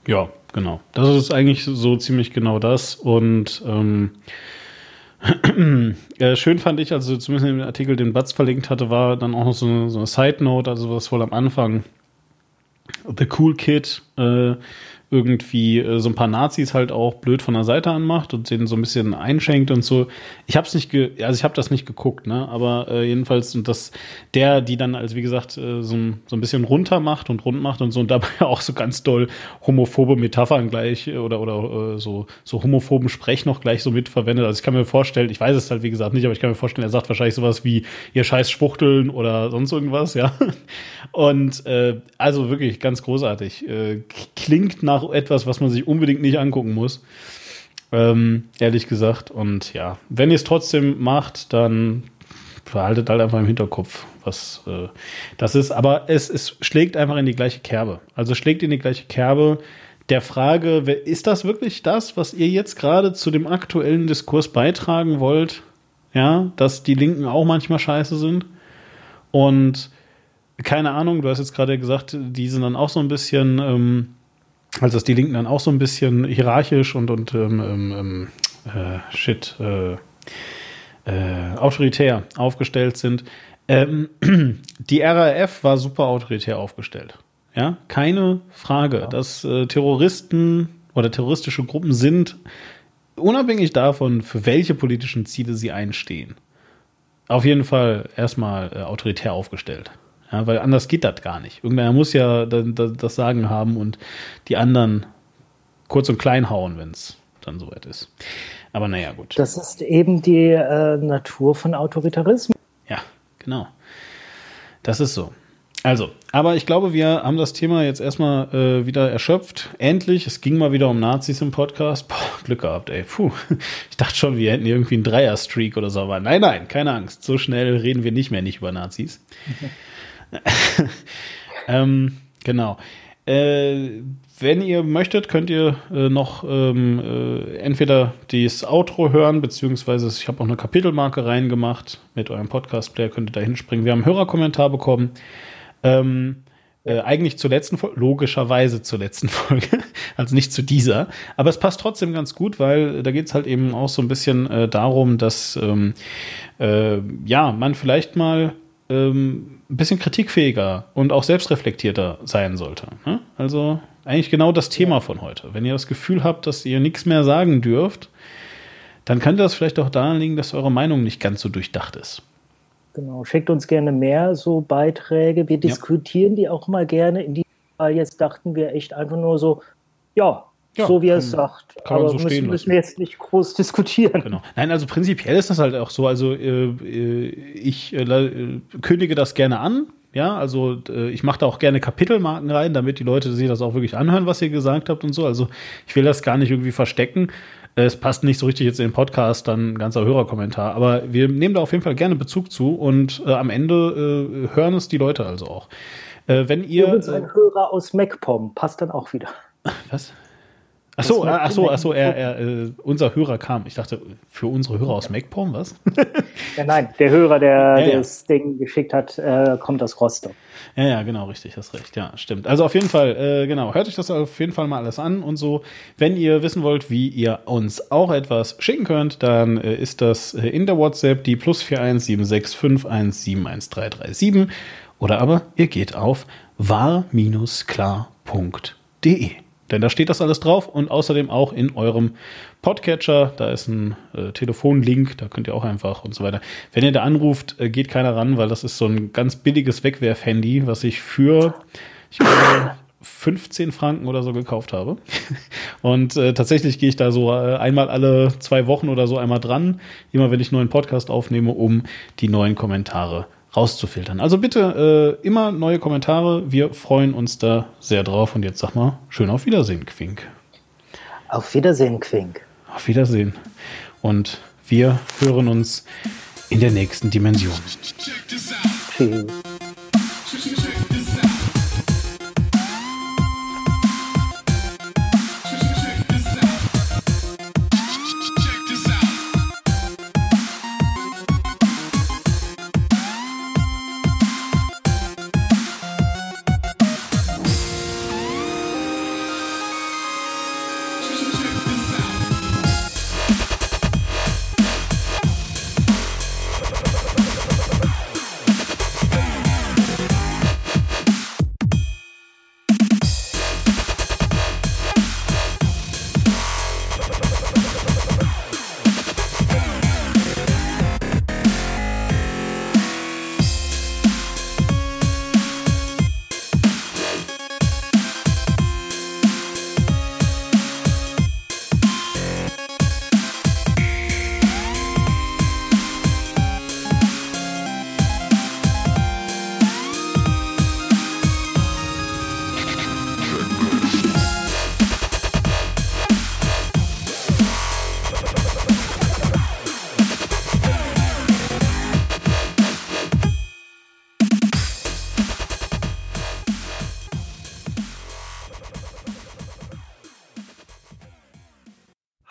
Ja, genau. Das ist eigentlich so ziemlich genau das. Und ähm, äh, schön fand ich, also zumindest in dem Artikel, den Batz verlinkt hatte, war dann auch noch so eine, so eine Side-Note, also was wohl am Anfang The Cool Kid äh, irgendwie äh, so ein paar Nazis halt auch blöd von der Seite anmacht und denen so ein bisschen einschenkt und so. Ich habe es nicht, ge also ich habe das nicht geguckt, ne? Aber äh, jedenfalls und das der, die dann als wie gesagt äh, so, ein, so ein bisschen runter macht und rund macht und so und dabei auch so ganz doll homophobe Metaphern gleich äh, oder oder äh, so so homophoben Sprech noch gleich so mitverwendet. Also ich kann mir vorstellen, ich weiß es halt wie gesagt nicht, aber ich kann mir vorstellen, er sagt wahrscheinlich sowas wie ihr scheiß Spuchteln oder sonst irgendwas, ja. Und äh, also wirklich ganz großartig. Äh, klingt nach etwas, was man sich unbedingt nicht angucken muss. Ähm, ehrlich gesagt. Und ja, wenn ihr es trotzdem macht, dann behaltet halt einfach im Hinterkopf, was äh, das ist. Aber es, es schlägt einfach in die gleiche Kerbe. Also schlägt in die gleiche Kerbe der Frage, ist das wirklich das, was ihr jetzt gerade zu dem aktuellen Diskurs beitragen wollt? Ja, dass die Linken auch manchmal scheiße sind. Und keine Ahnung, du hast jetzt gerade gesagt, die sind dann auch so ein bisschen, ähm, also dass die Linken dann auch so ein bisschen hierarchisch und, und ähm, ähm, äh, shit, äh, äh, autoritär aufgestellt sind. Ähm, die RAF war super autoritär aufgestellt. Ja, keine Frage, ja. dass äh, Terroristen oder terroristische Gruppen sind, unabhängig davon, für welche politischen Ziele sie einstehen. Auf jeden Fall erstmal äh, autoritär aufgestellt. Ja, weil anders geht das gar nicht. Irgendeiner muss ja das Sagen haben und die anderen kurz und klein hauen, wenn es dann soweit ist. Aber naja, gut. Das ist eben die äh, Natur von Autoritarismus. Ja, genau. Das ist so. Also, aber ich glaube, wir haben das Thema jetzt erstmal äh, wieder erschöpft. Endlich, es ging mal wieder um Nazis im Podcast. Boah, Glück gehabt, ey. Puh. Ich dachte schon, wir hätten irgendwie einen Dreier-Streak oder so, aber nein, nein, keine Angst. So schnell reden wir nicht mehr nicht über Nazis. ähm, genau. Äh, wenn ihr möchtet, könnt ihr äh, noch ähm, äh, entweder das Outro hören, beziehungsweise ich habe auch eine Kapitelmarke reingemacht mit eurem Podcast-Player, könnt ihr da hinspringen. Wir haben einen Hörerkommentar bekommen. Ähm, äh, eigentlich zur letzten Folge, logischerweise zur letzten Folge, also nicht zu dieser. Aber es passt trotzdem ganz gut, weil da geht es halt eben auch so ein bisschen äh, darum, dass ähm, äh, ja, man vielleicht mal ähm, ein bisschen kritikfähiger und auch selbstreflektierter sein sollte. Ne? Also eigentlich genau das Thema von heute. Wenn ihr das Gefühl habt, dass ihr nichts mehr sagen dürft, dann könnte das vielleicht auch daran liegen, dass eure Meinung nicht ganz so durchdacht ist. Genau, schickt uns gerne mehr so Beiträge. Wir diskutieren ja. die auch mal gerne. In diesem Fall jetzt dachten wir echt einfach nur so, ja, ja, so wie er es sagt. Kann Aber so müssen, müssen wir jetzt nicht groß diskutieren. Genau. Nein, also prinzipiell ist das halt auch so. Also äh, äh ich äh, kündige das gerne an. Ja, also äh, ich mache da auch gerne Kapitelmarken rein, damit die Leute sich das auch wirklich anhören, was ihr gesagt habt und so. Also ich will das gar nicht irgendwie verstecken. Es passt nicht so richtig jetzt in den Podcast, dann ein ganzer Hörerkommentar. Aber wir nehmen da auf jeden Fall gerne Bezug zu und äh, am Ende äh, hören es die Leute also auch. Äh, wenn ihr. Übrigens ein Hörer aus MacPom passt dann auch wieder. Was? Ach so, ach so, ach so, er, er, äh, unser Hörer kam. Ich dachte, für unsere Hörer aus MacPom, was? ja, nein, der Hörer, der Ja, ja. das Ding geschickt hat, äh, kommt aus Rostock. Ja, ja, genau, richtig, hast recht. Ja, stimmt. Also auf jeden Fall, äh, genau, hört euch das auf jeden Fall mal alles an und so. Wenn ihr wissen wollt, wie ihr uns auch etwas schicken könnt, dann äh, ist das äh, in der WhatsApp die plus 41765171337 oder aber ihr geht auf war-klar.de. Denn da steht das alles drauf und außerdem auch in eurem Podcatcher. Da ist ein äh, Telefonlink, da könnt ihr auch einfach und so weiter. Wenn ihr da anruft, äh, geht keiner ran, weil das ist so ein ganz billiges Wegwerf-Handy, was ich für, ich glaube, 15 Franken oder so gekauft habe. Und äh, tatsächlich gehe ich da so äh, einmal alle zwei Wochen oder so einmal dran, immer wenn ich neuen Podcast aufnehme, um die neuen Kommentare rauszufiltern. Also bitte äh, immer neue Kommentare. Wir freuen uns da sehr drauf. Und jetzt sag mal, schön auf Wiedersehen, Quink. Auf Wiedersehen, Quink. Auf Wiedersehen. Und wir hören uns in der nächsten Dimension. Tschüss.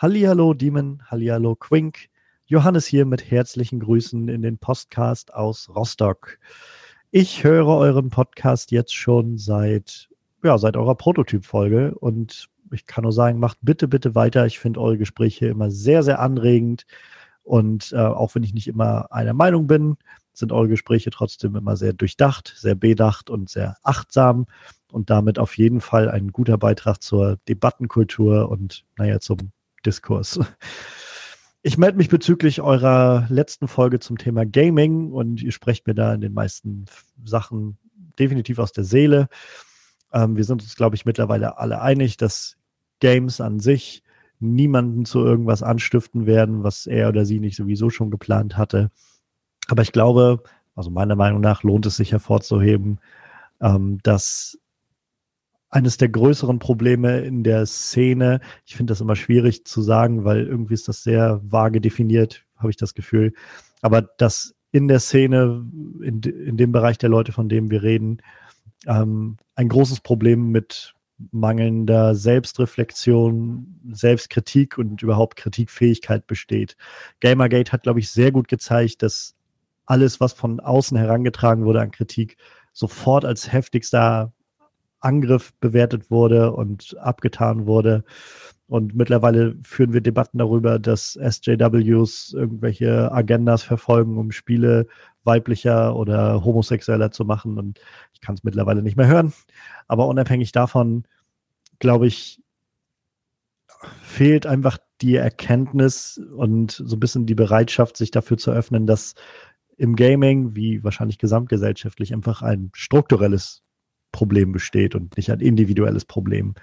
Hallihallo Demon, Hallihallo Quink. Johannes hier mit herzlichen Grüßen in den Podcast aus Rostock. Ich höre euren Podcast jetzt schon seit, ja, seit eurer Prototyp-Folge und ich kann nur sagen, macht bitte, bitte weiter. Ich finde eure Gespräche immer sehr, sehr anregend und äh, auch wenn ich nicht immer einer Meinung bin, sind eure Gespräche trotzdem immer sehr durchdacht, sehr bedacht und sehr achtsam und damit auf jeden Fall ein guter Beitrag zur Debattenkultur und naja, zum Diskurs. Ich melde mich bezüglich eurer letzten Folge zum Thema Gaming und ihr sprecht mir da in den meisten Sachen definitiv aus der Seele. Ähm, wir sind uns, glaube ich, mittlerweile alle einig, dass Games an sich niemanden zu irgendwas anstiften werden, was er oder sie nicht sowieso schon geplant hatte. Aber ich glaube, also meiner Meinung nach lohnt es sich hervorzuheben, ähm, dass eines der größeren Probleme in der Szene. Ich finde das immer schwierig zu sagen, weil irgendwie ist das sehr vage definiert, habe ich das Gefühl. Aber dass in der Szene, in, in dem Bereich der Leute, von dem wir reden, ähm, ein großes Problem mit mangelnder Selbstreflexion, Selbstkritik und überhaupt Kritikfähigkeit besteht. Gamergate hat, glaube ich, sehr gut gezeigt, dass alles, was von außen herangetragen wurde an Kritik, sofort als heftigster Angriff bewertet wurde und abgetan wurde. Und mittlerweile führen wir Debatten darüber, dass SJWs irgendwelche Agendas verfolgen, um Spiele weiblicher oder homosexueller zu machen. Und ich kann es mittlerweile nicht mehr hören. Aber unabhängig davon, glaube ich, fehlt einfach die Erkenntnis und so ein bisschen die Bereitschaft, sich dafür zu öffnen, dass im Gaming, wie wahrscheinlich gesamtgesellschaftlich, einfach ein strukturelles Problem besteht und nicht ein individuelles Problem.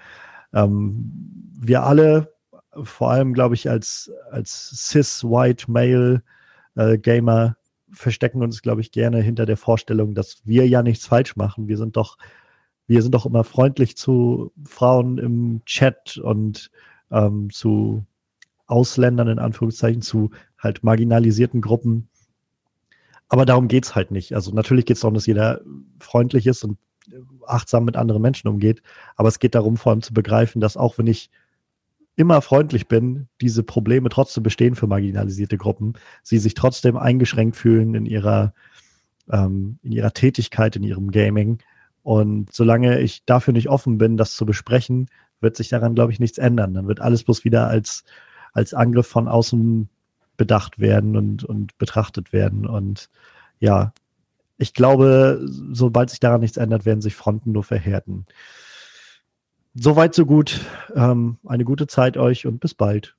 Ähm, wir alle, vor allem glaube ich als, als cis-white male äh, Gamer, verstecken uns, glaube ich, gerne hinter der Vorstellung, dass wir ja nichts falsch machen. Wir sind doch, wir sind doch immer freundlich zu Frauen im Chat und ähm, zu Ausländern in Anführungszeichen, zu halt marginalisierten Gruppen. Aber darum geht es halt nicht. Also natürlich geht es darum, dass jeder freundlich ist und achtsam mit anderen Menschen umgeht. Aber es geht darum, vor allem zu begreifen, dass auch wenn ich immer freundlich bin, diese Probleme trotzdem bestehen für marginalisierte Gruppen, sie sich trotzdem eingeschränkt fühlen in ihrer, ähm, in ihrer Tätigkeit, in ihrem Gaming. Und solange ich dafür nicht offen bin, das zu besprechen, wird sich daran, glaube ich, nichts ändern. Dann wird alles bloß wieder als, als Angriff von außen bedacht werden und, und betrachtet werden. Und ja, ich glaube, sobald sich daran nichts ändert, werden sich Fronten nur verhärten. Soweit, so gut. Ähm, eine gute Zeit euch und bis bald.